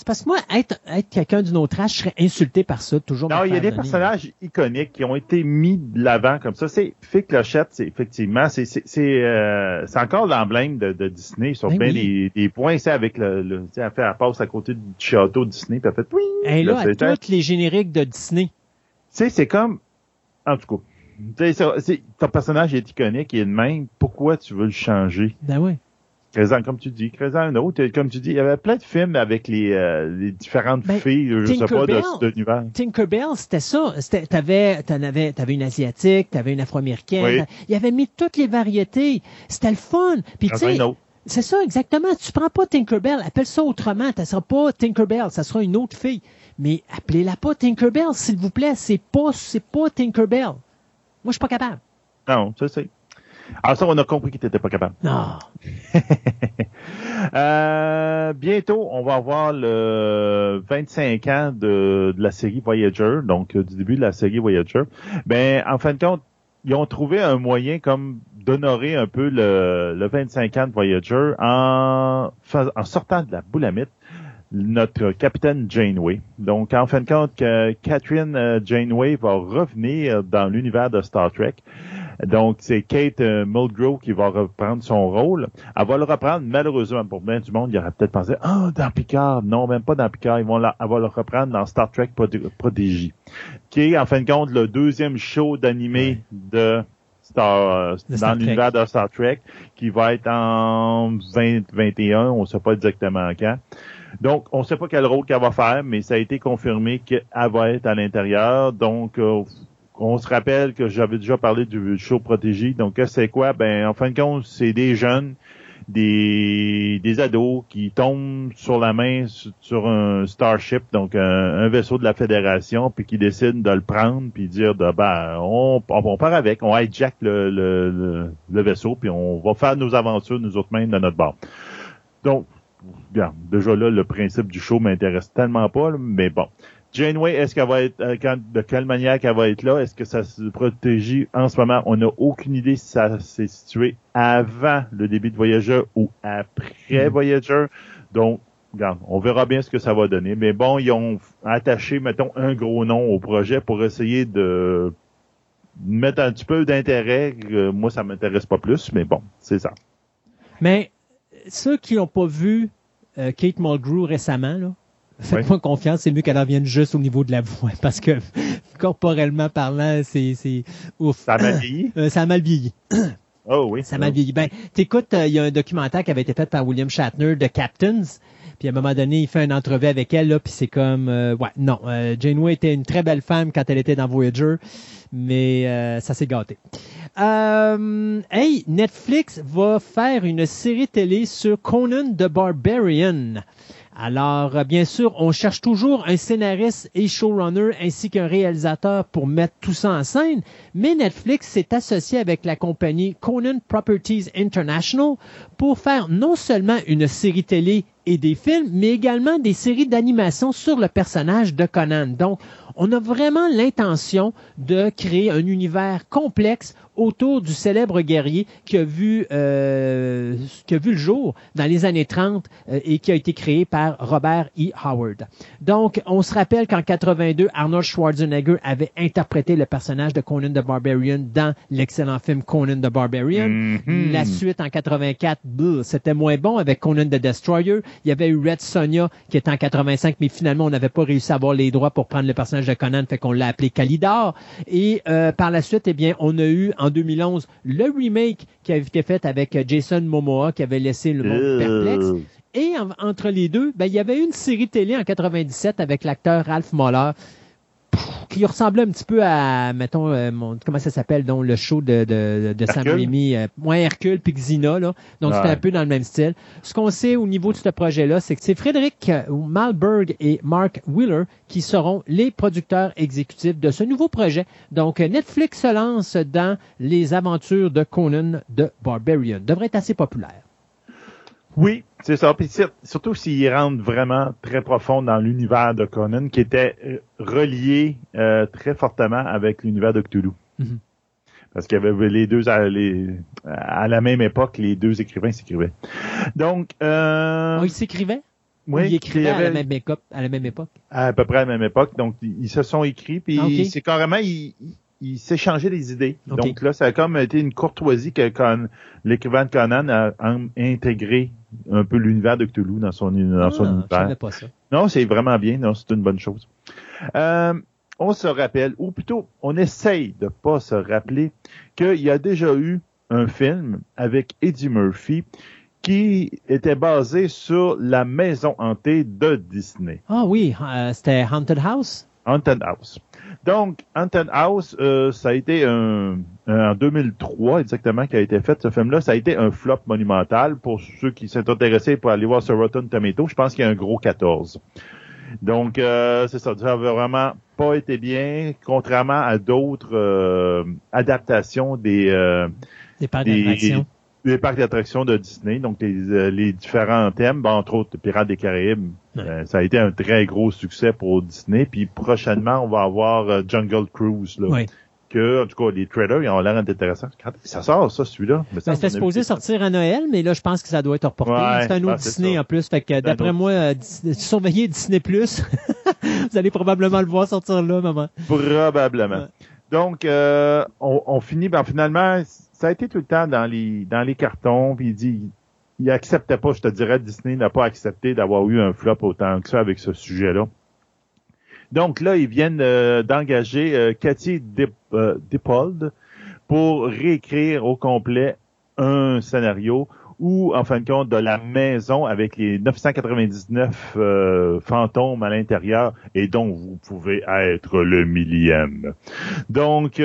c'est parce que moi, être, être quelqu'un d'une autre race, je serais insulté par ça, toujours. Non, il y a des personnages iconiques qui ont été mis de l'avant comme ça. C'est Fée Clochette, c'est effectivement, c'est c'est euh, c'est encore l'emblème de, de, Disney sur ben bien des, des, points. C'est avec le, le tu sais, elle fait elle passe à côté du château Disney, puis elle fait oui. Et là, à tous les génériques de Disney. Tu sais, c'est comme, en tout cas, ton personnage est iconique, il est le même. Pourquoi tu veux le changer? Ben oui. Créant, comme tu dis, un autre. Comme tu dis, il y avait plein de films avec les, euh, les différentes ben, filles, je sais pas, de, l'univers. Tinkerbell, c'était ça. T'avais, t'en avais, t'avais une asiatique, t'avais une afro-américaine. Il avait mis toutes les variétés. C'était le fun. Puis tu sais, c'est ça, exactement. Tu prends pas Tinkerbell, appelle ça autrement. Ça sera pas Tinkerbell, ça sera une autre fille. Mais appelez-la pas Tinkerbell, s'il vous plaît. C'est pas, c'est pas Tinkerbell. Moi, je suis pas capable. Non, ça c'est. Ah, ça, on a compris qu'il n'était pas capable. Non. euh, bientôt, on va avoir le 25 ans de, de la série Voyager, donc euh, du début de la série Voyager. Ben, en fin de compte, ils ont trouvé un moyen comme d'honorer un peu le, le 25 ans de Voyager en, en sortant de la boulamite notre capitaine Janeway. Donc, en fin de compte, Catherine euh, Janeway va revenir dans l'univers de Star Trek. Donc, c'est Kate euh, Mulgrew qui va reprendre son rôle. Elle va le reprendre, malheureusement, pour bien du monde, il aurait peut-être pensé, ah, oh, dans Picard. Non, même pas dans Picard. Ils vont la, elle va le reprendre dans Star Trek Prodigy, qui est, en fin de compte, le deuxième show d'animé de Star, dans l'univers de Star Trek, qui va être en 2021, on ne sait pas exactement quand. Donc, on ne sait pas quel rôle qu'elle va faire, mais ça a été confirmé qu'elle va être à l'intérieur. Donc, euh, on se rappelle que j'avais déjà parlé du show protégé. Donc, c'est quoi? Ben, en fin de compte, c'est des jeunes, des, ados qui tombent sur la main sur un Starship, donc un, vaisseau de la Fédération, puis qui décident de le prendre, puis dire, de, ben, on, on, part avec, on hijack le, vaisseau, puis on va faire nos aventures, nous autres mêmes, de notre bord. Donc, bien, déjà là, le principe du show m'intéresse tellement pas, mais bon. Janeway, est-ce qu'elle va être, euh, de quelle manière qu'elle va être là? Est-ce que ça se protège en ce moment? On n'a aucune idée si ça s'est situé avant le début de Voyager ou après mm. Voyager. Donc, regarde, on verra bien ce que ça va donner. Mais bon, ils ont attaché, mettons, un gros nom au projet pour essayer de mettre un petit peu d'intérêt. Euh, moi, ça m'intéresse pas plus, mais bon, c'est ça. Mais ceux qui n'ont pas vu euh, Kate Mulgrew récemment, là, Faites-moi confiance, c'est mieux qu'elle en vienne juste au niveau de la voix, parce que corporellement parlant, c'est, c'est ouf. Ça a mal vieilli? Euh, ça a mal vieilli. Oh oui. Ça m'a vieilli. Ben, t'écoutes, euh, il y a un documentaire qui avait été fait par William Shatner de Captains. Puis à un moment donné, il fait une entrevue avec elle, là, puis c'est comme, euh, ouais, non, Janeway était une très belle femme quand elle était dans Voyager, mais ça s'est gâté. hey, Netflix va faire une série télé sur Conan the Barbarian. Alors, euh, bien sûr, on cherche toujours un scénariste et showrunner ainsi qu'un réalisateur pour mettre tout ça en scène, mais Netflix s'est associé avec la compagnie Conan Properties International pour faire non seulement une série télé et des films, mais également des séries d'animation sur le personnage de Conan. Donc, on a vraiment l'intention de créer un univers complexe autour du célèbre guerrier qui a vu, euh, qui a vu le jour dans les années 30 euh, et qui a été créé par Robert E. Howard. Donc, on se rappelle qu'en 82, Arnold Schwarzenegger avait interprété le personnage de Conan the Barbarian dans l'excellent film Conan the Barbarian. Mhm. La suite en 84, c'était moins bon avec Conan the Destroyer. Il y avait eu Red Sonja qui était en 85, mais finalement, on n'avait pas réussi à avoir les droits pour prendre le personnage de Conan, fait qu'on l'a appelé Kalidar. Et euh, par la suite, eh bien, on a eu en 2011 le remake qui avait été fait avec Jason Momoa qui avait laissé le monde perplexe. Et entre les deux, ben, il y avait une série télé en 97 avec l'acteur Ralph Moller qui ressemblait un petit peu à, mettons, euh, comment ça s'appelle, donc le show de, de, de Sam Raimi, euh, Hercule puis Xena, là. Donc, c'était un peu dans le même style. Ce qu'on sait au niveau de ce projet-là, c'est que c'est Frédéric euh, Malberg et Mark Wheeler qui seront les producteurs exécutifs de ce nouveau projet. Donc, Netflix se lance dans les aventures de Conan de Barbarian. Devrait être assez populaire. Oui, c'est ça. Puis surtout s'ils rentrent vraiment très profond dans l'univers de Conan, qui était euh, relié euh, très fortement avec l'univers de Cthulhu. Mm-hmm. Parce qu'il y avait les deux à, à, la même époque, les deux écrivains s'écrivaient. Donc, euh, oh, ils s'écrivaient? Oui, ils écrivaient à, la même époque, à la même époque? À peu près à la même époque. Donc, ils se sont écrits, puis ah, c'est carrément, ils, il s'échangeait des idées. Donc là, ça a comme été une courtoisie que l'écrivain de Conan a, intégré un peu l'univers de Cthulhu dans son, dans son ah, univers. Pas ça. Non, c'est vraiment bien. Non, c'est une bonne chose. Euh, on se rappelle, ou plutôt, on essaye de pas se rappeler qu'il y a déjà eu un film avec Eddie Murphy qui était basé sur la maison hantée de Disney. Ah oui, euh, c'était Haunted House? Haunted House. Donc, Haunted House, euh, ça a été un, en 2003 exactement qui a été fait ce film-là. Ça a été un flop monumental pour ceux qui sont intéressés pour aller voir sur Rotten Tomato. Je pense qu'il y a un gros 14. Donc, euh, c'est ça. Ça n'a vraiment pas été bien, contrairement à d'autres euh, adaptations des, euh, des parcs d'attractions. Des parcs d'attractions de Disney, donc les, les différents thèmes, ben, entre autres Pirates des Caraïbes, ça a été un très gros succès pour Disney. Puis prochainement, on va avoir Jungle Cruise, là, oui que, en tout cas, les trailers, ils ont l'air intéressants. Quand ça sort, ça, celui-là? Ben, C'était supposé sortir à Noël, mais là, je pense que ça doit être reporté. c'est un autre Disney en plus. Fait que, d'après moi, euh, surveillez Disney+. Vous allez probablement le voir sortir là, maman. Probablement. Donc, euh, on, on, finit, ben, finalement, ça a été tout le temps dans les, dans les cartons, puis il dit, il acceptait pas, je te dirais, Disney n'a pas accepté d'avoir eu un flop autant que ça avec ce sujet-là. Donc là, ils viennent euh, d'engager euh, Cathy euh, Dippold pour réécrire au complet un scénario ou, en fin de compte, de la maison avec les 999 fantômes à l'intérieur et dont vous pouvez être le millième. Donc,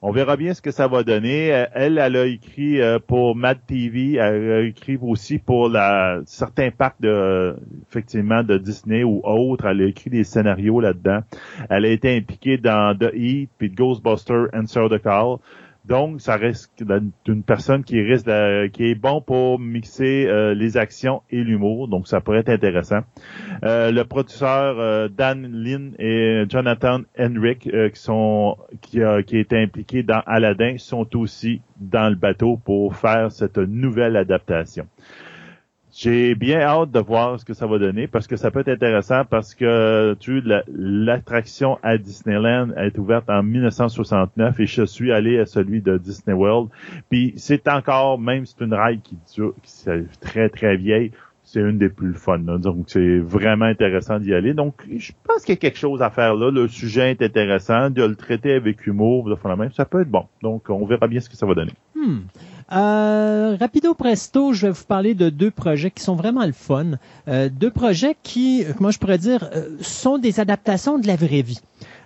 on verra bien ce que ça va donner. Elle, elle a écrit euh, pour Mad TV, elle a écrit aussi pour la, certains parcs de, effectivement, de Disney ou autres. Elle a écrit des scénarios là-dedans. Elle a été impliquée dans The Heat puis Ghostbuster Answer the Call. Donc, ça reste une personne qui risque qui est bon pour mixer euh, les actions et l'humour. Donc, ça pourrait être intéressant. Euh, le producteur euh, Dan Lin et Jonathan Henrik, qui sont qui qui été impliqués dans Aladdin, sont aussi dans le bateau pour faire cette nouvelle adaptation. J'ai bien hâte de voir ce que ça va donner parce que ça peut être intéressant parce que tu l'attraction à Disneyland est ouverte en 1969 et je suis allé à celui de Disney World. Puis c'est encore, même si c'est une rail qui dure, qui est très très vieille, c'est une des plus fun. Donc, c'est vraiment intéressant d'y aller. Donc, je pense qu'il y a quelque chose à faire là. Le sujet est intéressant. De le traiter avec humour, de faire la même, ça peut être bon. Donc, on verra bien ce que ça va donner. Hmm. Euh, rapido presto, je vais vous parler de deux projets qui sont vraiment le fun. Euh, deux projets qui, comment je pourrais dire, euh, sont des adaptations de la vraie vie.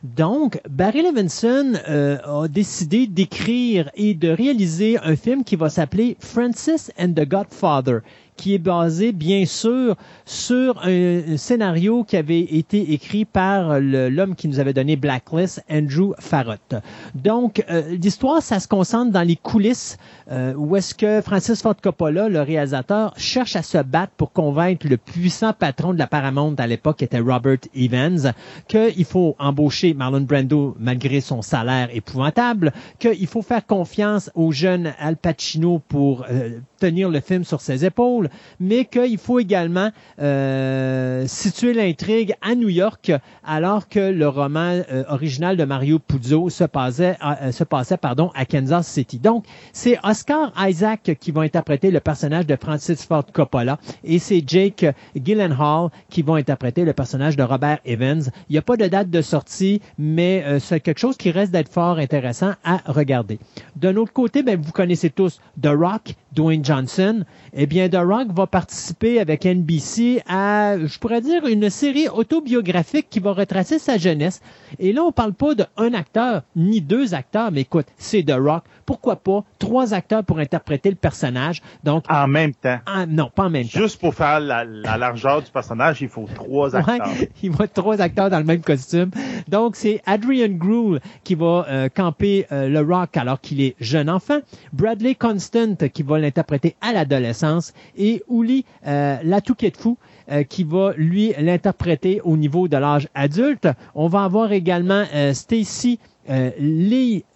Donc, Barry Levinson euh, a décidé d'écrire et de réaliser un film qui va s'appeler Francis and the Godfather qui est basé bien sûr sur un, scénario qui avait été écrit par l'homme qui nous avait donné Blacklist, Andrew Farrott. Donc, euh, l'histoire, ça se concentre dans les coulisses euh, où est-ce que Francis Ford Coppola, le réalisateur, cherche à se battre pour convaincre le puissant patron de la Paramount à l'époque, qui était Robert Evans, qu'il faut embaucher Marlon Brando malgré son salaire épouvantable, qu'il faut faire confiance au jeune Al Pacino pour euh, tenir le film sur ses épaules, mais qu'il faut également euh, situer l'intrigue à New York, alors que le roman euh, original de Mario Puzo se passait, euh, se passait pardon, à Kansas City. Donc, c'est Oscar Isaac qui va interpréter le personnage de Francis Ford Coppola et c'est Jake Gyllenhaal qui vont interpréter le personnage de Robert Evans. Il n'y a pas de date de sortie, mais c'est quelque chose qui reste d'être fort intéressant à regarder. D'un autre côté, ben, vous connaissez tous The Rock, Dwayne Johnson, eh bien, The Rock va participer avec NBC à, je pourrais dire, une série autobiographique qui va retracer sa jeunesse. Et là, on parle pas d'un acteur, ni deux acteurs, mais écoute, c'est The Rock. Pourquoi pas trois acteurs pour interpréter le personnage? Donc, en même temps. non, pas en même temps. Juste pour faire la, largeur du personnage, il faut trois acteurs. il faut trois acteurs dans le même costume. Donc, c'est Adrian Groul qui va euh, camper euh, le Rock alors qu'il est jeune enfant. Bradley Constant qui va l'interpréter à l'adolescence et Uli euh, Latuketfu euh, qui va lui l'interpréter au niveau de l'âge adulte. On va avoir également euh, Stacy euh,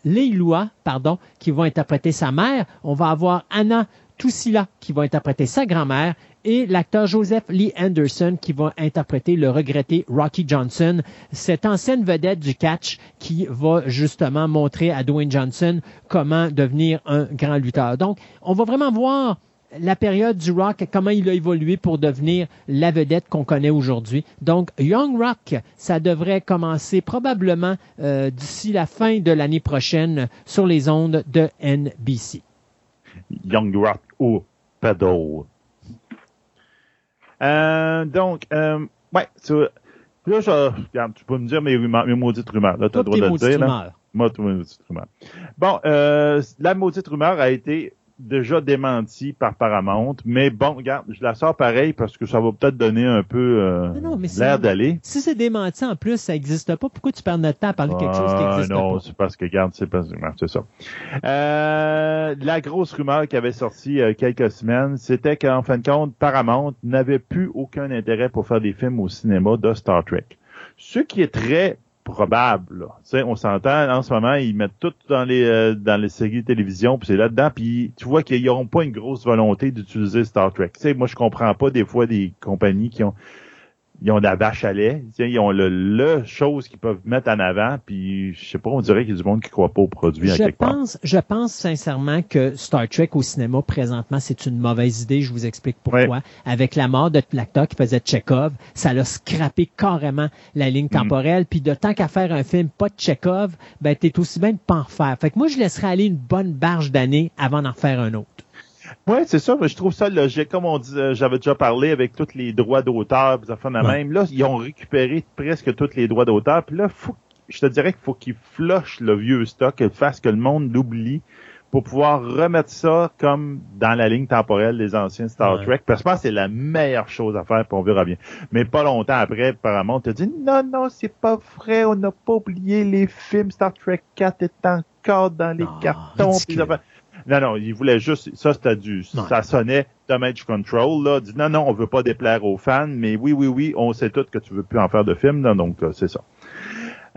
Leiloua, pardon, qui va interpréter sa mère. On va avoir Anna Toussila qui va interpréter sa grand-mère et l'acteur Joseph Lee Anderson qui va interpréter le regretté Rocky Johnson, cette ancienne vedette du catch qui va justement montrer à Dwayne Johnson comment devenir un grand lutteur. Donc, on va vraiment voir la période du rock, comment il a évolué pour devenir la vedette qu'on connaît aujourd'hui. Donc, Young Rock, ça devrait commencer probablement euh, d'ici la fin de l'année prochaine sur les ondes de NBC. Young Rock ou Pedal. Euh, donc, euh, ouais, là, je, regarde, tu peux me dire mes, mes maudites rumeurs. Là, tu as le droit de le dire. Là. Moi, Bon, euh, la maudite rumeur a été déjà démenti par Paramount, mais bon, regarde, je la sors pareil parce que ça va peut-être donner un peu euh, l'air d'aller. Si c'est démenti en plus, ça n'existe pas. Pourquoi tu perds notre temps à parler de quelque chose qui n'existe ah, pas? Non, c'est parce que, regarde, c'est pas c'est ça. Euh, la grosse rumeur qui avait sorti il y a quelques semaines, c'était qu'en fin de compte, Paramount n'avait plus aucun intérêt pour faire des films au cinéma de Star Trek. Ce qui est très probable. sais, on s'entend, en ce moment, ils mettent tout dans les euh, dans les séries de télévision, puis c'est là-dedans, puis tu vois qu'ils n'auront pas une grosse volonté d'utiliser Star Trek. sais, moi, je comprends pas des fois des compagnies qui ont ils ont de la vache à lait, ils ont le, le chose qu'ils peuvent mettre en avant, puis je sais pas, on dirait qu'il y a du monde qui croit pas au produit je pense, Je pense sincèrement que Star Trek au cinéma présentement, c'est une mauvaise idée, je vous explique pourquoi. Avec la mort de l'acteur qui faisait Chekhov, ça l'a scrappé carrément la ligne mm. temporelle, puis de tant qu'à faire un film pas de Chekhov, ben t'es aussi bien de pas en faire. Fait que moi, je laisserais aller une bonne barge d'années avant d'en faire un autre. Oui, c'est ça. Je trouve ça logique. Comme on dit, j'avais déjà parlé avec tous les droits d'auteur, puis ça même. Là, ils ont récupéré presque tous les droits d'auteur. Puis là, faut, je te dirais qu'il faut qu'ils flushent le vieux stock, qu'ils fassent que le monde l'oublie pour pouvoir remettre ça comme dans la ligne temporelle des anciens Star Trek. Parce que je pense que c'est la meilleure chose à faire, puis on verra bien. Mais pas longtemps après, apparemment, on te dit non, non, c'est pas vrai, on n'a pas oublié les films Star Trek 4 est encore dans les cartons. Non, non, il voulait juste, ça c'était du, ça sonnait Damage Control, là, dit non, non, on veut pas déplaire aux fans, mais oui, oui, oui, on sait tout que tu veux plus en faire de film, là, donc euh, c'est ça.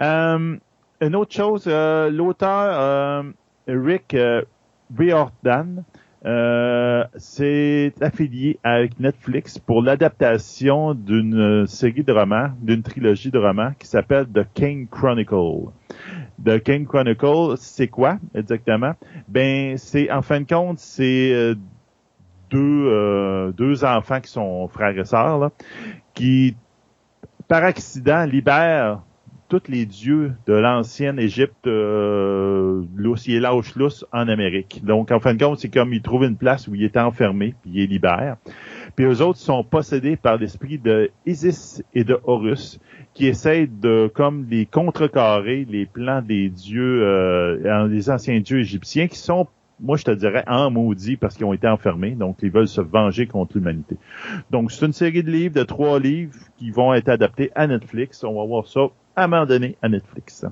Euh, une autre chose, euh, l'auteur Rick Riordan s'est affilié avec Netflix pour l'adaptation d'une série de romans, d'une trilogie de romans qui s'appelle The King Chronicle. The King Chronicle, c'est quoi exactement? Ben, c'est en fin de compte, c'est euh, deux, deux enfants qui sont frères et sœurs, là, qui, par accident, libèrent tous les dieux de l'ancienne Égypte, euh, il est lousse en Amérique. Donc, en fin de compte, c'est comme il trouve une place où il était enfermé, puis il est libère. Puis eux autres sont possédés par l'esprit de Isis et de Horus, qui essayent de, comme les contrecarrer les plans des dieux, euh, des anciens dieux égyptiens, qui sont moi, je te dirais en maudit parce qu'ils ont été enfermés, donc ils veulent se venger contre l'humanité. Donc, c'est une série de livres, de trois livres qui vont être adaptés à Netflix. On va voir ça à un moment donné à Netflix.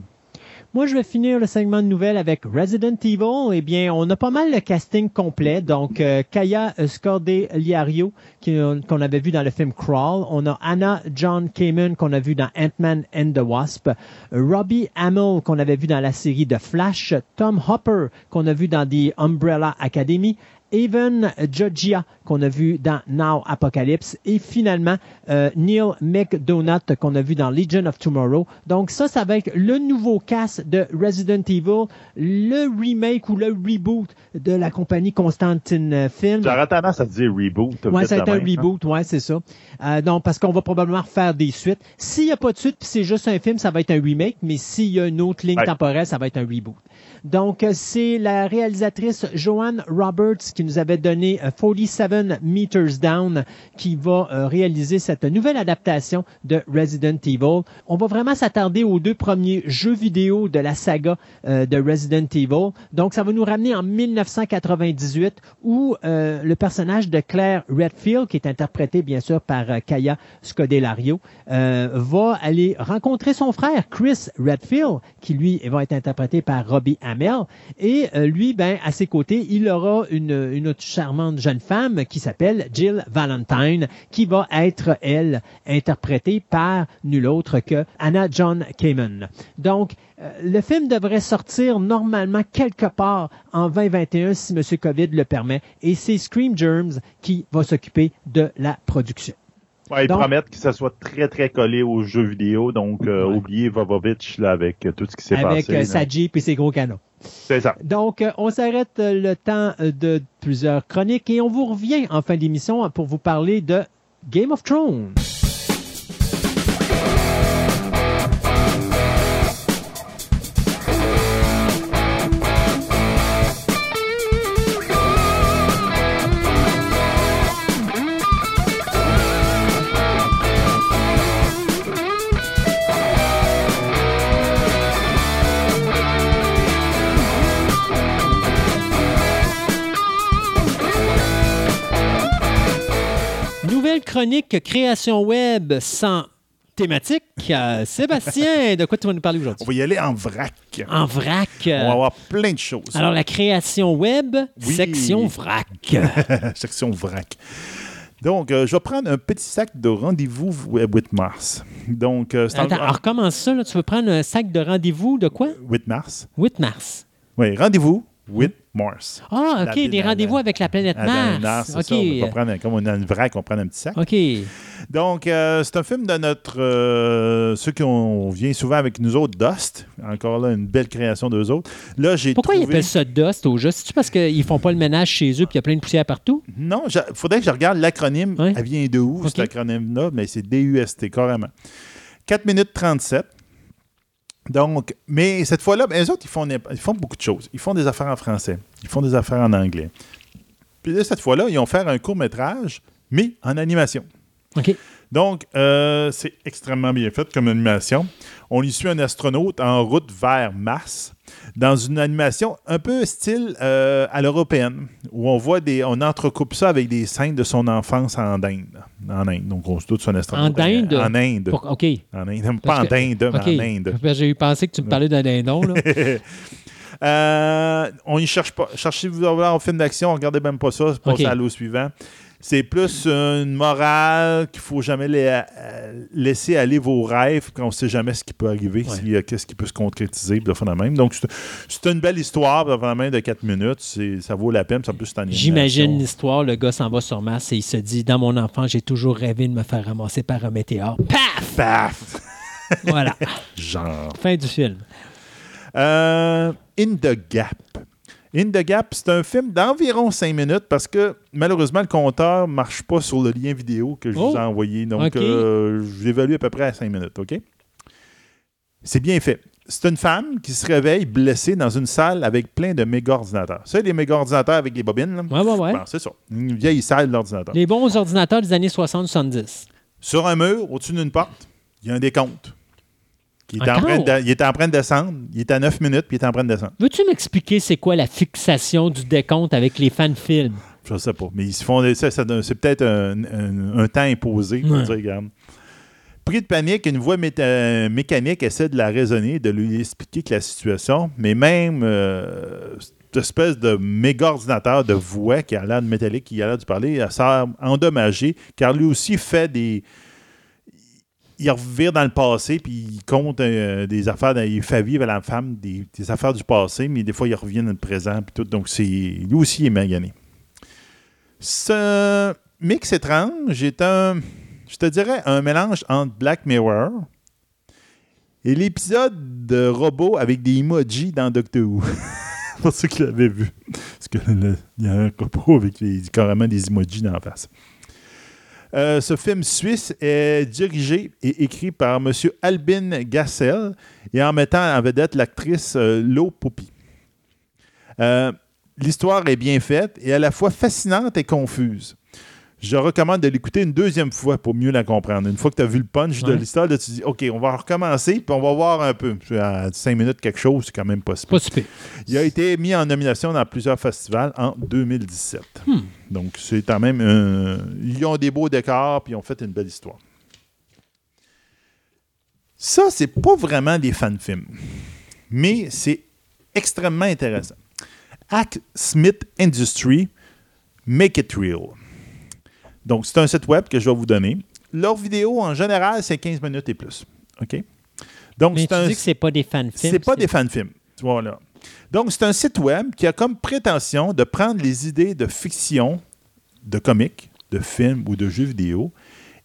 Moi, je vais finir le segment de nouvelles avec Resident Evil. Eh bien, on a pas mal le casting complet. Donc, euh, Kaya Scordé-Liario, qu'on avait vu dans le film Crawl. On a Anna John Kamen, qu'on a vu dans Ant-Man and the Wasp. Robbie Hamill, qu'on avait vu dans la série The Flash. Tom Hopper, qu'on a vu dans The Umbrella Academy. Evan Georgia qu'on a vu dans Now Apocalypse et finalement euh, Neil McDonough qu'on a vu dans Legion of Tomorrow. Donc ça, ça va être le nouveau cast de Resident Evil, le remake ou le reboot de la compagnie Constantine Film. J'aurais tendance à dire reboot. Ouais, c'est un hein? reboot, ouais, c'est ça. Euh, donc parce qu'on va probablement faire des suites. S'il n'y a pas de suite, puis c'est juste un film, ça va être un remake, mais s'il y a une autre ligne temporelle, ça va être un reboot. Donc, euh, c'est la réalisatrice Joanne Roberts qui nous avait donné 47 euh, Meters Down qui va euh, réaliser cette nouvelle adaptation de Resident Evil. On va vraiment s'attarder aux deux premiers jeux vidéo de la saga de Resident Evil. Donc, ça va nous ramener en 1998 où le personnage de Claire Redfield, qui est interprété bien sûr par Kaya Scodelario, va aller rencontrer son frère Chris Redfield, qui lui va être interprété par Robbie Et euh, lui, ben, à ses côtés, il aura une, une autre charmante jeune femme qui s'appelle Jill Valentine, qui va être, elle, interprétée par nul autre que Anna John Kamen. Donc, euh, le film devrait sortir normalement quelque part en 2021 si M. COVID le permet, et c'est Scream Germs qui va s'occuper de la production. Ouais, ils promettent que ça soit très, très collé aux jeux vidéo. Donc, euh, oubliez Vovovich là, avec euh, tout ce qui s'est passé. Avec euh, sa Jeep et ses gros canons. C'est ça. Donc, on s'arrête le temps de plusieurs chroniques et on vous revient en fin d'émission pour vous parler de Game of Thrones. Chronique création web sans thématique. Euh, Sébastien, de quoi tu vas nous parler aujourd'hui? On va y aller en vrac. En vrac. On va avoir plein de choses. Alors, la création web, section vrac. section vrac. Donc, euh, je vais prendre un petit sac de rendez-vous with Mars. Donc, euh, Attends, alors comment ça? Là? Tu veux prendre un sac de rendez-vous de quoi? With Mars. With Mars. Oui, rendez-vous with Mars. Ah, OK, des rendez-vous avec la planète Mars. Mars OK. Ça. On va prendre, comme on a une vrac, on prend un petit sac. OK. Donc, euh, c'est un film de notre. Euh, ceux qui ont, vient souvent avec nous autres, Dust. Encore là, une belle création d'eux autres. Là, j'ai Pourquoi ils appellent ça Dust au jeu C'est-tu parce qu'ils font pas le ménage chez eux puis il y a plein de poussière partout? Non, il faudrait que je regarde l'acronyme. Elle vient de où, cet acronyme-là? Mais c'est DUST, carrément. 4 minutes 37. Donc, mais cette fois-là, ben, eux autres, ils font, ils font beaucoup de choses. Ils font des affaires en français. Ils font des affaires en anglais. Puis là, cette fois-là, ils ont fait un court-métrage, mais en animation. OK. Donc, euh, c'est extrêmement bien fait comme animation. On y suit un astronaute en route vers Mars dans une animation un peu style euh, à l'européenne, où on voit des, on entrecoupe ça avec des scènes de son enfance en Inde. En Inde. Donc, on se doute son astronaute. En Inde? En Inde. OK. En Inde. Pas en Inde, mais en Inde. J'ai eu pensé que tu me parlais d'un dindon, là. euh, on y cherche pas. Cherchez-vous à voir un film d'action, regardez même pas ça, passez à l'eau suivant. C'est plus une morale qu'il faut jamais euh, laisser aller vos rêves quand on ne sait jamais ce qui peut arriver, qu'est-ce qui peut se concrétiser, de même. Donc, c'est une belle histoire, de même de 4 minutes. Ça vaut la peine, ça peut J'imagine l'histoire, le gars s'en va sur Mars et il se dit Dans mon enfant, j'ai toujours rêvé de me faire ramasser par un météore. Paf Paf Voilà. Genre. Fin du film. Euh, in the Gap. In the Gap, c'est un film d'environ 5 minutes parce que malheureusement, le compteur ne marche pas sur le lien vidéo que je vous ai Oh. envoyé. Donc, OK. euh, je l'évalue à peu près à 5 minutes. OK? C'est bien fait. C'est une femme qui se réveille blessée dans une salle avec plein de méga ordinateurs. Ça, les méga ordinateurs avec les bobines, là? Ouais, ouais, ouais. Bon, c'est ça. Une vieille salle d'ordinateur. Les bons ordinateurs des années 60-70. Sur un mur, au-dessus d'une porte, il y a un décompte. En train de- il est en train de descendre. Il est à 9 minutes, puis il est en train de descendre. Veux-tu m'expliquer c'est quoi la fixation du décompte avec les fan films? Je sais pas. Mais ils se font c'est peut-être un, un- un temps imposé. pour Ouais. dire, regarde. Pris de panique, une voix euh, mécanique essaie de la raisonner, de lui expliquer que la situation, mais même euh, cette espèce de méga ordinateur de voix qui a l'air de métallique, qui a l'air de parler, elle sert endommagé, car lui aussi fait des. Il revire dans le passé, puis il compte euh, des affaires, il fait vivre à la femme des, affaires du passé, mais des fois il revient dans le présent, puis tout. Donc, c'est lui aussi il est magané. Ce mix étrange est un, je te dirais, un mélange entre Black Mirror et l'épisode de robot avec des emojis dans Doctor Who. Pour ceux qui l'avaient vu. Parce que le- il y a un robot avec carrément des emojis dans la face. Euh, ce film suisse est dirigé et écrit par M. Albin Gassel et en mettant en vedette l'actrice euh, Lo Poppy. Euh, L'histoire est bien faite et à la fois fascinante et confuse. Je recommande de l'écouter une deuxième fois pour mieux la comprendre. Une fois que tu as vu le punch de l'histoire, tu dis OK, on va recommencer puis on va voir un peu. À 5 minutes, quelque chose, c'est quand même pas si Pas il a été mis en nomination dans plusieurs festivals en 2017. Hmm. Donc, c'est quand même. ils ont des beaux décors puis ils ont fait une belle histoire. Ça, c'est pas vraiment des fan-films, mais c'est extrêmement intéressant. Hack Smith Industry, Make It Real. Donc, c'est un site web que je vais vous donner. Leur vidéo, en général, c'est 15 minutes et plus. OK? Donc, Mais c'est tu un dis que c'est pas des fan films. c'est pas des fan-films. Tu vois, là. Donc, c'est un site web qui a comme prétention de prendre les idées de fiction, de comics, de films ou de jeux vidéo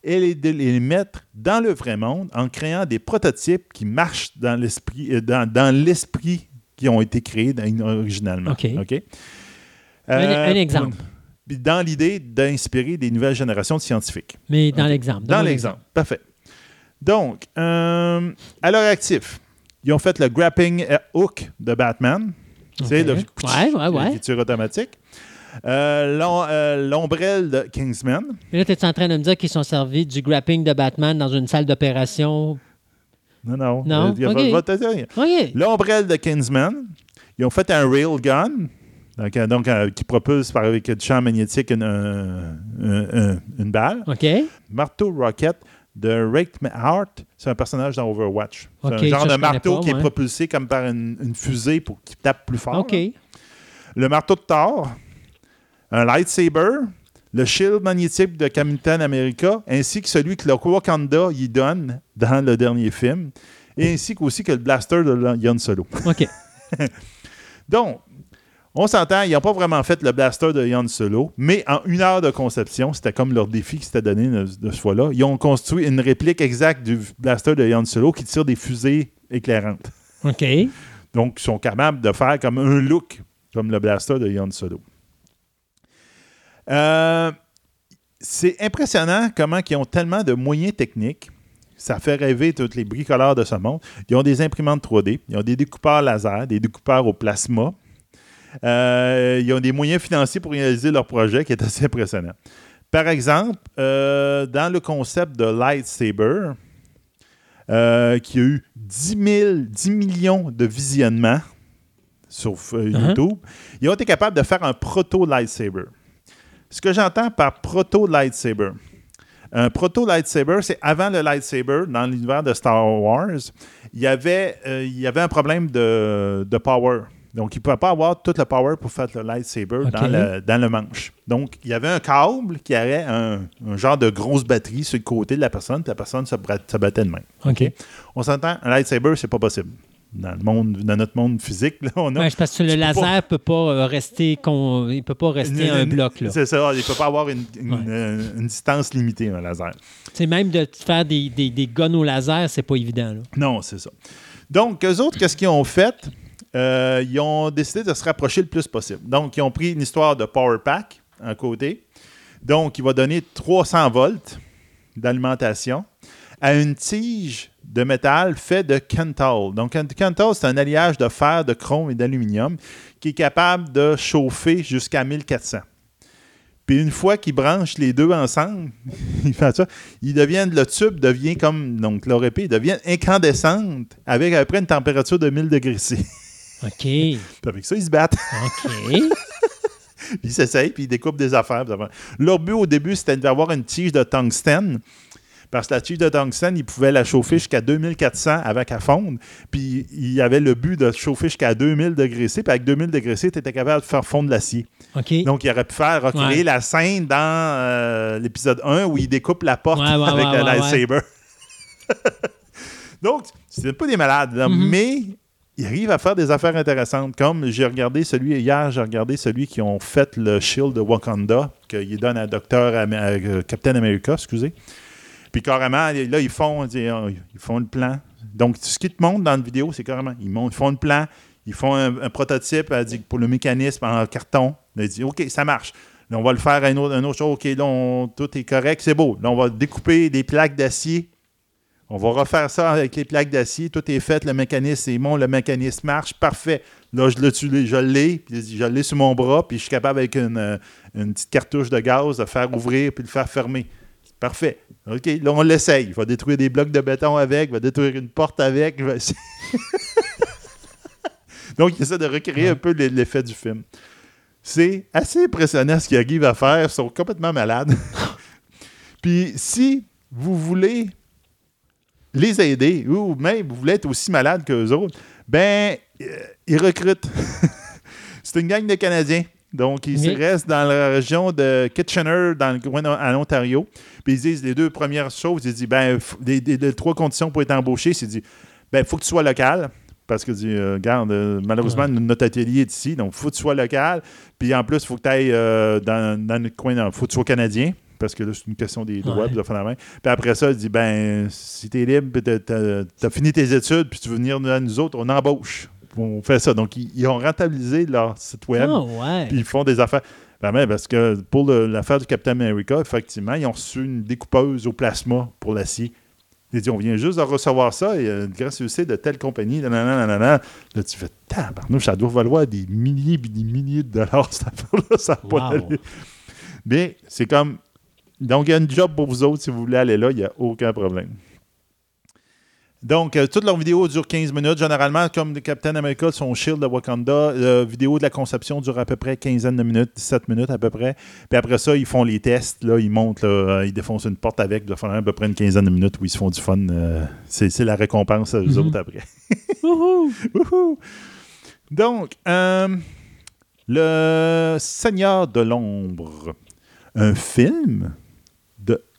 et les, de les mettre dans le vrai monde en créant des prototypes qui marchent dans l'esprit, euh, dans, dans l'esprit qui ont été créés originalement. OK. Un- Euh, un exemple. Dans l'idée d'inspirer des nouvelles générations de scientifiques. Mais dans l'exemple. Dans l'exemple. Parfait. Donc, euh, à leur actif, ils ont fait le grappling hook de Batman. Tu sais, OK. le Ouais, ouais, automatique. Euh, euh, L'ombrelle de Kingsman. Et là, tu es en train de me dire qu'ils sont servis du grapping de Batman dans une salle d'opération? Non, non. Non? Il y a OK. pas- va te dire. OK. L'ombrelle de Kingsman. Ils ont fait un railgun. Donc, euh, donc, euh, qui propulse par, avec du champ magnétique une, un- un- un- une balle. OK. Marteau Rocket de Rick Hart, c'est un personnage dans Overwatch. C'est un genre de marteau pas, qui est propulsé comme par une, une fusée pour qu'il tape plus fort. OK. là. Le marteau de Thor, un lightsaber, le shield magnétique de Captain America, ainsi que celui que le Wakanda y donne dans le dernier film, et ainsi qu'aussi que le blaster de Yann Solo. OK. Donc, on s'entend, ils n'ont pas vraiment fait le blaster de Yann Solo, mais en une heure de conception, c'était comme leur défi qui s'était donné de, de ce fois-là. Ils ont construit une réplique exacte du blaster de Yann Solo qui tire des fusées éclairantes. OK. Donc, ils sont capables de faire comme un look comme le blaster de Yann Solo. Euh, c'est impressionnant comment ils ont tellement de moyens techniques. Ça fait rêver tous les bricoleurs de ce monde. Ils ont des imprimantes 3D, ils ont des découpeurs laser, des découpeurs au plasma. Euh, ils ont des moyens financiers pour réaliser leur projet qui est assez impressionnant. Par exemple, euh, dans le concept de lightsaber, euh, qui a eu 10, 000, 10 millions de visionnements sur Uh-huh. YouTube, ils ont été capables de faire un proto-lightsaber. Ce que j'entends par proto-lightsaber, un proto-lightsaber, c'est avant le lightsaber, dans l'univers de Star Wars, il y avait, euh, il y avait un problème de, de power. Donc, il ne pouvait pas avoir tout le power pour faire le lightsaber dans, le, dans le manche. Donc, il y avait un câble qui avait un, un genre de grosse batterie sur le côté de la personne, puis la personne se, se battait de main. OK. On s'entend, un lightsaber, c'est pas possible. Dans, le monde, dans notre monde physique, là, on a. Ouais, parce que le laser ne peut pas euh, rester con- il peut pas rester un bloc. C'est ça, il ne peut pas avoir une, une- Ouais. euh, une distance limitée, un laser. C'est même de faire des, des, des guns au laser, c'est pas évident là. Non, c'est ça. Donc, eux autres, qu'est-ce qu'ils ont fait? Euh, ils ont décidé de se rapprocher le plus possible. Donc, ils ont pris une histoire de Power Pack, un côté. Donc, il va donner 300 volts d'alimentation à une tige de métal fait de Kentall. Donc, Kentall, c'est un alliage de fer, de chrome et d'aluminium qui est capable de chauffer jusqu'à 1400. Puis une fois qu'ils branchent les deux ensemble, ils font ça, ils deviennent, le tube devient comme, donc l'orépée, devient incandescente avec à peu près une température de 1000 degrés C. OK. Puis avec ça, ils se battent. OK. puis ils s'essayent, puis ils découpent des affaires. Leur but au début, c'était d'avoir une tige de tungstène. Parce que la tige de tungstène, ils pouvaient la chauffer jusqu'à 2400 avec à fondre. Puis il y avait le but de chauffer jusqu'à 2000 degrés C. Puis avec 2000 degrés C, tu étais capable de faire fondre l'acier. OK. Donc, il aurait pu faire recréer Ouais. la scène dans euh, l'épisode 1 où il découpe la porte Ouais, ouais, avec le lightsaber. Donc, c'est pas des malades, là, Mhm. mais il arrive à faire des affaires intéressantes. Comme j'ai regardé celui, hier, j'ai regardé celui qui ont fait le Shield de Wakanda, qu'il donne à euh, Captain America, excusez. Puis carrément, là, ils font, ils font le plan. Donc, ce qu'ils te montrent dans la vidéo, c'est carrément, ils, ils font le plan, ils font un, prototype pour le mécanisme en carton. Ils disent, OK, ça marche. Là, on va le faire à une autre, une chose. OK, là, tout est correct, c'est beau. Là, on va découper des plaques d'acier. On va refaire ça avec les plaques d'acier. Tout est fait, le mécanisme est bon, le mécanisme marche, parfait. Là, je l'ai, je l'ai, je l'ai sur mon bras, puis je suis capable avec une, euh, une petite cartouche de gaz de faire ouvrir puis le faire fermer. Parfait. OK, là, on l'essaye. Il va détruire des blocs de béton avec, il va détruire une porte avec. va- Donc, il essaie de recréer un peu l'effet du film. C'est assez impressionnant ce qu'ils arrivent à faire. Ils sont complètement malades. Puis, si vous voulez les aider, ou même vous voulez être aussi malade qu'eux autres, ben, euh, ils recrutent. C'est une gang de Canadiens. Donc, ils Oui. restent dans la région de Kitchener, dans le coin en Ontario. Puis ils disent les deux premières choses, ils disent ben, les, les- les trois conditions pour être embauché, c'est dit ben, faut que tu sois local. Parce que, euh, regarde, euh, malheureusement, notre atelier est ici, donc faut que tu sois local. Puis en plus, il faut que tu ailles euh, dans, dans notre coin, il faut que tu sois canadien. Parce que là, c'est une question des droits, puis de la main. Puis après ça, il dit ben, si tu es libre, puis t'as as fini tes études, puis tu veux venir à nous autres, on embauche. On fait ça. Donc, ils, ils ont rentabilisé leur site web. Ah, ouais. Puis ils font des affaires. Ben, ben, parce que pour l'affaire du Captain America, effectivement, ils ont reçu une découpeuse au plasma pour l'acier. Ils disent, on vient juste de recevoir ça, et euh, grâce site de telle compagnie, nanana, nanana. Là, tu fais, tabarnouche, ça doit valoir des milliers et des milliers de dollars, cette affaire-là. Ça n'a pas Wow. d'allure. Mais c'est comme. Donc, il y a une job pour vous autres si vous voulez aller là, il n'y a aucun problème. Donc, euh, toutes leurs vidéos durent 15 minutes. Généralement, comme le Captain America, son Shield de Wakanda, la vidéo de la conception dure à peu près 15 de minutes, 17 minutes à peu près. Puis après ça, ils font les tests. Là, ils montent, là, euh, ils défoncent une porte avec. Ça fait à peu près une quinzaine de minutes où ils se font du fun. euh, c'est la récompense à eux Mhm. autres après. Wouhou! Donc, euh, Le Seigneur de l'ombre, un film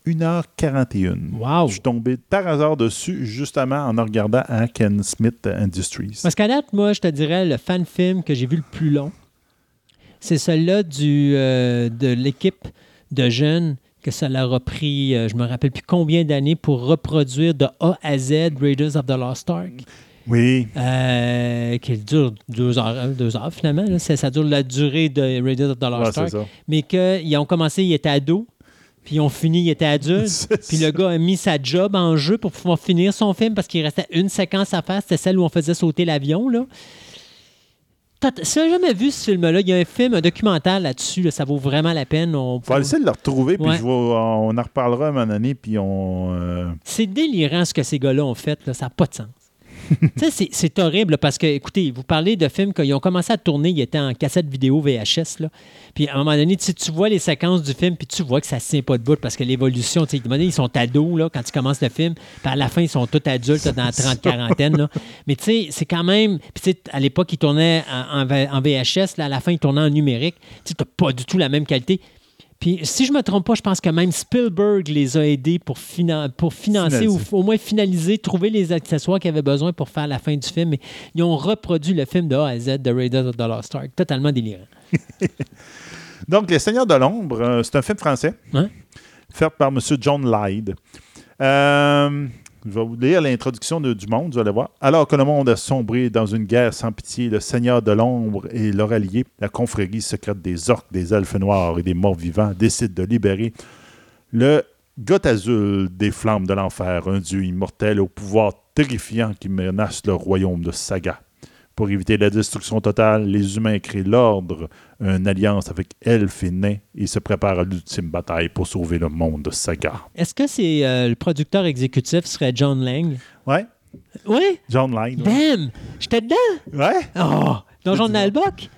1h41. Wow! Je suis tombé par hasard dessus, justement en regardant à Ken Smith Industries. Parce qu'à date, moi, je te dirais, le fan film que j'ai vu le plus long, c'est celui-là du, euh, de l'équipe de jeunes que ça leur a pris, euh, je me rappelle plus combien d'années, pour reproduire de A à Z Raiders of the Lost Ark, Oui, euh, qui dure deux heures, hein, deux heures finalement. là. Ça, ça dure la durée de Raiders of the Lost Ark. Mais qu'ils ont commencé, ils étaient ados, puis ils ont fini, ils étaient adultes. C'est Puis le gars a mis sa job en jeu pour pouvoir finir son film parce qu'il restait une séquence à faire. C'était celle où on faisait sauter l'avion. là. Si tu n'as jamais vu ce film-là, il y a un film, un documentaire là-dessus. là, ça vaut vraiment la peine. On On va essayer de le retrouver, puis Ouais. je vais- on en reparlera un moment donné, puis on... euh, C'est délirant ce que ces gars-là ont fait. là. Ça n'a pas de sens. C'est- horrible parce que, écoutez, vous parlez de films qu'ils ont commencé à tourner, ils étaient en cassette vidéo VHS. Là. Puis à un moment donné, tu vois les séquences du film, puis tu vois que ça ne tient pas de bout parce que l'évolution, tu sais, ils sont ados là, quand tu commences le film, puis à la fin, ils sont tous adultes là, dans la 30-quarantaine. là. Mais tu sais, c'est quand même. Puis à l'époque, ils tournaient en, en V- en VHS, là, à la fin, ils tournaient en numérique. Tu tu pas du tout la même qualité. Puis, si je me trompe pas, je pense que même Spielberg les a aidés pour, finan- pour financer Finaliser. ou au moins finaliser, trouver les accessoires qu'ils avaient besoin pour faire la fin du film. Mais ils ont reproduit le film de A à Z de Raiders of the Lost Ark. Totalement délirant. Donc, Les Seigneurs de l'ombre, euh, c'est un film français Ouais. fait par M. John Lyde. Euh, Je vais vous lire l'introduction du monde, vous allez voir. Alors que le monde a sombré dans une guerre sans pitié, le Seigneur de l'ombre et leur allié, la confrérie secrète des orques, des elfes noirs et des morts vivants, décident de libérer le Goth azul des flammes de l'enfer, un dieu immortel au pouvoir terrifiant qui menace le royaume de Saga. Pour éviter la destruction totale, les humains créent l'ordre, une alliance avec elfes et nains, et se préparent à l'ultime bataille pour sauver le monde de Saga. Est-ce que c'est euh, le producteur exécutif serait John Lang? Ouais. Oui? John Lang. Damn! J'étais dedans! Ouais? Oh! Donjon de Nightbuck?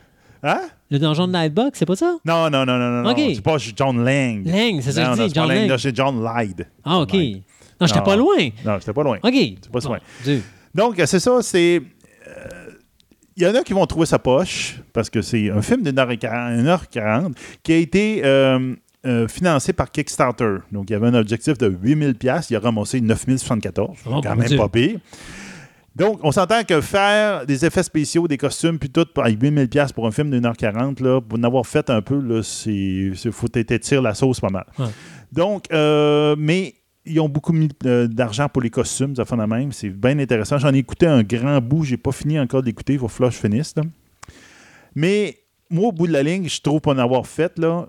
Hein? Le donjon de Nightbuck, c'est pas ça? Non, non, non, non, non. Ok. non. C'est pas John Lang. Lang, c'est ça que je dis, John Lang. C'est John Lyde. Ah, OK. Non, j'étais pas loin. Non, j'étais pas loin. OK. C'est pas loin. Dieu. Donc, c'est ça, c'est. euh, Il y en a qui vont trouver sa poche, parce que c'est un film d'une heure et une heure qui a été euh, euh, financé par Kickstarter. Donc, il y avait un objectif de 8000 pièces, il a ramassé 9074. Oh, quand même Dieu. pas pire. Donc, on s'entend que faire des effets spéciaux, des costumes, puis tout, avec 8000 pièces pour un film d'une heure quarante, là, pour en avoir fait un peu, c'est faut t'étirer la sauce pas mal. Ouais. Donc, euh, mais ils ont beaucoup mis euh, d'argent pour les costumes, ça fait la même. C'est bien intéressant. J'en ai écouté un grand bout, j'ai pas fini encore d'écouter, il falloir que je finisse. là. Mais moi, au bout de la ligne, je trouve en avoir fait, là,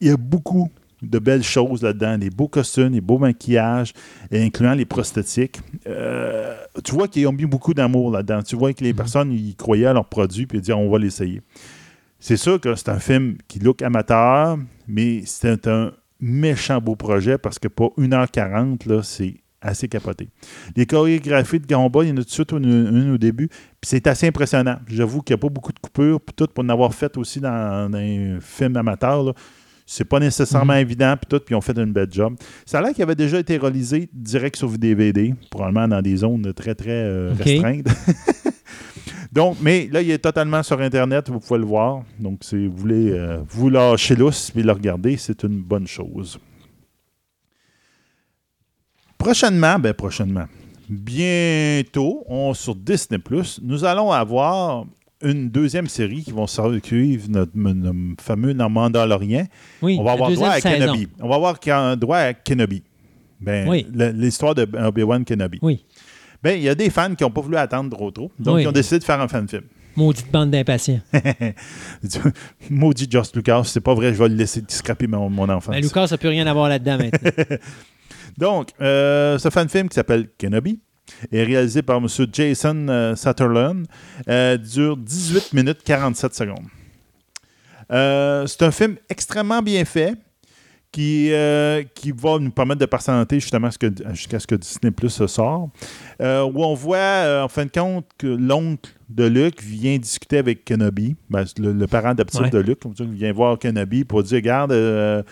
il y a beaucoup de belles choses là-dedans, des beaux costumes, des beaux maquillages, et incluant les prosthétiques. Euh, tu vois qu'ils ont mis beaucoup d'amour là-dedans. Tu vois que les personnes, ils croyaient à leurs produits, puis ils disaient, on va l'essayer. C'est sûr que c'est un film qui look amateur, mais c'est un méchant beau projet parce que pour 1h40, là, c'est assez capoté. Les chorégraphies de combat, il y en a tout de suite une, une au début, puis c'est assez impressionnant. J'avoue qu'il n'y a pas beaucoup de coupures, puis tout pour en avoir fait aussi dans, dans un film amateur. là. C'est pas nécessairement évident, puis tout, puis ils ont fait une belle job. Ça a l'air qu'il avait déjà été réalisé direct sur DVD, probablement dans des zones très, très euh, restreintes. Donc, mais là, il est totalement sur Internet, vous pouvez le voir. Donc, si vous voulez euh, vous lâcher lousse et le regarder, c'est une bonne chose. Prochainement, ben prochainement, bientôt, on, sur Disney+, nous allons avoir une deuxième série qui va suivre notre, notre fameux Mandalorien. Oui, On va avoir droit à saison. Kenobi. On va avoir droit à Kenobi. Ben, Oui. L'histoire de Obi-Wan Kenobi. Oui. Ben, il y a des fans qui n'ont pas voulu attendre trop trop. Donc, Oui. ils ont décidé de faire un fan film. Maudite bande d'impatients. Maudit Joss Lucas, c'est pas vrai, je vais le laisser scraper mon, mon enfant. Ben, Lucas, ça peut rien avoir là-dedans maintenant. Donc, euh, ce fan film qui s'appelle Kenobi est réalisé par M. Jason euh, Sutherland, euh, dure 18 minutes 47 secondes. Euh, c'est un film extrêmement bien fait qui, euh, qui va nous permettre de patienter justement jusqu'à ce que Disney Plus se sort. Euh, où on voit, euh, en fin de compte, que l'oncle de Luke vient discuter avec Kenobi, ben, le, le parent adoptif Ouais. de Luke, comme ça, vient voir Kenobi pour dire Regarde,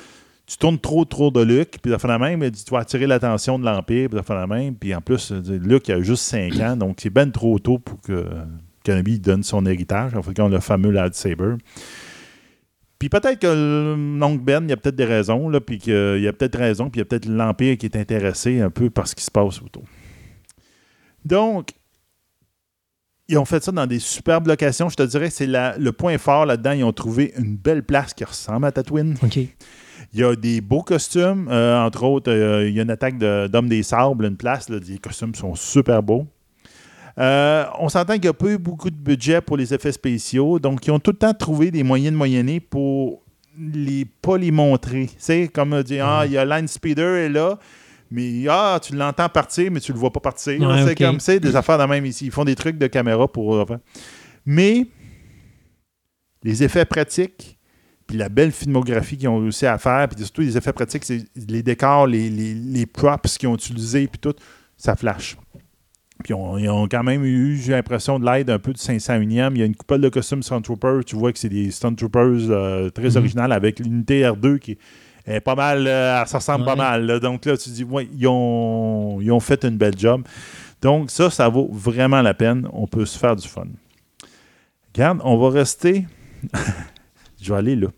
tu tournes trop autour de Luke, puis ça fait la même, il dit Tu vas attirer l'attention de l'Empire, puis ça fait la même. Puis en plus, Luke il a juste 5 ans, donc c'est ben trop tôt pour que Kenobi donne son héritage, en fait, le fameux lightsaber. Puis peut-être que l'oncle Ben, il y a peut-être des raisons, là, puis qu'il y a peut-être raison, puis il y a peut-être l'Empire qui est intéressé un peu par ce qui se passe autour. Donc, ils ont fait ça dans des superbes locations. Je te dirais que c'est le point fort là-dedans. Ils ont trouvé une belle place qui ressemble à Tatooine. OK. Il y a des beaux costumes. euh, entre autres, euh, il y a une attaque de- d'hommes des sables, une place. là, les costumes sont super beaux. Euh, on s'entend qu'il n'y a pas eu beaucoup de budget pour les effets spéciaux. Donc, ils ont tout le temps trouvé des moyens de moyenner pour les pas les montrer. Sais, comme euh, dire, ah, il y a Line Speeder est là, mais ah, tu l'entends partir, mais tu le vois pas partir. Ouais, c'est comme ça, des affaires de même ici. Ils font des trucs de caméra pour. euh. Mais les effets pratiques, puis la belle filmographie qu'ils ont réussi à faire, puis surtout les effets pratiques, c'est les décors, les, les, les props qu'ils ont utilisés, puis tout, ça flash. Puis on- ils ont quand même eu, j'ai l'impression, de l'aide un peu du 501e. Il y a une couple de costumes Stormtroopers. Tu vois que c'est des Stormtroopers euh, très Mhm. originales avec l'unité R2 qui est pas mal, euh, ça ressemble pas mal. là. Donc là, tu dis, ouais, ils ont, ils ont fait une belle job. Donc ça, ça vaut vraiment la peine. On peut se faire du fun. Regarde, on va rester. je vais aller là.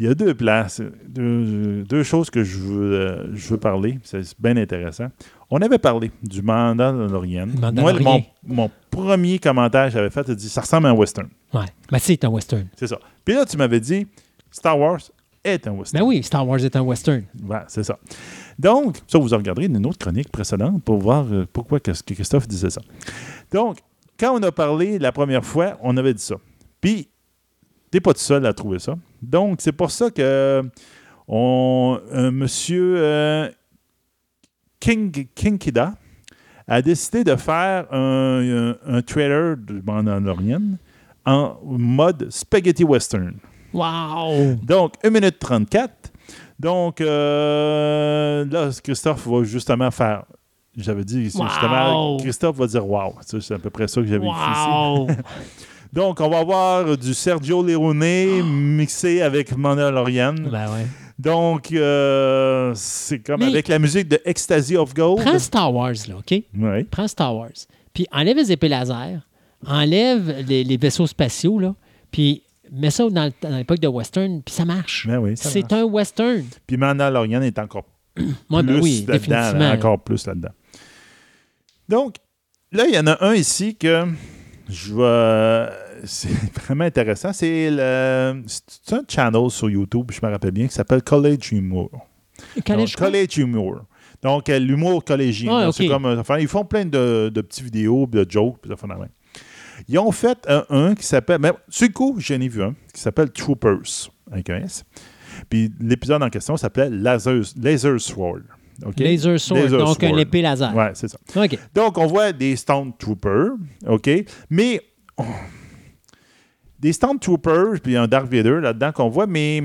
Il y a deux places, deux, deux choses que je veux, euh, je veux parler. C'est bien intéressant. On avait parlé du Mandalorian. Moi, mon, mon premier commentaire que j'avais fait, tu dit ça ressemble à un western. Ouais. Ben, c'est un western. C'est ça. Puis là, tu m'avais dit Star Wars est un western. Ben oui, Star Wars est un western. Ouais, c'est ça. Donc, ça, vous en regarderez une autre chronique précédente pour voir euh, pourquoi que Christophe disait ça. Donc, quand on a parlé la première fois, on avait dit ça. Puis, t'es pas tout seul à trouver ça. Donc, c'est pour ça que on, un monsieur euh, King, Kinkida a décidé de faire un, un, trailer de Mandalorian en mode spaghetti western. Wow! Donc, 1 minute 34. Donc, euh, là, Christophe va justement faire. J'avais dit, justement, Christophe va dire wow. C'est à peu près ça que j'avais wow. écrit ici. Donc, on va avoir du Sergio Leone mixé avec Mandalorian. Ben ouais. Donc, euh, c'est comme avec la musique de Ecstasy of Gold. Prends Star Wars, là, OK? Oui. Prends Star Wars. Puis enlève les épées laser, enlève les, vaisseaux spatiaux, là, puis mets ça dans, l'époque de Western, puis ça marche. Ben oui, c'est un Western. Puis Mandalorian est encore Moi, ben plus oui, là-dedans, encore plus là-dedans. Donc, là, il y en a un ici que je vais. C'est vraiment intéressant. C'est le... un channel sur YouTube, je me rappelle bien, qui s'appelle College Humor. College, Donc, College Humor. Donc, euh, l'humour collégien. Ah, comme, enfin, ils font plein de, de petites vidéos, de jokes, puis ça fait Ils ont fait un, qui s'appelle. Mais c'est coup, j'en ai vu un, qui s'appelle Troopers, avec un S. Puis l'épisode en question s'appelait Laser, Laser Sword. Laser Sword, donc un épée laser. Oui, c'est ça. Donc, on voit des Stone Troopers, OK? Mais des Stone Troopers, puis un Dark Vader là-dedans qu'on voit, mais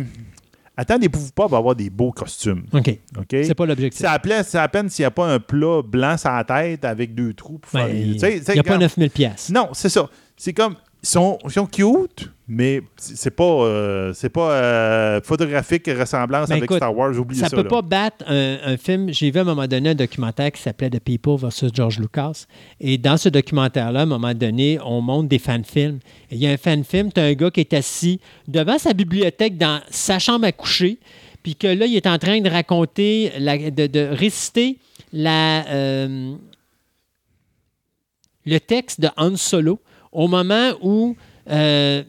attendez-vous pas d'avoir des beaux costumes. OK. OK? C'est pas l'objectif. C'est à, peine s'il n'y a pas un plat blanc sur la tête avec deux trous pour faire... Il n'y a pas 9000 pièces. Non, c'est ça. C'est comme ils sont, cute, mais c'est pas, euh, c'est pas euh, photographique ressemblance ben avec Star Wars. Oubliez ça. Ça peut pas battre un, film. J'ai vu à un moment donné un documentaire qui s'appelait The People versus George Lucas. Et dans ce documentaire-là, à un moment donné, on montre des fan-films. Il y a un fan-film, tu as un gars qui est assis devant sa bibliothèque dans sa chambre à coucher, puis que là, il est en train de raconter, de, réciter la, euh, le texte de Han Solo au moment où euh,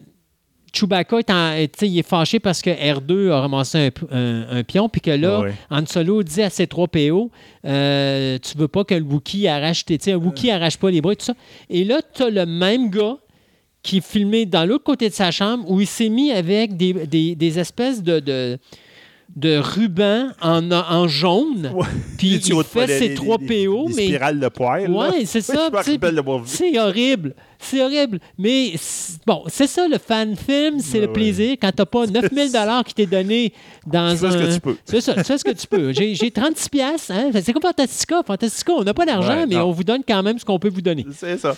Chewbacca est, en, il est fâché parce que R2 a ramassé un, pion, puis que là, Han Solo dit à C3PO euh, Tu veux pas que le Wookiee arrache tes. Un Wookiee arrache pas les bras et tout ça. Et là, tu as le même gars qui est filmé dans l'autre côté de sa chambre où il s'est mis avec des, espèces de de ruban en, en jaune. Puis il fait ses trois PO. mais... spirales de poil. Oui, c'est ça. c'est horrible. C'est horrible. Mais bon, c'est ça le fan film, c'est le plaisir. Quand t'as pas 9000 dollars qui t'est donné dans tu un. ce que tu peux. C'est ça, tu fais ce que tu peux. J'ai 36 pièces. Hein? C'est comme Fantastica. Fantastica, on n'a pas d'argent, mais on vous donne quand même ce qu'on peut vous donner. C'est ça.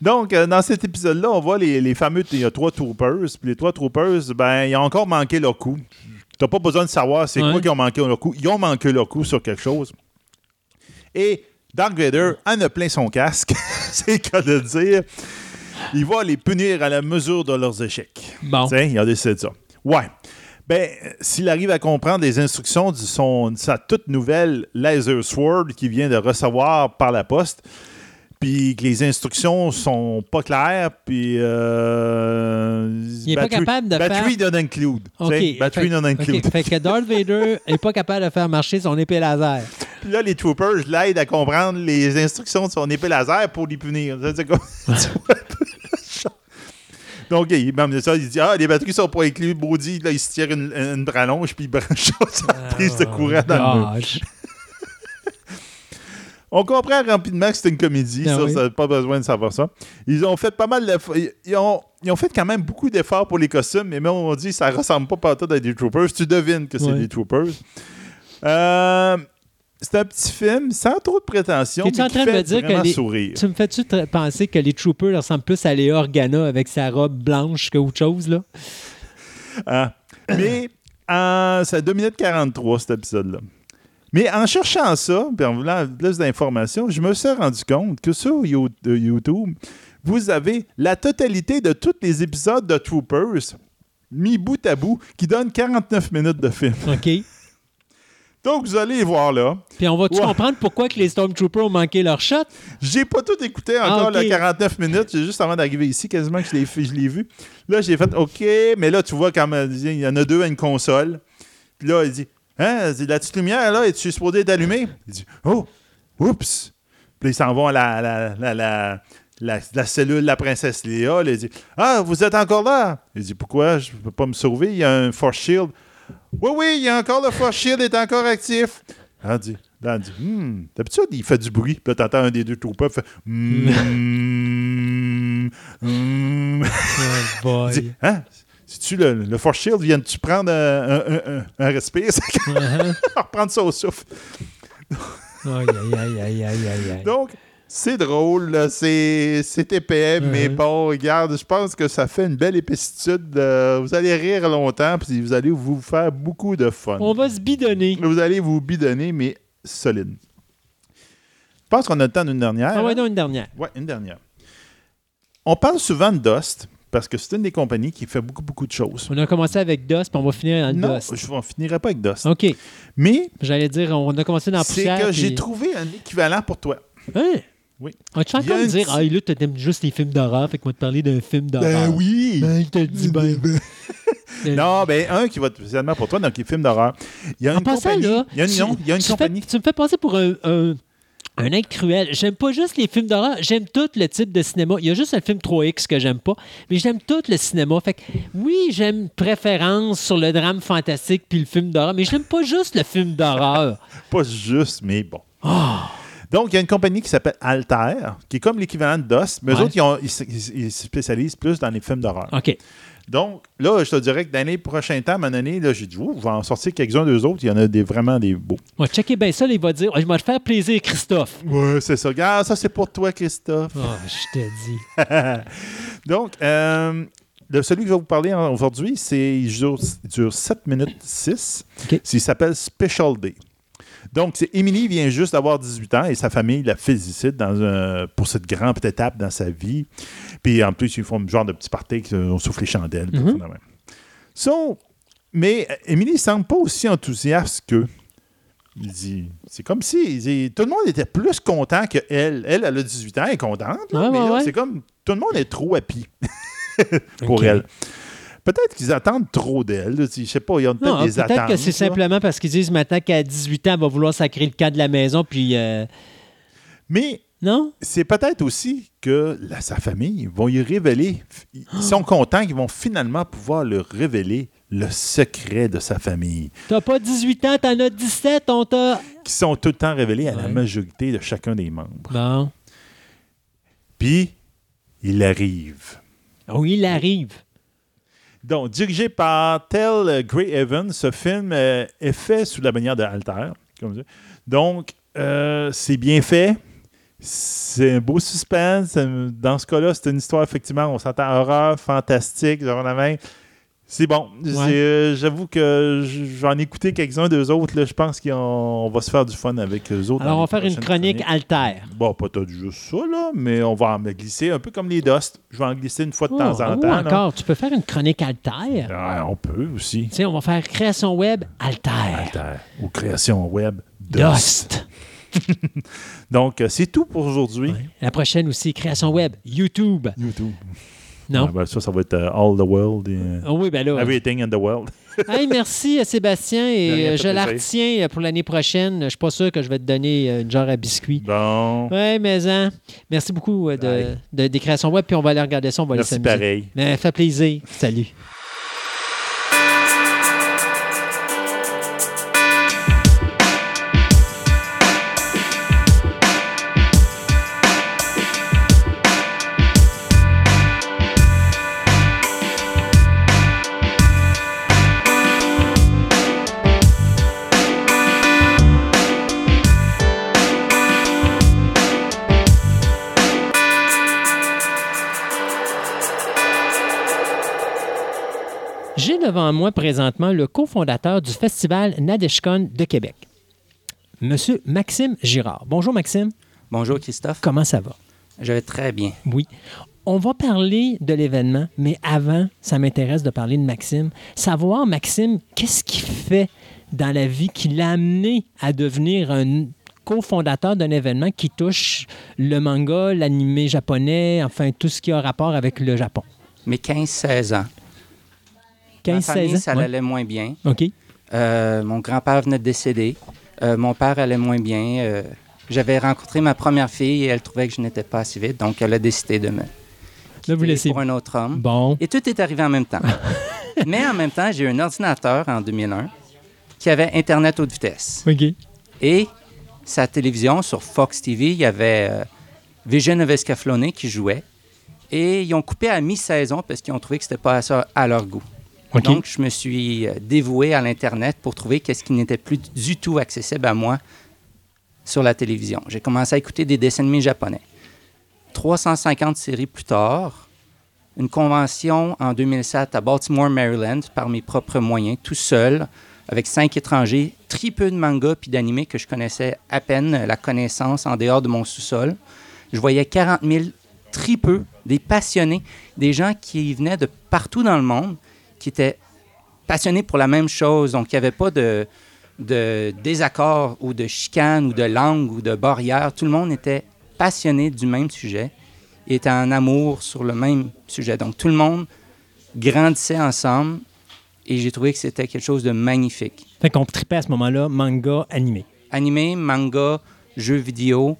Donc, euh, dans cet épisode-là, on voit les, les fameux, il y a trois troopers, puis les trois troopers, ben, ils ont encore manqué leur coup. T'as pas besoin de savoir c'est quoi qui ont manqué leur coup. Ils ont manqué leur coup sur quelque chose. Et Dark Vader en a plein son casque, c'est le cas de dire. Il va les punir à la mesure de leurs échecs. Bon. il a décidé de ça. Ouais. Ben, s'il arrive à comprendre les instructions de, son, de sa toute nouvelle Laser Sword qu'il vient de recevoir par la poste, puis que les instructions sont pas claires, puis euh, il est pas capable de battery faire... not include. Okay. Battery not include. Fait que Darth Vader est pas capable de faire marcher son épée laser. Puis là, les troopers l'aident à comprendre les instructions de son épée laser pour les punir. Donc, il, même ça, il dit Ah, les batteries sont pas incluses. Body, là, il se tire une, une brallonge, puis il branche sa prise de courant dans le mur. On comprend rapidement que c'est une comédie, ben ça, n'a pas besoin de savoir ça. Ils ont fait pas mal d'efforts. Ils ont, ils ont fait quand même beaucoup d'efforts pour les costumes, mais même on dit que ça ressemble pas partout à des Troopers. Tu devines que c'est des Troopers. Euh, c'est un petit film sans trop de prétention. Tu es en train de me dire que sourire. tu me fais-tu penser que les Troopers ressemblent plus à Léa Organa avec sa robe blanche que autre chose là? Ah. Mais euh, c'est 2 minutes 43 cet épisode-là. Mais en cherchant ça, puis en voulant plus d'informations, je me suis rendu compte que sur euh, YouTube, vous avez la totalité de tous les épisodes de Troopers mis bout à bout qui donnent 49 minutes de film. OK. Donc, vous allez voir là. Puis on va-tu comprendre pourquoi que les Stormtroopers ont manqué leur shot? J'ai pas tout écouté encore, ah, 49 minutes. J'ai juste avant d'arriver ici, quasiment que je l'ai vu. Là, j'ai fait OK, mais là, tu vois, quand il y en a deux à une console. Puis là, il dit Hein? La petite lumière, là, es-tu supposé être allumée? Il dit Oh, oups! Puis ils s'en vont à la, la, la, la, la, la cellule de la princesse Léa. il dit Ah, vous êtes encore là? Il dit Pourquoi? Je ne peux pas me sauver. Il y a un Force Shield. Oui, oui, il y a encore le Force Shield, est encore actif. Là, il dit, là, il dit Hmm, d'habitude, il fait du bruit. Puis là, t'entends un des deux troupes fait Hmm. hmm. Oh. Il dit, hein? Si-tu le, le Force Shield, viens-tu prendre un, un, un, un, respire? Uh-huh. reprendre ça au souffle. Aïe, aïe, aïe, aïe, aïe. Donc, c'est drôle, c'est épais, mais Mhm. bon, regarde, je pense que ça fait une belle épaissitude. euh, vous allez rire longtemps, puis vous allez vous faire beaucoup de fun. On va se bidonner. Vous allez vous bidonner, mais solide. Je pense qu'on a le temps d'une dernière. Ah ouais, hein? non, une dernière. Ouais, une dernière. On parle souvent de Dust, parce que c'est une des compagnies qui fait beaucoup, beaucoup de choses. On a commencé avec Dust, puis on va finir dans le Non, Dust. je ne finirai pas avec Dust. OK. Mais J'allais dire, on a commencé dans la c'est poussière. que j'ai trouvé un équivalent pour toi. Hein? Oui. Ah, tu es en Il y a train de un dire, ah, là, tu aimes juste les films d'horreur, fait qu'on va te parler d'un film d'horreur. oui! Ben, il te le dit bien. Euh, Non, ben un qui va être spécialement pour toi, donc les films d'horreur. Il y a En une passant, compagnie. là, il y a une, tu- non, il y a une tu, fais- compagnie. tu me fais passer pour un, un, un être cruel. J'aime pas juste les films d'horreur, j'aime tout le type de cinéma. Il y a juste le film 3X que j'aime pas, mais j'aime tout le cinéma. Fait que oui, j'aime préférence sur le drame fantastique puis le film d'horreur, mais j'aime pas juste le film d'horreur. Pas juste, mais bon. Ah! Donc, il y a une compagnie qui s'appelle Alter, qui est comme l'équivalent de DOS, mais eux autres, ils, ont- ils se- ils se spécialisent plus dans les films d'horreur. OK. Donc, là, je te dirais que dans les prochains temps, à un moment donné, là, j'ai dit, Ouh, je vais en sortir quelques-uns d'eux autres. Il y en a des, vraiment des beaux. Va checker bien ça, il va dire, je vais te faire plaisir, Christophe. Ouais, c'est ça. Regarde, ça, c'est pour toi, Christophe. Ah, je te dis. Donc, euh, le, celui que je vais vous parler aujourd'hui, c'est il dure, il dure 7 minutes 6. OK. Il s'appelle Special Day. Donc, Émilie vient juste d'avoir 18 ans et sa famille la félicite dans un- pour cette grande étape dans sa vie. Puis en plus, ils font un genre de petit party, on souffle les chandelles. même. So, mais euh, Émilie ne semble pas aussi enthousiaste qu'eux. Il dit, c'est comme si dit, tout le monde était plus content que elle. Elle, elle a 18 ans, elle est contente. là, Ouais, mais ouais, c'est comme tout le monde est trop happy pour elle. Peut-être qu'ils attendent trop d'elle. Je sais pas, ils ont peut-être des peut-être attentes. que c'est simplement parce qu'ils disent maintenant qu'à 18 ans, elle va vouloir sacrer le camp de la maison, puis. euh, Mais non? c'est peut-être aussi que la- sa famille vont y révéler. Ils sont contents qu'ils vont finalement pouvoir leur révéler le secret de sa famille, T'as pas 18 ans, t'en as 17, on t'a. qui sont tout le temps révélés à la majorité de chacun des membres. Bon. Puis, il arrive. Oui, il arrive. Donc, dirigé par Tel Gray Evans, ce film euh, est fait sous la bannière de Alter. Comme ça. Donc, euh, c'est bien fait. C'est un beau suspense. Dans ce cas-là, c'est une histoire, effectivement, on s'entend horreur, fantastique, genre la main. C'est bon. Euh, J'avoue que j'en ai écouté quelques-uns d'eux autres. là. Je pense qu'on on va se faire du fun avec eux autres. Alors, on va faire une chronique alter. Bon, pas tout juste ça, là, mais on va en glisser un peu comme les Dust. Je vais en glisser une fois de Oh, temps en oh, temps. là. encore, tu peux faire une chronique alter. Ah, on peut aussi. Tu sais, on va faire création web alter. Alter ou création web Dust. Dust. Donc, euh, c'est tout pour aujourd'hui. Ouais. La prochaine aussi, création web YouTube. YouTube. Non? Ouais, ben, ça, ça va être euh, All the World. et, Ah oui, ben là. Everything in the World. Hey, merci à Sébastien et je la retiens pour l'année prochaine. Je suis pas sûr que je vais te donner une genre à biscuit. Bon. Oui, mais hein, merci beaucoup de, des créations web, puis on va aller regarder ça, on va Merci aller s'amuser. pareil. Mais fait plaisir. Salut. Devant moi présentement le cofondateur du Festival Nadeshkon de Québec, Monsieur Maxime Girard. Bonjour Maxime, Bonjour Christophe. comment ça va? Je vais très bien. Oui. On va parler de l'événement, mais avant, ça m'intéresse de parler de Maxime. Savoir, Maxime, qu'est-ce qu'il fait dans la vie qui l'a amené à devenir un cofondateur d'un événement qui touche le manga, l'animé japonais, enfin tout ce qui a rapport avec le Japon? Mes 15-16 ans. Ma 15-16 famille, ans? ça Ouais. allait moins bien. OK. Euh, mon grand-père venait de décéder. Euh, mon père allait moins bien. Euh, j'avais rencontré ma première fille et elle trouvait que je n'étais pas assez vite, donc elle a décidé de me Là, vous laissez. pour un autre homme. Bon. Et tout est arrivé en même temps. Mais en même temps, j'ai eu un ordinateur en 2001 qui avait Internet haute vitesse. OK. Et sa télévision, sur Fox TV, il y avait Vision of Escaflowne qui jouait. Et ils ont coupé à mi-saison parce qu'ils ont trouvé que c'était pas ça à leur goût. Donc, je me suis euh, dévoué à l'Internet pour trouver qu'est-ce qui n'était plus du tout accessible à moi sur la télévision. J'ai commencé à écouter des dessins animés japonais. 350 séries plus tard, une convention en 2007 à Baltimore, Maryland, par mes propres moyens, tout seul, avec cinq étrangers, très peu de mangas puis d'animés que je connaissais à peine la connaissance en dehors de mon sous-sol. Je voyais 40 000 très peu, des passionnés, des gens qui venaient de partout dans le monde, qui étaient passionnés pour la même chose, donc il n'y avait pas de, de désaccord ou de chicane ou de langue ou de barrière. Tout le monde était passionné du même sujet et était en amour sur le même sujet. Donc tout le monde grandissait ensemble et j'ai trouvé que c'était quelque chose de magnifique. Fait qu'on tripait à ce moment-là manga animé. Animé, manga, jeux vidéo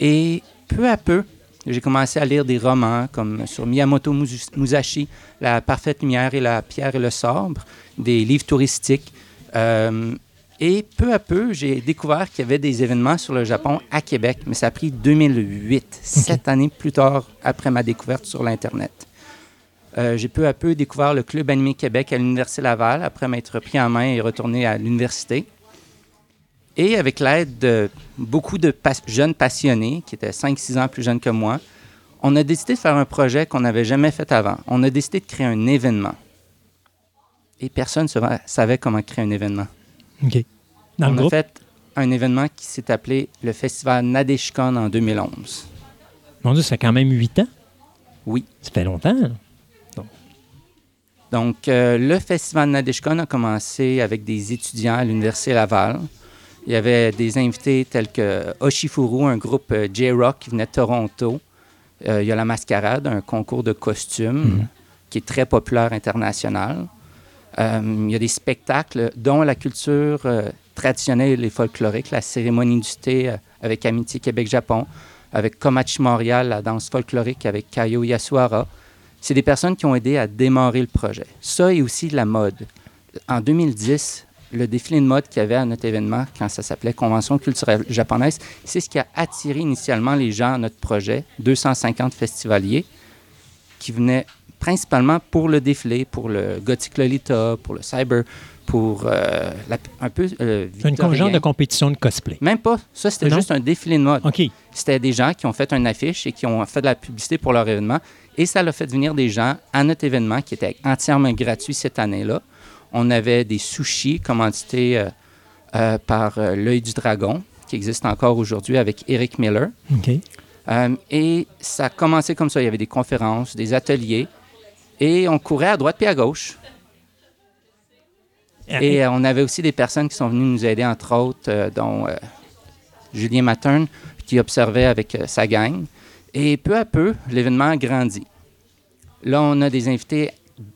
et peu à peu, j'ai commencé à lire des romans comme sur Miyamoto Musashi, La parfaite lumière et la pierre et le sabre, des livres touristiques. Euh, et peu à peu, j'ai découvert qu'il y avait des événements sur le Japon à Québec, mais ça a pris 2008, sept années plus tard après ma découverte sur l'Internet. Euh, j'ai peu à peu découvert le Club Animé Québec à l'Université Laval après m'être pris en main et retourné à l'université. Et avec l'aide de beaucoup de pas- jeunes passionnés, qui étaient 5-6 ans plus jeunes que moi, on a décidé de faire un projet qu'on n'avait jamais fait avant. On a décidé de créer un événement. Et personne ne savait comment créer un événement. OK. Dans on le a groupe? fait un événement qui s'est appelé le Festival Nadeshikon en 2011. Mon Dieu, ça fait quand même huit ans? Oui. Ça fait longtemps. Donc, euh, le Festival Nadeshikon a commencé avec des étudiants à l'Université Laval. Il y avait des invités tels que Oshifuru, un groupe euh, J-Rock qui venait de Toronto. Euh, il y a La Mascarade, un concours de costumes qui est très populaire international. Euh, il y a des spectacles, dont la culture euh, traditionnelle et folklorique, la cérémonie du thé avec Amitié Québec-Japon, avec Komachi Montréal, la danse folklorique avec Kayo Yasuhara. C'est des personnes qui ont aidé à démarrer le projet. Ça et aussi la mode. En 2010, le défilé de mode qu'il y avait à notre événement, quand ça s'appelait Convention culturelle japonaise, c'est ce qui a attiré initialement les gens à notre projet, 250 festivaliers, qui venaient principalement pour le défilé, pour le Gothic Lolita, pour le Cyber, pour euh, la- un peu euh, Une genre de compétition de cosplay. Même pas. Ça, c'était juste un défilé de mode. OK. C'était des gens qui ont fait une affiche et qui ont fait de la publicité pour leur événement. Et ça l'a fait venir des gens à notre événement qui était entièrement gratuit cette année-là. On avait des sushis commandités euh, euh, par euh, L'œil du dragon, qui existe encore aujourd'hui avec Eric Miller. Et ça a commencé comme ça. Il y avait des conférences, des ateliers. Et on courait à droite puis à gauche. Et euh, on avait aussi des personnes qui sont venues nous aider, entre autres, euh, dont euh, Julien Matern, qui observait avec sa gang. Et peu à peu, l'événement a grandi. Là, on a des invités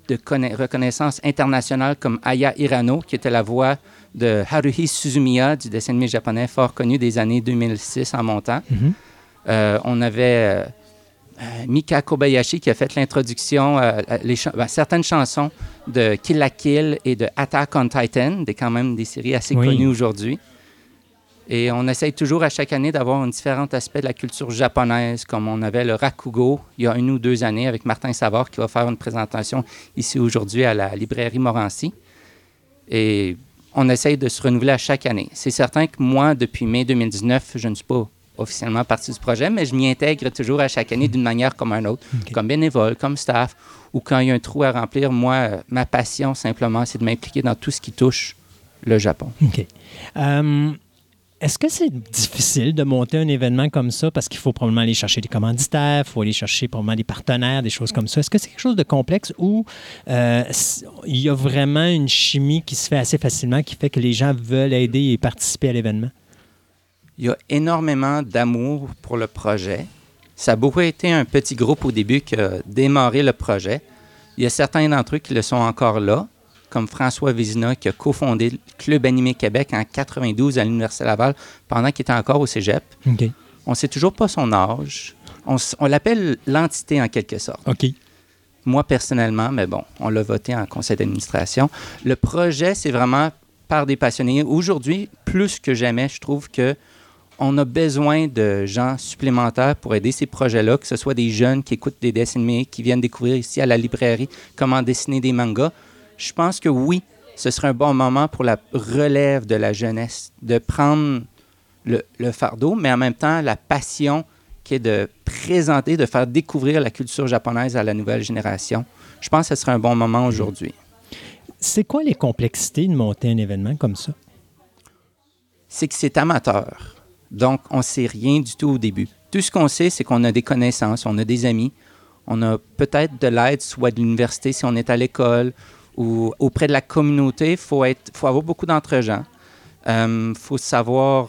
de conna- reconnaissance internationale comme Aya Hirano, qui était la voix de Haruhi Suzumiya, du dessin animé japonais fort connu des années 2006 en montant. Mhm. Euh, on avait euh, euh, Mika Kobayashi qui a fait l'introduction, euh, ben, certaines chansons de Kill la Kill et de Attack on Titan, des quand même des séries assez Oui. connues aujourd'hui. Et on essaye toujours à chaque année d'avoir un différent aspect de la culture japonaise, comme on avait le Rakugo il y a une ou deux années avec Martin Savard qui va faire une présentation ici aujourd'hui à la librairie Morancy. Et on essaye de se renouveler à chaque année. C'est certain que moi, depuis mai 2019, je ne suis pas officiellement partie du projet, mais je m'y intègre toujours à chaque année d'une manière comme une autre, comme bénévole, comme staff, ou quand il y a un trou à remplir. Moi, ma passion, simplement, c'est de m'impliquer dans tout ce qui touche le Japon. OK. Euh, Est-ce que c'est difficile de monter un événement comme ça parce qu'il faut probablement aller chercher des commanditaires, il faut aller chercher probablement des partenaires, des choses comme ça? Est-ce que c'est quelque chose de complexe ou euh, il y a vraiment une chimie qui se fait assez facilement qui fait que les gens veulent aider et participer à l'événement? Il y a énormément d'amour pour le projet. Ça a beaucoup été un petit groupe au début qui a démarré le projet. Il y a certains d'entre eux qui le sont encore là. Comme François Vézina, qui a cofondé le Club Animé Québec en 92 à l'Université Laval pendant qu'il était encore au cégep. On ne sait toujours pas son âge. On, l'appelle l'entité en quelque sorte. OK. Moi, personnellement, mais bon, on l'a voté en conseil d'administration. Le projet, c'est vraiment par des passionnés. Aujourd'hui, plus que jamais, je trouve que on a besoin de gens supplémentaires pour aider ces projets-là, que ce soit des jeunes qui écoutent des dessins animés, qui viennent découvrir ici à la librairie comment dessiner des mangas. Je pense que oui, ce serait un bon moment pour la relève de la jeunesse, de prendre le, fardeau, mais en même temps la passion qui est de présenter, de faire découvrir la culture japonaise à la nouvelle génération. Je pense que ce serait un bon moment aujourd'hui. C'est quoi les complexités de monter un événement comme ça? C'est que c'est amateur. Donc, on ne sait rien du tout au début. Tout ce qu'on sait, c'est qu'on a des connaissances, on a des amis, on a peut-être de l'aide, soit de l'université si on est à l'école ou auprès de la communauté. Il faut, faut avoir beaucoup d'entre-gens. Il euh, faut savoir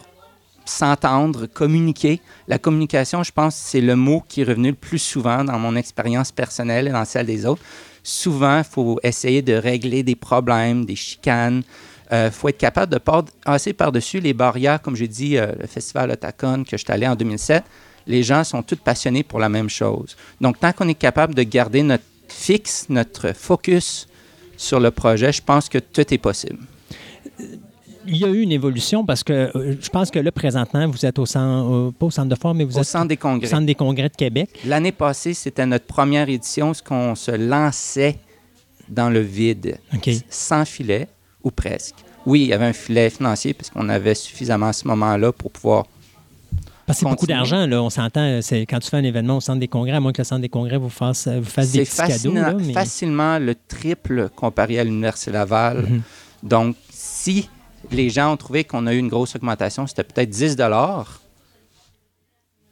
s'entendre, communiquer. La communication, je pense, c'est le mot qui est revenu le plus souvent dans mon expérience personnelle et dans celle des autres. Souvent, il faut essayer de régler des problèmes, des chicanes, il euh, faut être capable de passer par-dessus les barrières, comme j'ai dit, euh, le festival Otakon que je suis allé en 2007. Les gens sont tous passionnés pour la même chose. Donc, tant qu'on est capable de garder notre fixe, notre focus sur le projet, je pense que tout est possible. Il y a eu une évolution parce que euh, je pense que là, présentement, vous êtes au centre, pas au centre de forme, mais vous êtes centre des congrès. au centre des congrès de Québec. L'année passée, c'était notre première édition, ce qu'on se lançait dans le vide, sans filet ou presque. Oui, il y avait un filet financier parce qu'on avait suffisamment à ce moment-là pour pouvoir parce que c'est beaucoup d'argent, là. On s'entend, c'est quand tu fais un événement au centre des congrès, à moins que le centre des congrès vous fasse, vous fasse des petits cadeaux. C'est facilement le triple comparé à l'Université Laval. Mhm. Donc, si les gens ont trouvé qu'on a eu une grosse augmentation, c'était peut-être 10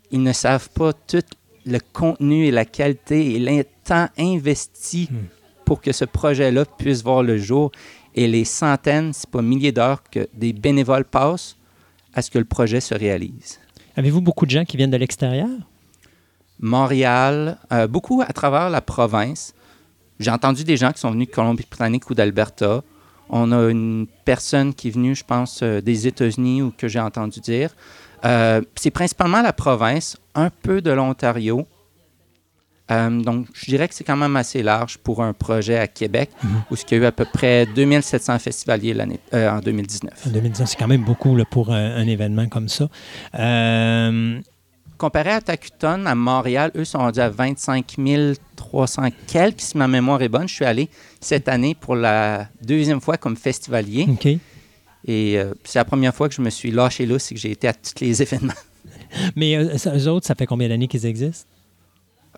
ils ne savent pas tout le contenu et la qualité et le temps investi mhm. pour que ce projet-là puisse voir le jour et les centaines, si pas milliers d'heures que des bénévoles passent à ce que le projet se réalise. Avez-vous beaucoup de gens qui viennent de l'extérieur? Montréal, euh, beaucoup à travers la province. J'ai entendu des gens qui sont venus de Colombie-Britannique ou d'Alberta. On a une personne qui est venue, je pense, euh, des États-Unis ou que j'ai entendu dire. Euh, c'est principalement la province, un peu de l'Ontario, euh, donc, je dirais que c'est quand même assez large pour un projet à Québec, mhm. où il y a eu à peu près 2700 festivaliers l'année, euh, en 2019. En 2019, c'est quand même beaucoup pour un, événement comme ça. Euh, Comparé à Tacuton, à Montréal, eux sont rendus à 25 300 quelques, si ma mémoire est bonne. Je suis allé cette année pour la deuxième fois comme festivalier. OK. Et c'est la première fois que je me suis lâché là, c'est que j'ai été à tous les événements. Mais eux autres, ça fait combien d'années qu'ils existent?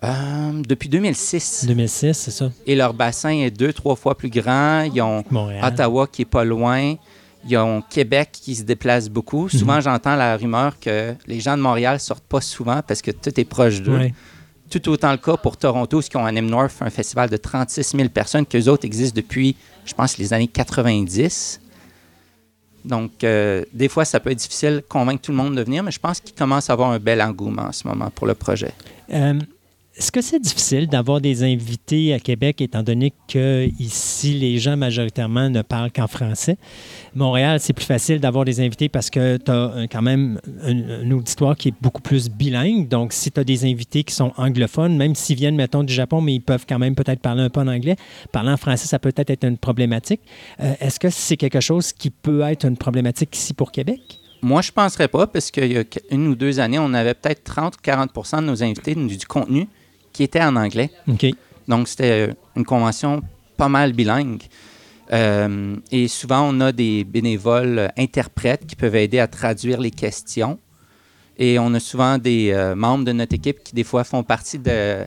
Euh, depuis 2006. 2006, c'est ça. Et leur bassin est deux, trois fois plus grand. Ils ont Ottawa qui est pas loin. Ils ont Québec qui se déplace beaucoup. Mhm. Souvent, j'entends la rumeur que les gens de Montréal sortent pas souvent parce que tout est proche d'eux. Tout autant le cas pour Toronto, qui ont un M-North, un festival de 36 000 personnes, qu'eux autres existent depuis, je pense, les années 90. Donc, euh, des fois, ça peut être difficile de convaincre tout le monde de venir, mais je pense qu'ils commencent à avoir un bel engouement en ce moment pour le projet. Euh, est-ce que c'est difficile d'avoir des invités à Québec, étant donné que ici, les gens majoritairement ne parlent qu'en français? Montréal, c'est plus facile d'avoir des invités parce que tu as quand même un, auditoire qui est beaucoup plus bilingue. Donc, si tu as des invités qui sont anglophones, même s'ils viennent, mettons, du Japon, mais ils peuvent quand même peut-être parler un peu en anglais, parler en français, ça peut peut-être être une problématique. Euh, est-ce que c'est quelque chose qui peut être une problématique ici pour Québec? Moi, je ne penserais pas, parce qu'il y a une ou deux années, on avait peut-être 30-40% de nos invités du contenu qui était en anglais. Donc, c'était euh, une convention pas mal bilingue. Euh, et souvent, on a des bénévoles interprètes qui peuvent aider à traduire les questions. Et on a souvent des euh, membres de notre équipe qui, des fois, font partie de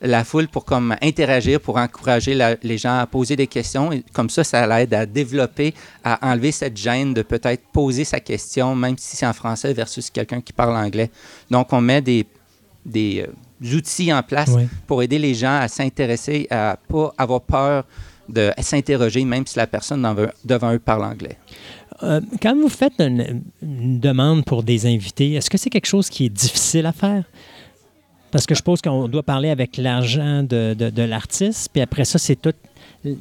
la foule pour comme interagir, pour encourager les gens à poser des questions. Et comme ça, ça l'aide à développer, à enlever cette gêne de peut-être poser sa question, même si c'est en français versus quelqu'un qui parle anglais. Donc, on met des, des, outils en place pour aider les gens à s'intéresser, à pas avoir peur de s'interroger, même si la personne devant eux parle anglais. Euh, quand vous faites une, demande pour des invités, est-ce que c'est quelque chose qui est difficile à faire? Parce que je suppose qu'on doit parler avec l'argent de, de, l'artiste, puis après ça, c'est toute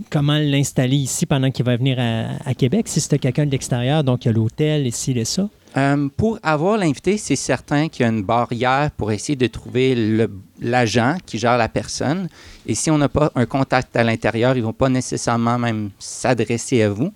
comment l'installer ici pendant qu'il va venir à, Québec, si c'était quelqu'un de l'extérieur, donc il y a l'hôtel, ici et ça? Euh, pour avoir l'invité, c'est certain qu'il y a une barrière pour essayer de trouver l'agent qui gère la personne. Et si on n'a pas un contact à l'intérieur, ils ne vont pas nécessairement même s'adresser à vous.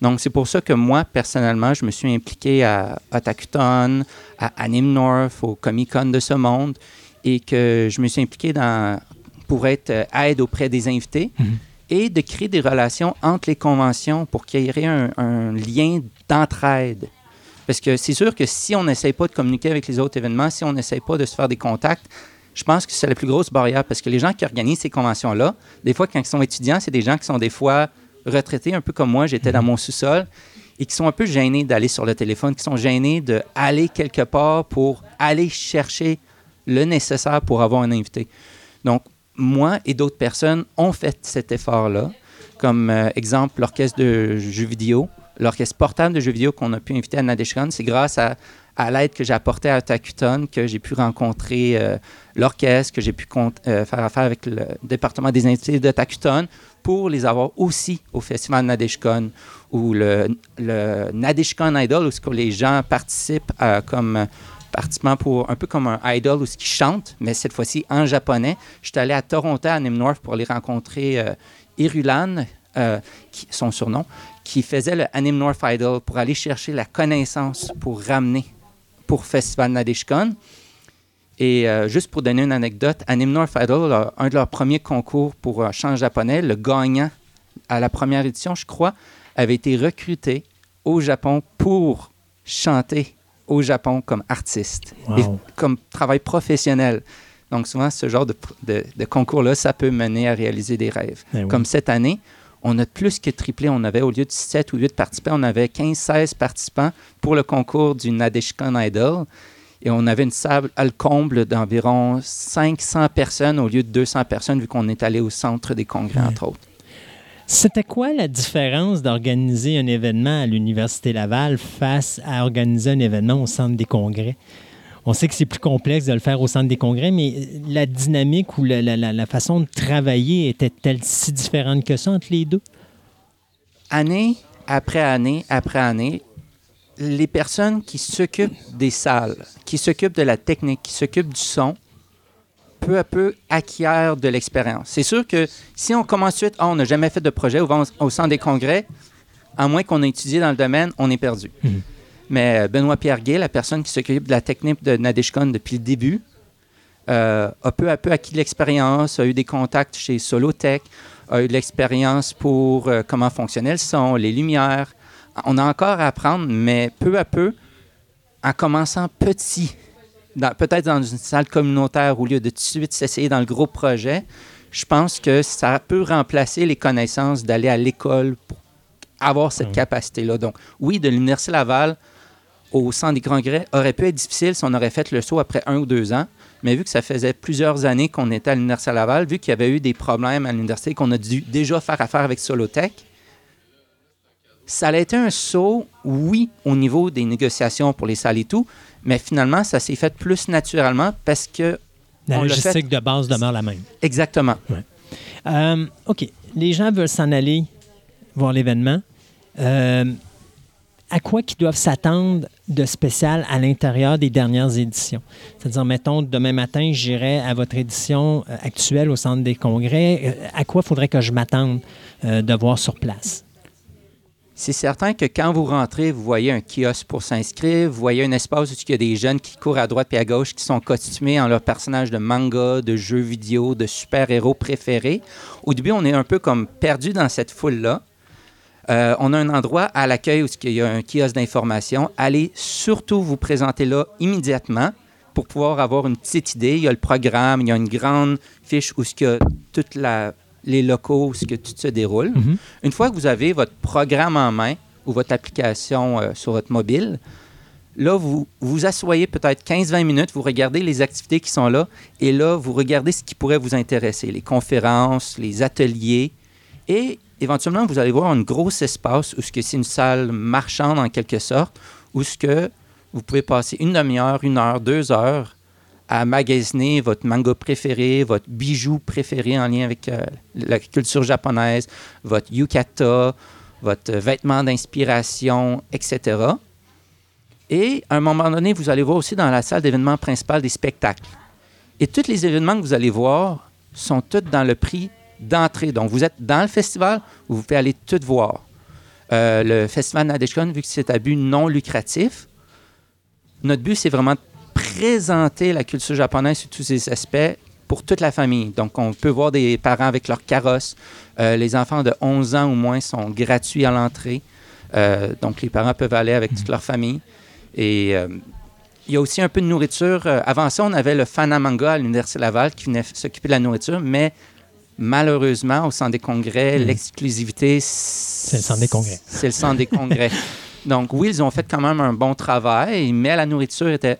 Donc, c'est pour ça que moi, personnellement, je me suis impliqué à Otakuton, à Anim North, au Comic Con de ce monde, et que je me suis impliqué dans, pour être euh, aide auprès des invités mhm. Et de créer des relations entre les conventions pour qu'il y ait un, lien d'entraide. Parce que c'est sûr que si on n'essaye pas de communiquer avec les autres événements, si on n'essaye pas de se faire des contacts, je pense que c'est la plus grosse barrière parce que les gens qui organisent ces conventions-là, des fois, quand ils sont étudiants, c'est des gens qui sont des fois retraités, un peu comme moi, j'étais dans mhm. mon sous-sol, et qui sont un peu gênés d'aller sur le téléphone, qui sont gênés d'aller quelque part pour aller chercher le nécessaire pour avoir un invité. Donc, moi et d'autres personnes ont fait cet effort-là. Comme euh, exemple, l'orchestre de jeux vidéo, l'orchestre portable de jeux vidéo qu'on a pu inviter à Nadeshkan, c'est grâce à, l'aide que j'ai apportée à Takuton que j'ai pu rencontrer euh, l'orchestre, que j'ai pu euh, faire affaire avec le département des invités de Takuton pour les avoir aussi au festival Nadeshkon ou le, le Idol où les gens participent comme participant pour un peu comme un idol où ce qui chante, mais cette fois-ci en japonais. Je suis allé à Toronto, à North, pour aller rencontrer euh, Irulan, euh, son surnom, qui faisait le Anime North Idol pour aller chercher la connaissance pour ramener pour Festival Nadeshkon. Et euh, juste pour donner une anecdote, Anime North Idol, un de leurs premiers concours pour chant japonais, le gagnant à la première édition, je crois, avait été recruté au Japon pour chanter au Japon comme artiste et comme travail professionnel. Donc souvent, ce genre de, de, concours-là, ça peut mener à réaliser des rêves. Eh comme cette année, on a plus que triplé. On avait, au lieu de 7 ou 8 participants, on avait 15-16 participants pour le concours du Nadeshkan Idol. Et on avait une salle à le comble d'environ 500 personnes au lieu de 200 personnes, vu qu'on est allé au centre des congrès, entre autres. C'était quoi la différence d'organiser un événement à l'Université Laval face à organiser un événement au Centre des congrès? On sait que c'est plus complexe de le faire au Centre des congrès, mais la dynamique ou la, façon de travailler était-elle si différente que ça entre les deux? Année après année après année, les personnes qui s'occupent des salles, qui s'occupent de la technique, qui s'occupent du son, peu à peu acquiert de l'expérience. C'est sûr que si on commence suite, oh, on n'a jamais fait de projet au, au centre des congrès, à moins qu'on ait étudié dans le domaine, on est perdu. Mhm. Mais euh, Benoît Pierre Gay, la personne qui s'occupe de la technique de Nadeshkon depuis le début, euh, a peu à peu acquis de l'expérience, a eu des contacts chez Solotech, a eu de l'expérience pour euh, comment fonctionnait le son, les lumières. On a encore à apprendre, mais peu à peu, en commençant petit, peut-être dans une salle communautaire au lieu de tout de suite s'essayer dans le gros projet, je pense que ça peut remplacer les connaissances d'aller à l'école pour avoir cette capacité-là. Donc, oui, de l'Université Laval au centre des congrès aurait pu être difficile si on aurait fait le saut après un ou deux ans. Mais vu que ça faisait plusieurs années qu'on était à l'Université Laval, vu qu'il y avait eu des problèmes à l'université, qu'on a dû déjà faire affaire avec Solotech, ça a été un saut, oui, au niveau des négociations pour les salles et tout, mais finalement, ça s'est fait plus naturellement parce que. La logistique de base demeure la même. Exactement. Euh, OK. Les gens veulent s'en aller voir l'événement. Euh, à quoi qu'ils doivent s'attendre de spécial à l'intérieur des dernières éditions? C'est-à-dire, mettons, demain matin, j'irai à votre édition euh, actuelle au Centre des congrès. À quoi faudrait que je m'attende de voir sur place? C'est certain que quand vous rentrez, vous voyez un kiosque pour s'inscrire, vous voyez un espace où il y a des jeunes qui courent à droite et à gauche, qui sont costumés en leur personnage de manga, de jeux vidéo, de super-héros préférés. Au début, on est un peu comme perdu dans cette foule-là. Euh, on a un endroit à l'accueil où il y a un kiosque d'information. Allez surtout vous présenter là immédiatement pour pouvoir avoir une petite idée. Il y a le programme, il y a une grande fiche où il y a toute la les locaux où ce que tout se déroule. Mhm. Une fois que vous avez votre programme en main ou votre application euh, sur votre mobile, là, vous vous asseyez peut-être 15-20 minutes, vous regardez les activités qui sont là et là, vous regardez ce qui pourrait vous intéresser, les conférences, les ateliers et éventuellement, vous allez voir un gros espace où c'est une salle marchande en quelque sorte, où ce que vous pouvez passer une demi-heure, une heure, deux heures à magasiner votre manga préféré, votre bijou préféré en lien avec la culture japonaise, votre yukata, votre vêtement d'inspiration, etc. Et à un moment donné, vous allez voir aussi dans la salle d'événements principale des spectacles. Et tous les événements que vous allez voir sont tous dans le prix d'entrée. Donc, vous êtes dans le festival, vous pouvez aller tout voir. Euh, le festival Nadeshkon, vu que c'est à but non lucratif, notre but, c'est vraiment de présenter la culture japonaise sur tous ses aspects pour toute la famille. Donc, on peut voir des parents avec leurs carrosses. Euh, les enfants de 11 ans ou moins sont gratuits à l'entrée. Euh, donc, les parents peuvent aller avec toute leur famille. Et il y a aussi un peu de nourriture. avant ça, on avait le Fanamanga à l'Université Laval qui venait s'occuper de la nourriture, mais malheureusement, au centre des congrès, hmm. l'exclusivité. C'est le centre des congrès. C'est le centre des congrès. Donc, oui, ils ont fait quand même un bon travail, mais la nourriture était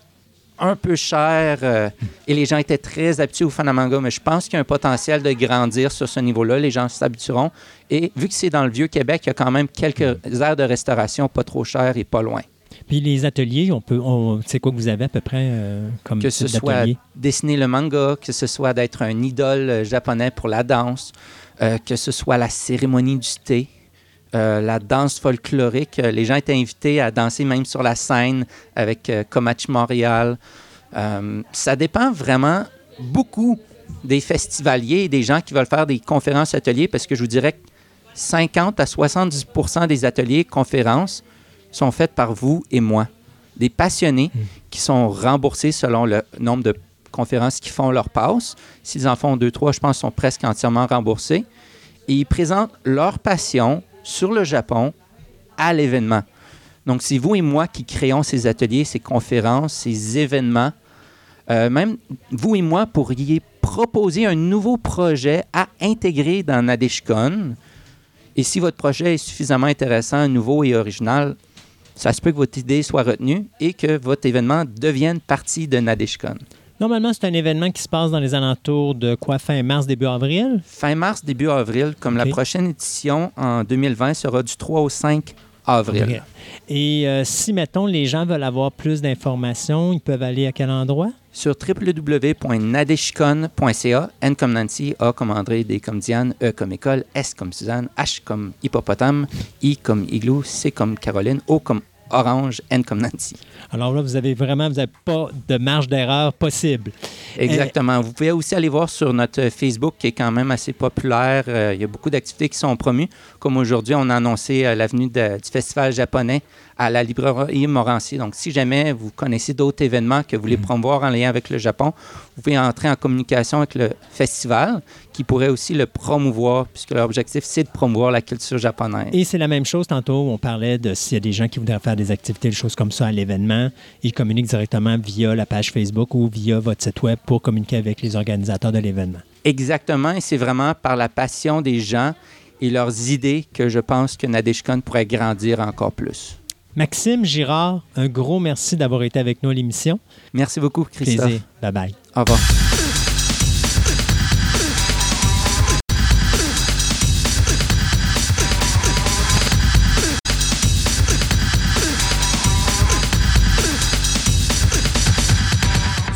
un peu chère euh, et les gens étaient très habitués au Fanamanga. Mais je pense qu'il y a un potentiel de grandir sur ce niveau-là. Les gens s'habitueront. Et vu que c'est dans le Vieux-Québec, il y a quand même quelques aires de restauration pas trop chères et pas loin. Puis les ateliers, on peut, c'est quoi que vous avez à peu près euh, comme Que ce soit dessiner le manga, que ce soit d'être un idole euh, japonais pour la danse, euh, que ce soit la cérémonie du thé, la danse folklorique. Les gens étaient invités à danser même sur la scène avec Komachi Montréal. ça dépend vraiment beaucoup des festivaliers et des gens qui veulent faire des conférences ateliers parce que je vous dirais que 50 à 70% des ateliers conférences sont faites par vous et moi, des passionnés hmm. qui sont remboursés selon le nombre de conférences qui font leur passe. S'ils en font deux, trois, je pense sont presque entièrement remboursés. Et ils présentent leur passion sur le Japon à l'événement. Donc, c'est vous et moi qui créons ces ateliers, ces conférences, ces événements. Euh, même vous et moi pourriez proposer un nouveau projet à intégrer dans Nadeshkon. Et si votre projet est suffisamment intéressant, nouveau et original, ça se peut que votre idée soit retenue et que votre événement devienne partie de Nadeshkon. Normalement, c'est un événement qui se passe dans les alentours de quoi, fin mars, début avril? Fin mars, début avril, comme la prochaine édition en 2020 sera du 3 au 5 avril. Et euh, si, mettons, les gens veulent avoir plus d'informations, ils peuvent aller à quel endroit? Sur www.nadeshkon.ca, N comme Nancy, A comme André, D comme Diane, E comme école, S comme Suzanne, H comme hippopotame, I comme igloo, C comme Caroline, O comme orange, N comme Nancy. Alors là, vous avez vraiment, vous n'avez pas de marge d'erreur possible. Exactement. Vous pouvez aussi aller voir sur notre Facebook qui est quand même assez populaire. Euh, il y a beaucoup d'activités qui sont promues. Comme aujourd'hui, on a annoncé euh, l'avenue du Festival japonais à la librairie Morancier. Donc, si jamais vous connaissez d'autres événements que vous voulez mm. promouvoir en lien avec le Japon, vous pouvez entrer en communication avec le festival qui pourrait aussi le promouvoir, puisque l'objectif, c'est de promouvoir la culture japonaise. Et c'est la même chose. Tantôt, on parlait de s'il y a des gens qui voudraient faire des activités, des choses comme ça à l'événement, ils communiquent directement via la page Facebook ou via votre site Web pour communiquer avec les organisateurs de l'événement. Exactement. Et c'est vraiment par la passion des gens et leurs idées que je pense que Nadeshkon pourrait grandir encore plus. Maxime Girard, un gros merci d'avoir été avec nous à l'émission. Merci beaucoup, Christophe. Plaisir. Bye bye. Au revoir.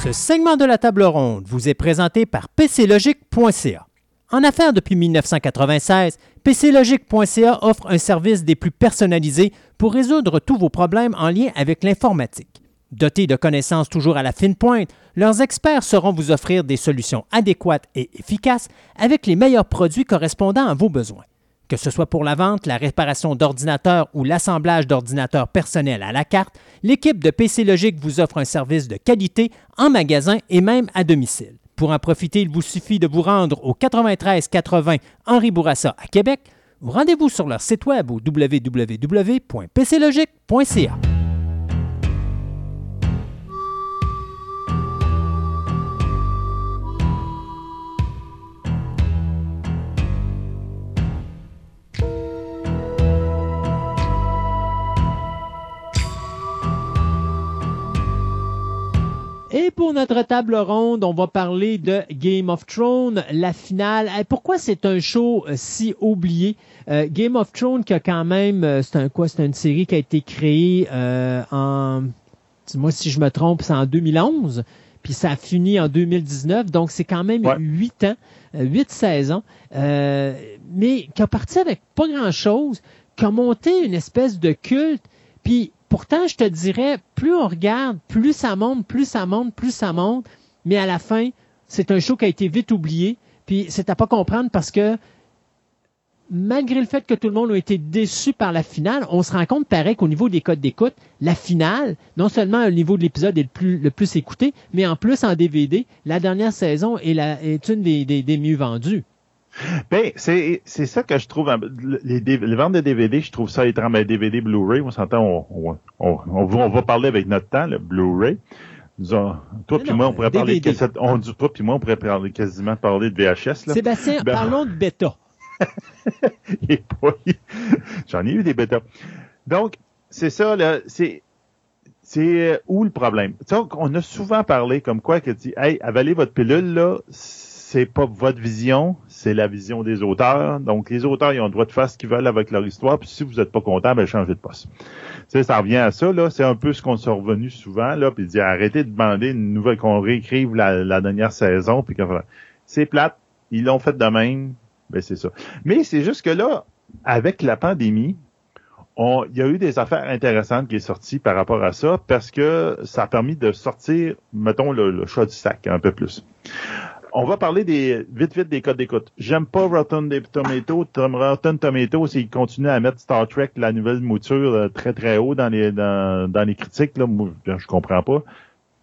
Ce segment de la table ronde vous est présenté par PCLogic.ca. En affaires depuis 1996, PCLogic.ca offre un service des plus personnalisés pour résoudre tous vos problèmes en lien avec l'informatique. Dotés de connaissances toujours à la fine pointe, leurs experts sauront vous offrir des solutions adéquates et efficaces avec les meilleurs produits correspondant à vos besoins. Que ce soit pour la vente, la réparation d'ordinateurs ou l'assemblage d'ordinateurs personnels à la carte, l'équipe de PC Logic vous offre un service de qualité en magasin et même à domicile. Pour en profiter, il vous suffit de vous rendre au 93 80 Henri Bourassa à Québec rendez-vous sur leur site web au www.pclogic.ca. Et pour notre table ronde, on va parler de Game of Thrones, la finale. Pourquoi c'est un show euh, si oublié? Euh, Game of Thrones qui a quand même, euh, c'est un quoi? C'est une série qui a été créée en, moi si je me trompe, c'est en 2011. puis ça a fini en 2019, donc c'est quand même huit ans, huit saisons, mais qui a parti avec pas grand-chose, qui a monté une espèce de culte, puis pourtant, je te dirais, plus on regarde, plus ça monte, plus ça monte, plus ça monte, mais à la fin, c'est un show qui a été vite oublié, puis c'est à pas comprendre parce que malgré le fait que tout le monde a été déçu par la finale, on se rend compte, pareil, qu'au niveau des codes d'écoute, la finale, non seulement au niveau de l'épisode est le plus, écouté, mais en plus en DVD, la dernière saison est, une des, des mieux vendues. Ben, c'est, c'est ça que je trouve, les, les ventes de DVD, je trouve ça étrange, mais DVD Blu-ray, on s'entend, on, on, on, va parler avec notre temps, le Blu-ray. toi puis moi, on pourrait parler, on dit toi puis moi, on pourrait parler quasiment parler de VHS, là. Sébastien, ben, parlons de bêta. J'en ai eu des bêtas. Donc, c'est ça, là, c'est, c'est euh, où le problème? Donc, on a souvent parlé comme quoi que dit, hey, avalez votre pilule, là, c'est pas votre vision, c'est la vision des auteurs. Donc, les auteurs, ils ont le droit de faire ce qu'ils veulent avec leur histoire. Puis si vous n'êtes pas content, ben changez de poste. Ça revient à ça, là. C'est un peu ce qu'on s'est revenu souvent, là. Puis dit arrêtez de demander une nouvelle qu'on réécrive la, dernière saison. Puis c'est plate. Ils l'ont fait de même. Ben c'est ça. Mais c'est juste que là, avec la pandémie, il y a eu des affaires intéressantes qui sont sorties par rapport à ça parce que ça a permis de sortir, mettons, le, le choix du sac un peu plus on va parler des vite vite des codes d'écoute. J'aime pas Rotten Tomato. Rotten Tomato, s'il continue à mettre Star Trek la nouvelle mouture euh, très très haut dans les dans, les critiques là, je comprends pas.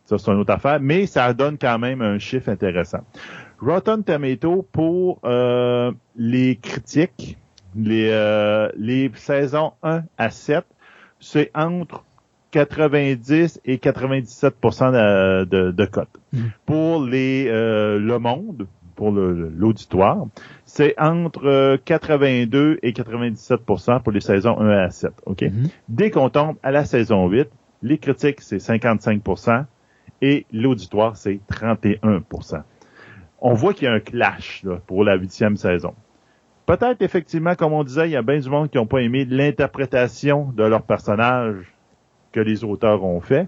Ça c'est une autre affaire, mais ça donne quand même un chiffre intéressant. Rotten Tomato pour euh, les critiques, les euh, les saisons 1 à 7, c'est entre 90 et 97 de, de, de cote. Mm. Pour les euh, le monde, pour l'auditoire, c'est entre 82 euh, et 97% pour les saisons 1 à 7. OK? Mm-hmm. Dès qu'on tombe à la saison 8, les critiques, c'est 55% et l'auditoire, c'est 31% On voit qu'il y a un clash là, pour la huitième saison. Peut-être effectivement, comme on disait, il y a bien du monde qui n'ont pas aimé l'interprétation de leur personnage que les auteurs ont fait.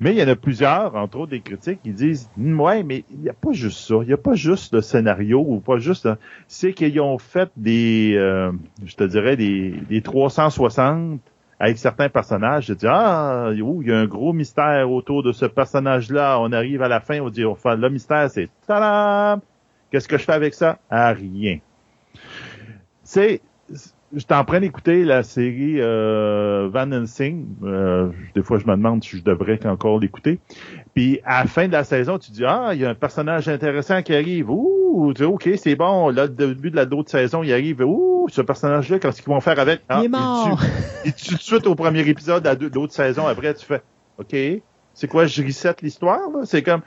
Mais il y en a plusieurs, entre autres des critiques, qui disent Ouais, mais il n'y a pas juste ça. Il n'y a pas juste le scénario ou pas juste. C'est qu'ils ont fait des euh, je te dirais des, des 360 avec certains personnages. Je dis Ah, il y a un gros mystère autour de ce personnage-là. On arrive à la fin, on dit enfin, le mystère, c'est Qu'est-ce que je fais avec ça? Ah, rien. C'est j'étais en train d'écouter la série euh, Van Helsing. Euh, des fois, je me demande si je devrais encore l'écouter. Puis à la fin de la saison, tu dis ah, il y a un personnage intéressant qui arrive. Ouh, tu dis ok, c'est bon. Là, le début de la d'autre saison, il arrive. Ouh, ce personnage-là, qu'est-ce qu'ils vont faire avec? Ah, Il est mort. Et tu, tout de suite au premier épisode de l'autre saison. Après, tu fais ok, c'est quoi Je reset l'histoire. C'est comme,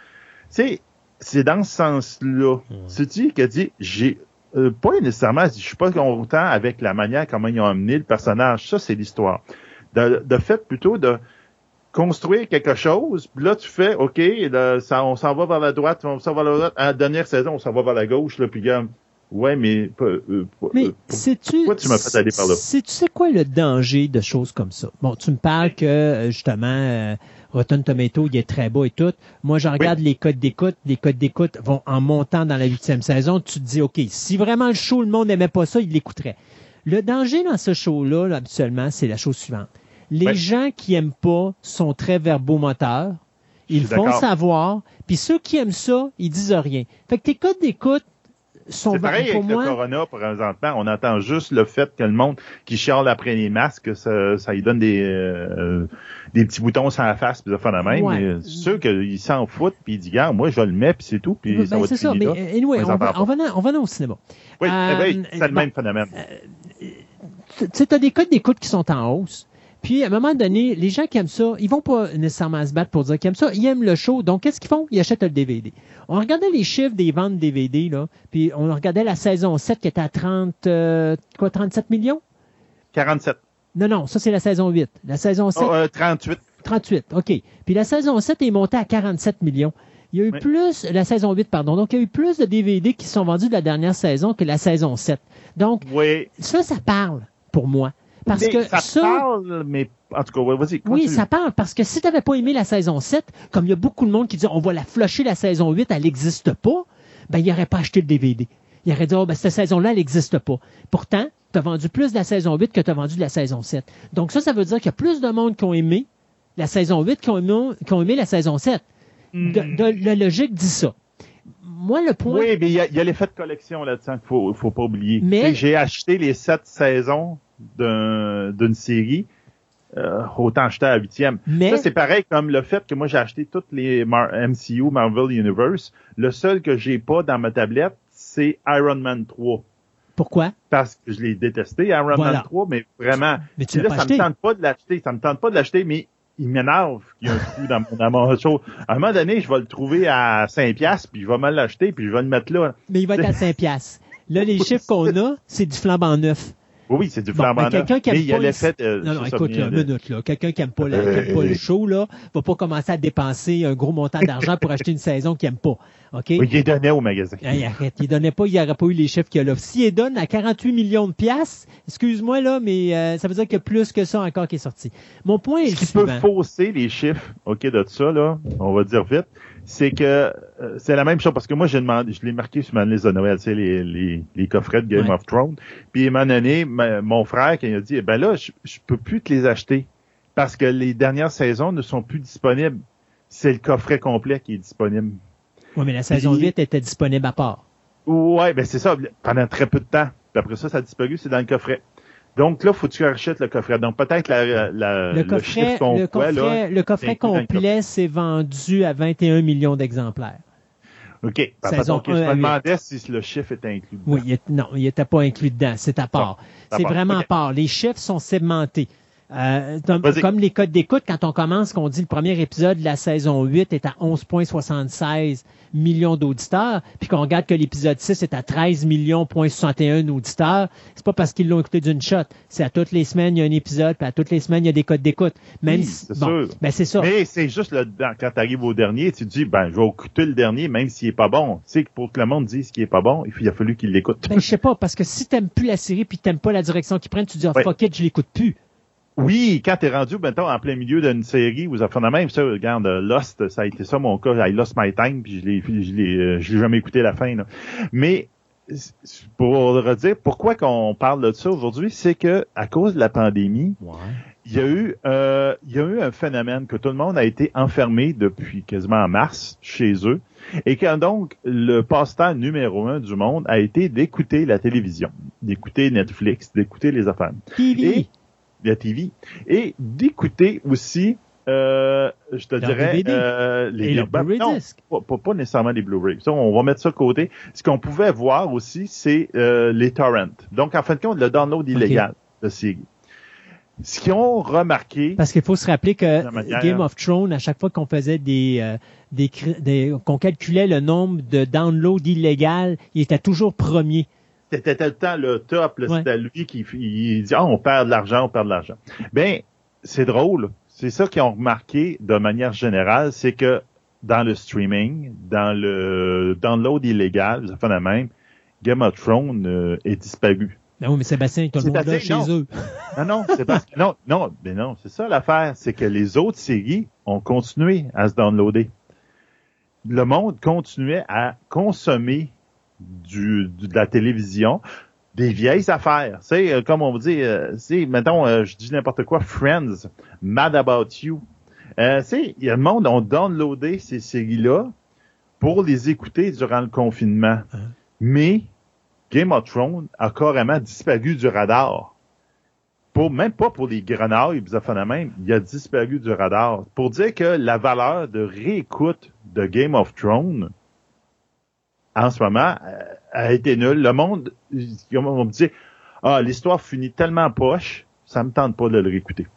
c'est c'est dans ce sens-là. C'est tu qui a dit j'ai euh, pas nécessairement, je suis pas content avec la manière comment ils ont amené le personnage. Ça, c'est l'histoire. De, de fait plutôt de construire quelque chose, puis là tu fais, ok, ça, on s'en va vers la droite, on s'en va vers la droite. À la dernière saison, on s'en va vers la gauche, là, puis gars, ouais, mais, euh, mais sais-tu, pourquoi tu m'as fait aller par là? Tu sais quoi le danger de choses comme ça? Bon, tu me parles que euh, justement Rotten Tomato, il est très beau et tout. Moi, je regarde les codes d'écoute. Les codes d'écoute vont en montant dans la huitième saison. Tu te dis, OK, si vraiment le show, le monde n'aimait pas ça, il l'écouterait. Le danger dans ce show-là, habituellement, c'est la chose suivante. Les gens qui aiment pas sont très verbomoteurs. Ils font savoir. Puis ceux qui aiment ça, ils disent rien. Fait que tes codes d'écoute, c'est pareil avec le corona présentement. On entend juste le fait que le monde qui chiale après les masques, ça, ça lui donne des, euh, des petits boutons sur la face, puis ça fait la même. Ouais. C'est sûr qu'il s'en fout, puis il dit, gars, moi, je le mets, puis c'est tout, puis ben, ça va C'est ça, mais anyway, on, va, on, va, on va au cinéma. Oui, eh ben, c'est le même phénomène. Euh, tu sais, as des codes d'écoute qui sont en hausse. Puis, à un moment donné, les gens qui aiment ça, ils vont pas nécessairement se battre pour dire qu'ils aiment ça. Ils aiment le show. Donc, qu'est-ce qu'ils font? Ils achètent le DVD. On regardait les chiffres des ventes DVD, là. Puis, on regardait la saison 7 qui était à 30, euh, quoi, 37 millions? 47. Non, non, ça, c'est la saison 8. La saison 7. Oh, 38. 38, OK. Puis, la saison 7 est montée à 47 millions. Il y a eu plus, la saison 8, pardon. Donc, il y a eu plus de DVD qui sont vendus de la dernière saison que la saison 7. Donc, oui. ça, ça parle pour moi. Parce que ça, ça parle, mais en tout cas, ouais, vas-y. Oui, ça parle parce que si tu n'avais pas aimé la saison 7, comme il y a beaucoup de monde qui dit on va la flusher la saison 8, elle n'existe pas, ben il n'aurait pas acheté le DVD. Il aurait dit oh, ben cette saison-là, elle n'existe pas. Pourtant, tu as vendu plus de la saison 8 que tu as vendu de la saison 7. Donc ça, ça veut dire qu'il y a plus de monde qui ont aimé la saison 8 qui ont aimé, qui ont aimé la saison 7. Mm. De- de- la logique dit ça. Moi, le point. Oui, mais il y a, l'effet de collection là-dedans qu'il faut, faut pas oublier. Mais- J'ai acheté les sept saisons d'un- d'une série, euh, autant acheter à huitième. mais Ça, c'est pareil comme le fait que moi, j'ai acheté toutes les Mar- MCU, Marvel Universe. Le seul que j'ai pas dans ma tablette, c'est Iron Man 3. pourquoi? Parce que je l'ai détesté, Iron Voilà. Man 3, mais vraiment. Mais tu là, pas ça me tente pas de l'acheter. Ça me tente pas de l'acheter, mais il m'énerve qu'il y ait un trou dans, mon- dans mon show. À un moment donné, je vais le trouver à 5 piastres, puis je vais mal l'acheter, puis je vais le mettre là. Mais il va être à 5 piastres. Là, les chiffres qu'on a, c'est du flambant neuf. Oui, oui, c'est du Bon, flambant ben, qui aime Mais il y a pas l'effet les- de... Non, non, écoute, là, de- minute, là. Quelqu'un qui aime pas, la- qui aime pas le euh, show, là, va pas commencer à dépenser un gros montant d'argent pour acheter une saison qu'il aime pas. OK? Oui, il les donnait au magasin. Hey, arrête, il donnait pas, il aurait pas eu les chiffres qu'il y a là. S'il les donne à 48 millions de piastres, excuse-moi, là, mais euh, ça veut dire qu'il y a plus que ça encore qui est sorti. Mon point est Ce qui peut fausser les chiffres, OK, de ça, là, on va dire vite, c'est que euh, c'est la même chose, parce que moi, j'ai demandé, je l'ai marqué sur ma liste de Noël, tu sais, les, les, les coffrets de Game Ouais. of Thrones. Puis, à un moment donné, ma- mon frère, qui a dit, ben là, je, je peux plus te les acheter, parce que les dernières saisons ne sont plus disponibles. C'est le coffret complet qui est disponible. Oui, mais la saison Puis- 8 était disponible à part. Ouais, ben c'est ça, pendant très peu de temps. Puis après ça, ça a disparu, c'est dans le coffret. Donc là, faut que tu achètes le coffret. Donc peut-être la, la, Le coffret, le voit, là, coffret, le complet s'est vendu à 21 millions d'exemplaires. OK. Papa, donc, je me demandais si le chiffre était inclus. dedans. Oui, il est- non, il n'était pas inclus dedans. C'est à part. C'est vraiment à part. Les chiffres sont segmentés. Euh, comme, les codes d'écoute, quand on commence, qu'on dit le premier épisode de la saison 8 est à 11,76 millions d'auditeurs, puis qu'on regarde que l'épisode 6 est à 13 millions, 61 auditeurs, c'est pas parce qu'ils l'ont écouté d'une shot. C'est à toutes les semaines, il y a un épisode, puis à toutes les semaines, il y a des codes d'écoute. Même Oui, si- c'est bon, sûr. ben c'est ça. Mais c'est juste le, quand tu arrives au dernier, tu te dis, ben, je vais écouter le dernier, même s'il est pas bon. Tu sais, que pour que le monde dise qu'il est pas bon, il a fallu qu'il l'écoute. Ben, je sais pas, parce que si t'aimes plus la série puis t'aimes pas la direction qu'ils prennent, tu dis, Ouais. fuck it, je l'écoute plus. Oui, quand t'es rendu, mettons, en plein milieu d'une série, vous avez fait la même, ça, regarde, euh, Lost, ça a été ça mon cas, I lost my time, puis je l'ai, je l'ai, euh, je l'ai jamais écouté la fin, là. Mais, pour redire, pourquoi qu'on parle de ça aujourd'hui, c'est que, à cause de la pandémie, il y a eu, euh, il y a eu un phénomène que tout le monde a été enfermé depuis quasiment mars chez eux, et que donc, le passe-temps numéro un du monde a été d'écouter la télévision, d'écouter Netflix, d'écouter les affaires TV. et la TV et d'écouter aussi euh, je te dirais DVD. euh, les Blu-ray non, pas, pas- pas nécessairement les Blu-ray. Ça, on va mettre ça de côté. Ce qu'on pouvait voir aussi, c'est euh, les torrents. Donc, en fin de compte, le download illégal de séries. Ce qu'ils ont remarqué, Parce qu'il faut se rappeler que manière- Game of Thrones, à chaque fois qu'on faisait des, euh, des- qu'on calculait le nombre de downloads illégaux, il était toujours premier. C'était tout le temps le top. Ouais. C'était lui qui il dit ah, on perd de l'argent, on perd de l'argent. Ben, c'est drôle. C'est ça qu'ils ont remarqué de manière générale, c'est que dans le streaming, dans le download illégal, ça fait la même, Game of Thrones euh, est disparu. Ben oui, mais Sébastien, tout le monde là chez non. eux. Non, non, c'est parce que non, non, mais non, c'est ça l'affaire, c'est que les autres séries ont continué à se downloader. Le monde continuait à consommer du, du- de la télévision, des vieilles affaires. Tu sais, euh, comme on vous dit, euh, c'est, mettons, euh, je dis n'importe quoi, Friends, Mad About You. Euh, tu sais, il y a le monde ont downloadé ces séries-là pour les écouter durant le confinement. Hein? Mais Game of Thrones a carrément disparu du radar. Pour, même pas pour les fait la même, il a disparu du radar. Pour dire que la valeur de réécoute de Game of Thrones, en ce moment, euh, a été nulle. Le monde, comme on me dit, ah, l'histoire finit tellement poche, ça me tente pas de le réécouter.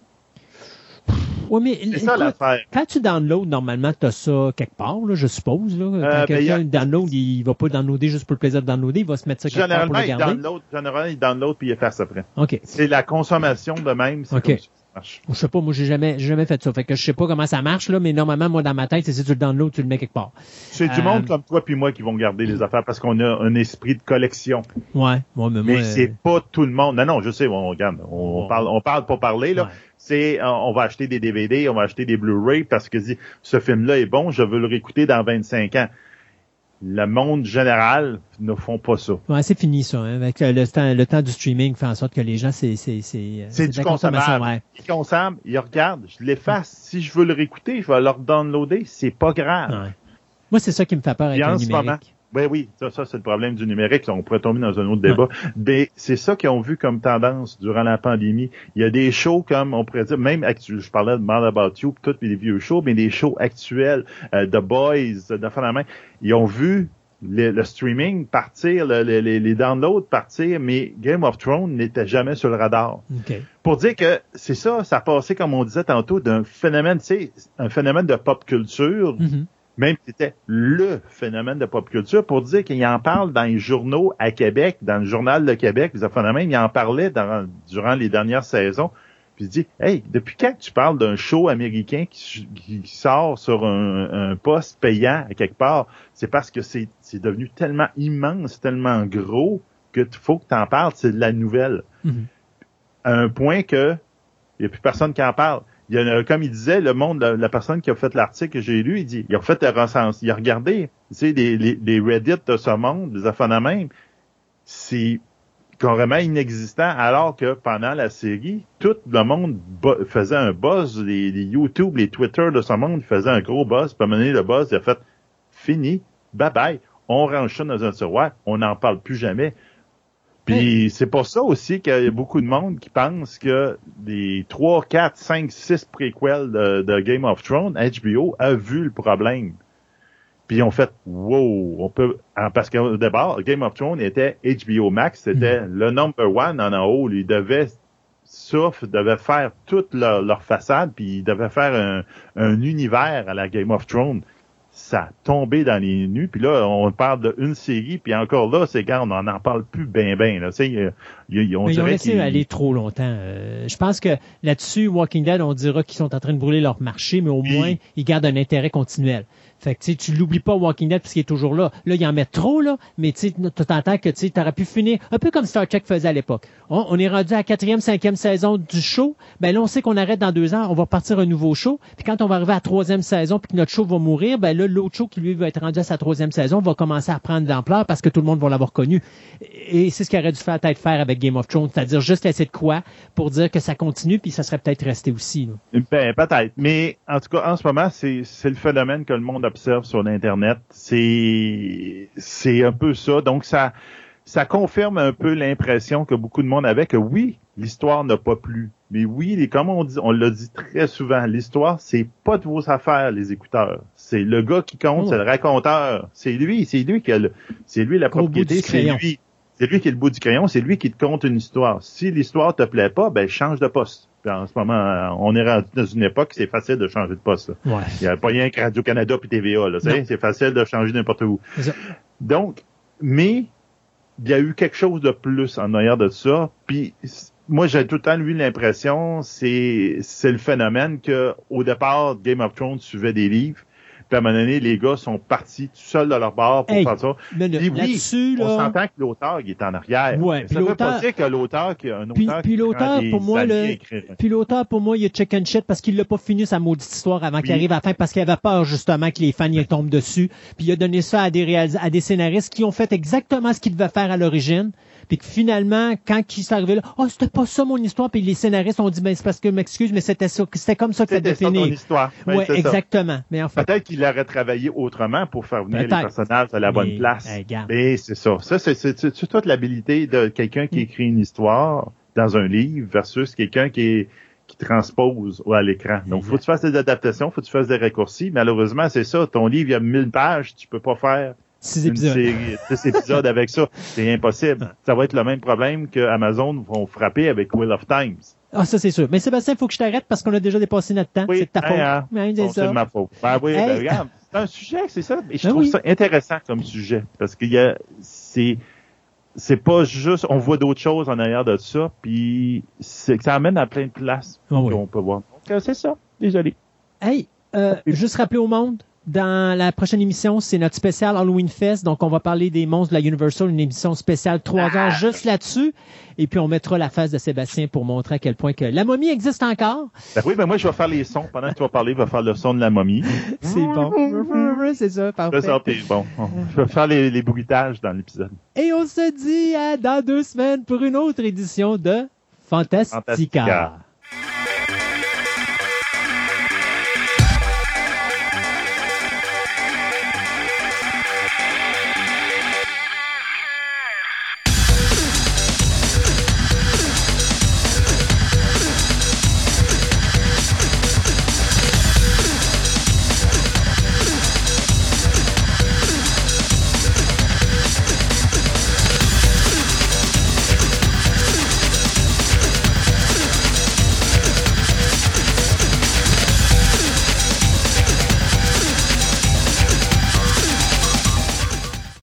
Oui, mais C'est ça l'affaire. quand tu downloads, normalement, tu as ça quelque part, là, je suppose. Là. Quand Euh, ben, quelqu'un a- download, il va pas downloader juste pour le plaisir de downloader, il va se mettre ça quelque part pour Généralement, le il garder. download, généralement, il download puis il efface après. OK. C'est la consommation de même. OK. comme. Marche. Je sais pas, moi, j'ai jamais, j'ai jamais fait ça. Fait que je sais pas comment ça marche, là, mais normalement, moi, dans ma tête, c'est si tu le download, tu le mets quelque part. C'est du Euh, monde comme toi puis moi qui vont garder les affaires parce qu'on a un esprit de collection. Ouais, moi, mais, Mais c'est euh, pas tout le monde. Non, non, je sais, on regarde. On, parle, on parle pour parler, là. Ouais. C'est, euh, on va acheter des DVD, on va acheter des Blu-ray parce que ce film-là est bon, je veux le réécouter dans 25 ans. Le monde général ne font pas ça. ouais, c'est fini, ça, hein, avec euh, le temps, le temps du streaming fait en sorte que les gens, c'est, c'est, c'est, euh, C'est du consommable. ouais. Ils consomment, ils regardent, je l'efface. Si je veux le réécouter, je vais le downloader. C'est pas grave. Ouais. Moi, c'est ça qui me fait peur avec le ce numérique. Moment, Oui, ça, ça c'est le problème du numérique. On pourrait tomber dans un autre débat. Mais c'est ça qu'ils ont vu comme tendance durant la pandémie. Il y a des shows comme, on pourrait dire, même actu- je parlais de Mad About You, tous les vieux shows, mais des shows actuels, euh, The Boys, de la main, ils ont vu le, le streaming partir, le- le- les, downloads partir, mais Game of Thrones n'était jamais sur le radar OK. pour dire que c'est ça, ça passait, comme on disait tantôt, d'un phénomène, tu sais, un phénomène de pop culture, Mhm. Même si c'était le phénomène de pop culture, pour dire qu'il en parle dans les journaux à Québec, dans le journal de Québec, les phénomènes, il en parlait dans- durant les dernières saisons. Puis il dit, hey, depuis quand tu parles d'un show américain qui, qui sort sur un, un poste payant à quelque part? C'est parce que c'est devenu tellement immense, tellement gros que faut que tu en parles, c'est de la nouvelle à un point que il n'y a plus personne qui en parle. Comme il disait, le monde, la, personne qui a fait l'article que j'ai lu, il dit, il a fait le recense, il a regardé, tu sais, les, Reddit de ce monde, les affaires de même, c'est carrément inexistant, alors que pendant la série, tout le monde faisait un buzz, les, YouTube, les Twitter de ce monde faisaient un gros buzz, puis à un le buzz, il a fait, fini, bye bye, on range ça dans un tiroir, on n'en parle plus jamais. Puis c'est pour ça aussi qu'il y a beaucoup de monde qui pense que les 3, 4, 5, 6 préquels de, de Game of Thrones, HBO a vu le problème. Puis ils ont fait wow, on peut ah, parce qu'au départ, Game of Thrones était HBO Max, c'était le number one en haut. Ils devaient ça, devaient faire toute leur, leur façade, puis ils devaient faire un, un univers à la Game of Thrones. Ça a dans les nues, puis là, on parle d'une série, puis encore là, c'est quand on n'en parle plus ben ben. Là, tu sais, il- il- on Mais ils ont laissé aller trop longtemps. Euh, je pense que là-dessus, Walking Dead, on dira qu'ils sont en train de brûler leur marché, mais au Oui. moins, ils gardent un intérêt continuel. Fait que tu l'oublies pas Walking Dead parce qu'il est toujours là. Là, ils en mettent trop, là, mais tu sais, tu t'entends que tu aurais pu finir un peu comme Star Trek faisait à l'époque. On, on est rendu à la quatrième, cinquième saison du show. Ben là, on sait qu'on arrête dans deux ans, on va repartir un nouveau show. Puis quand on va arriver à la troisième saison puis que notre show va mourir, ben là, l'autre show qui lui va être rendu à sa troisième saison va commencer à prendre de l'ampleur parce que tout le monde va l'avoir connu. Et c'est ce qu'il aurait dû faire peut-être faire avec Game of Thrones, c'est-à-dire juste laisser de quoi pour dire que ça continue puis ça serait peut-être resté aussi. là. Ben, peut-être. Mais en tout cas, en ce moment, c'est c'est le phénomène que le monde observe sur l'Internet. C'est c'est un peu ça. Donc, ça, ça confirme un peu l'impression que beaucoup de monde avait que oui, l'histoire n'a pas plu. Mais oui, les, comme on dit, on l'a dit très souvent, l'histoire, c'est pas de vos affaires, les écouteurs. C'est le gars qui compte, Oh. c'est le raconteur. C'est lui, c'est lui qui a le, c'est lui la Au propriété, c'est lui. C'est lui qui est le bout du crayon, c'est lui qui te compte une histoire. Si l'histoire te plaît pas, ben change de poste. Puis en ce moment, euh, on est rendu dans une époque, c'est facile de changer de poste. Ouais. Il n'y a pas rien que Radio-Canada puis TVA. C'est facile de changer n'importe où. Donc, mais il y a eu quelque chose de plus en arrière de ça. Puis moi, j'ai tout le temps eu l'impression, c'est c'est le phénomène que au départ, Game of Thrones suivait des livres. Puis à un moment donné, les gars sont partis tout seuls de leur bar pour Hey, faire ça. Mais le- Puis oui, On s'entend que l'auteur, est en arrière. Ouais, ça veut pas dire que l'auteur, qui a un auteur puis l'auteur, pour moi, le-. Puis l'auteur, pour moi, il a chicken shit parce qu'il l'a pas fini sa maudite histoire avant qu'il arrive à la fin parce qu'il avait peur justement que les fans y tombent dessus. Puis il a donné ça à des réalis- à des scénaristes qui ont fait exactement ce qu'ils devaient faire à l'origine. Puis que finalement, quand ils sont arrivés là, oh c'était pas ça mon histoire. Puis les scénaristes ont dit ben c'est parce que m'excuse, mais c'était ça, c'était comme ça que ça C'était ton finir. histoire. Ben, Ouais, ça. exactement. Mais enfin, Peut-être qu'il aurait travaillé autrement pour faire venir les personnages à la bonne place. Mais c'est ça. Ça, c'est, c'est, c'est- c'est toute l'habilité de quelqu'un Mm. qui écrit une histoire dans un livre versus quelqu'un qui est qui transpose à l'écran. Donc, faut que tu fasses des adaptations, faut que tu fasses des raccourcis. Malheureusement, c'est ça. Ton livre, il y a 1000 pages, tu peux pas faire six épisodes. série, six épisodes avec ça. C'est impossible. Ça va être le même problème que Amazon vont frapper avec Wheel of Times. Ah ça c'est sûr. Mais Sébastien, il faut que je t'arrête parce qu'on a déjà dépassé notre temps. Oui, c'est de ta hein, faute. hein. C'est Bon, c'est ça. de ma faute. Ben oui, Hey. ben regarde, c'est un sujet, c'est ça. Et je Ben trouve oui. ça intéressant comme sujet. Parce qu'il y a, c'est, c'est pas juste, on voit d'autres choses en arrière de ça, puis ça amène à plein de places Ah oui. qu'on peut voir. Donc, euh, c'est ça. Désolé. Hey, euh, juste rappeler au monde, dans la prochaine émission, c'est notre spécial Halloween Fest. Donc, on va parler des monstres de la Universal, une émission spéciale trois heures juste là-dessus. Et puis, on mettra la face de Sébastien pour montrer à quel point que la momie existe encore. Ben oui, ben moi, je vais faire les sons. Pendant que tu vas parler, je vais faire le son de la momie. C'est bon. c'est ça, parfait. Ça, bon. Je vais faire les, les bruitages dans l'épisode. Et on se dit à dans deux semaines pour une autre édition de Fantastica. Fantastica.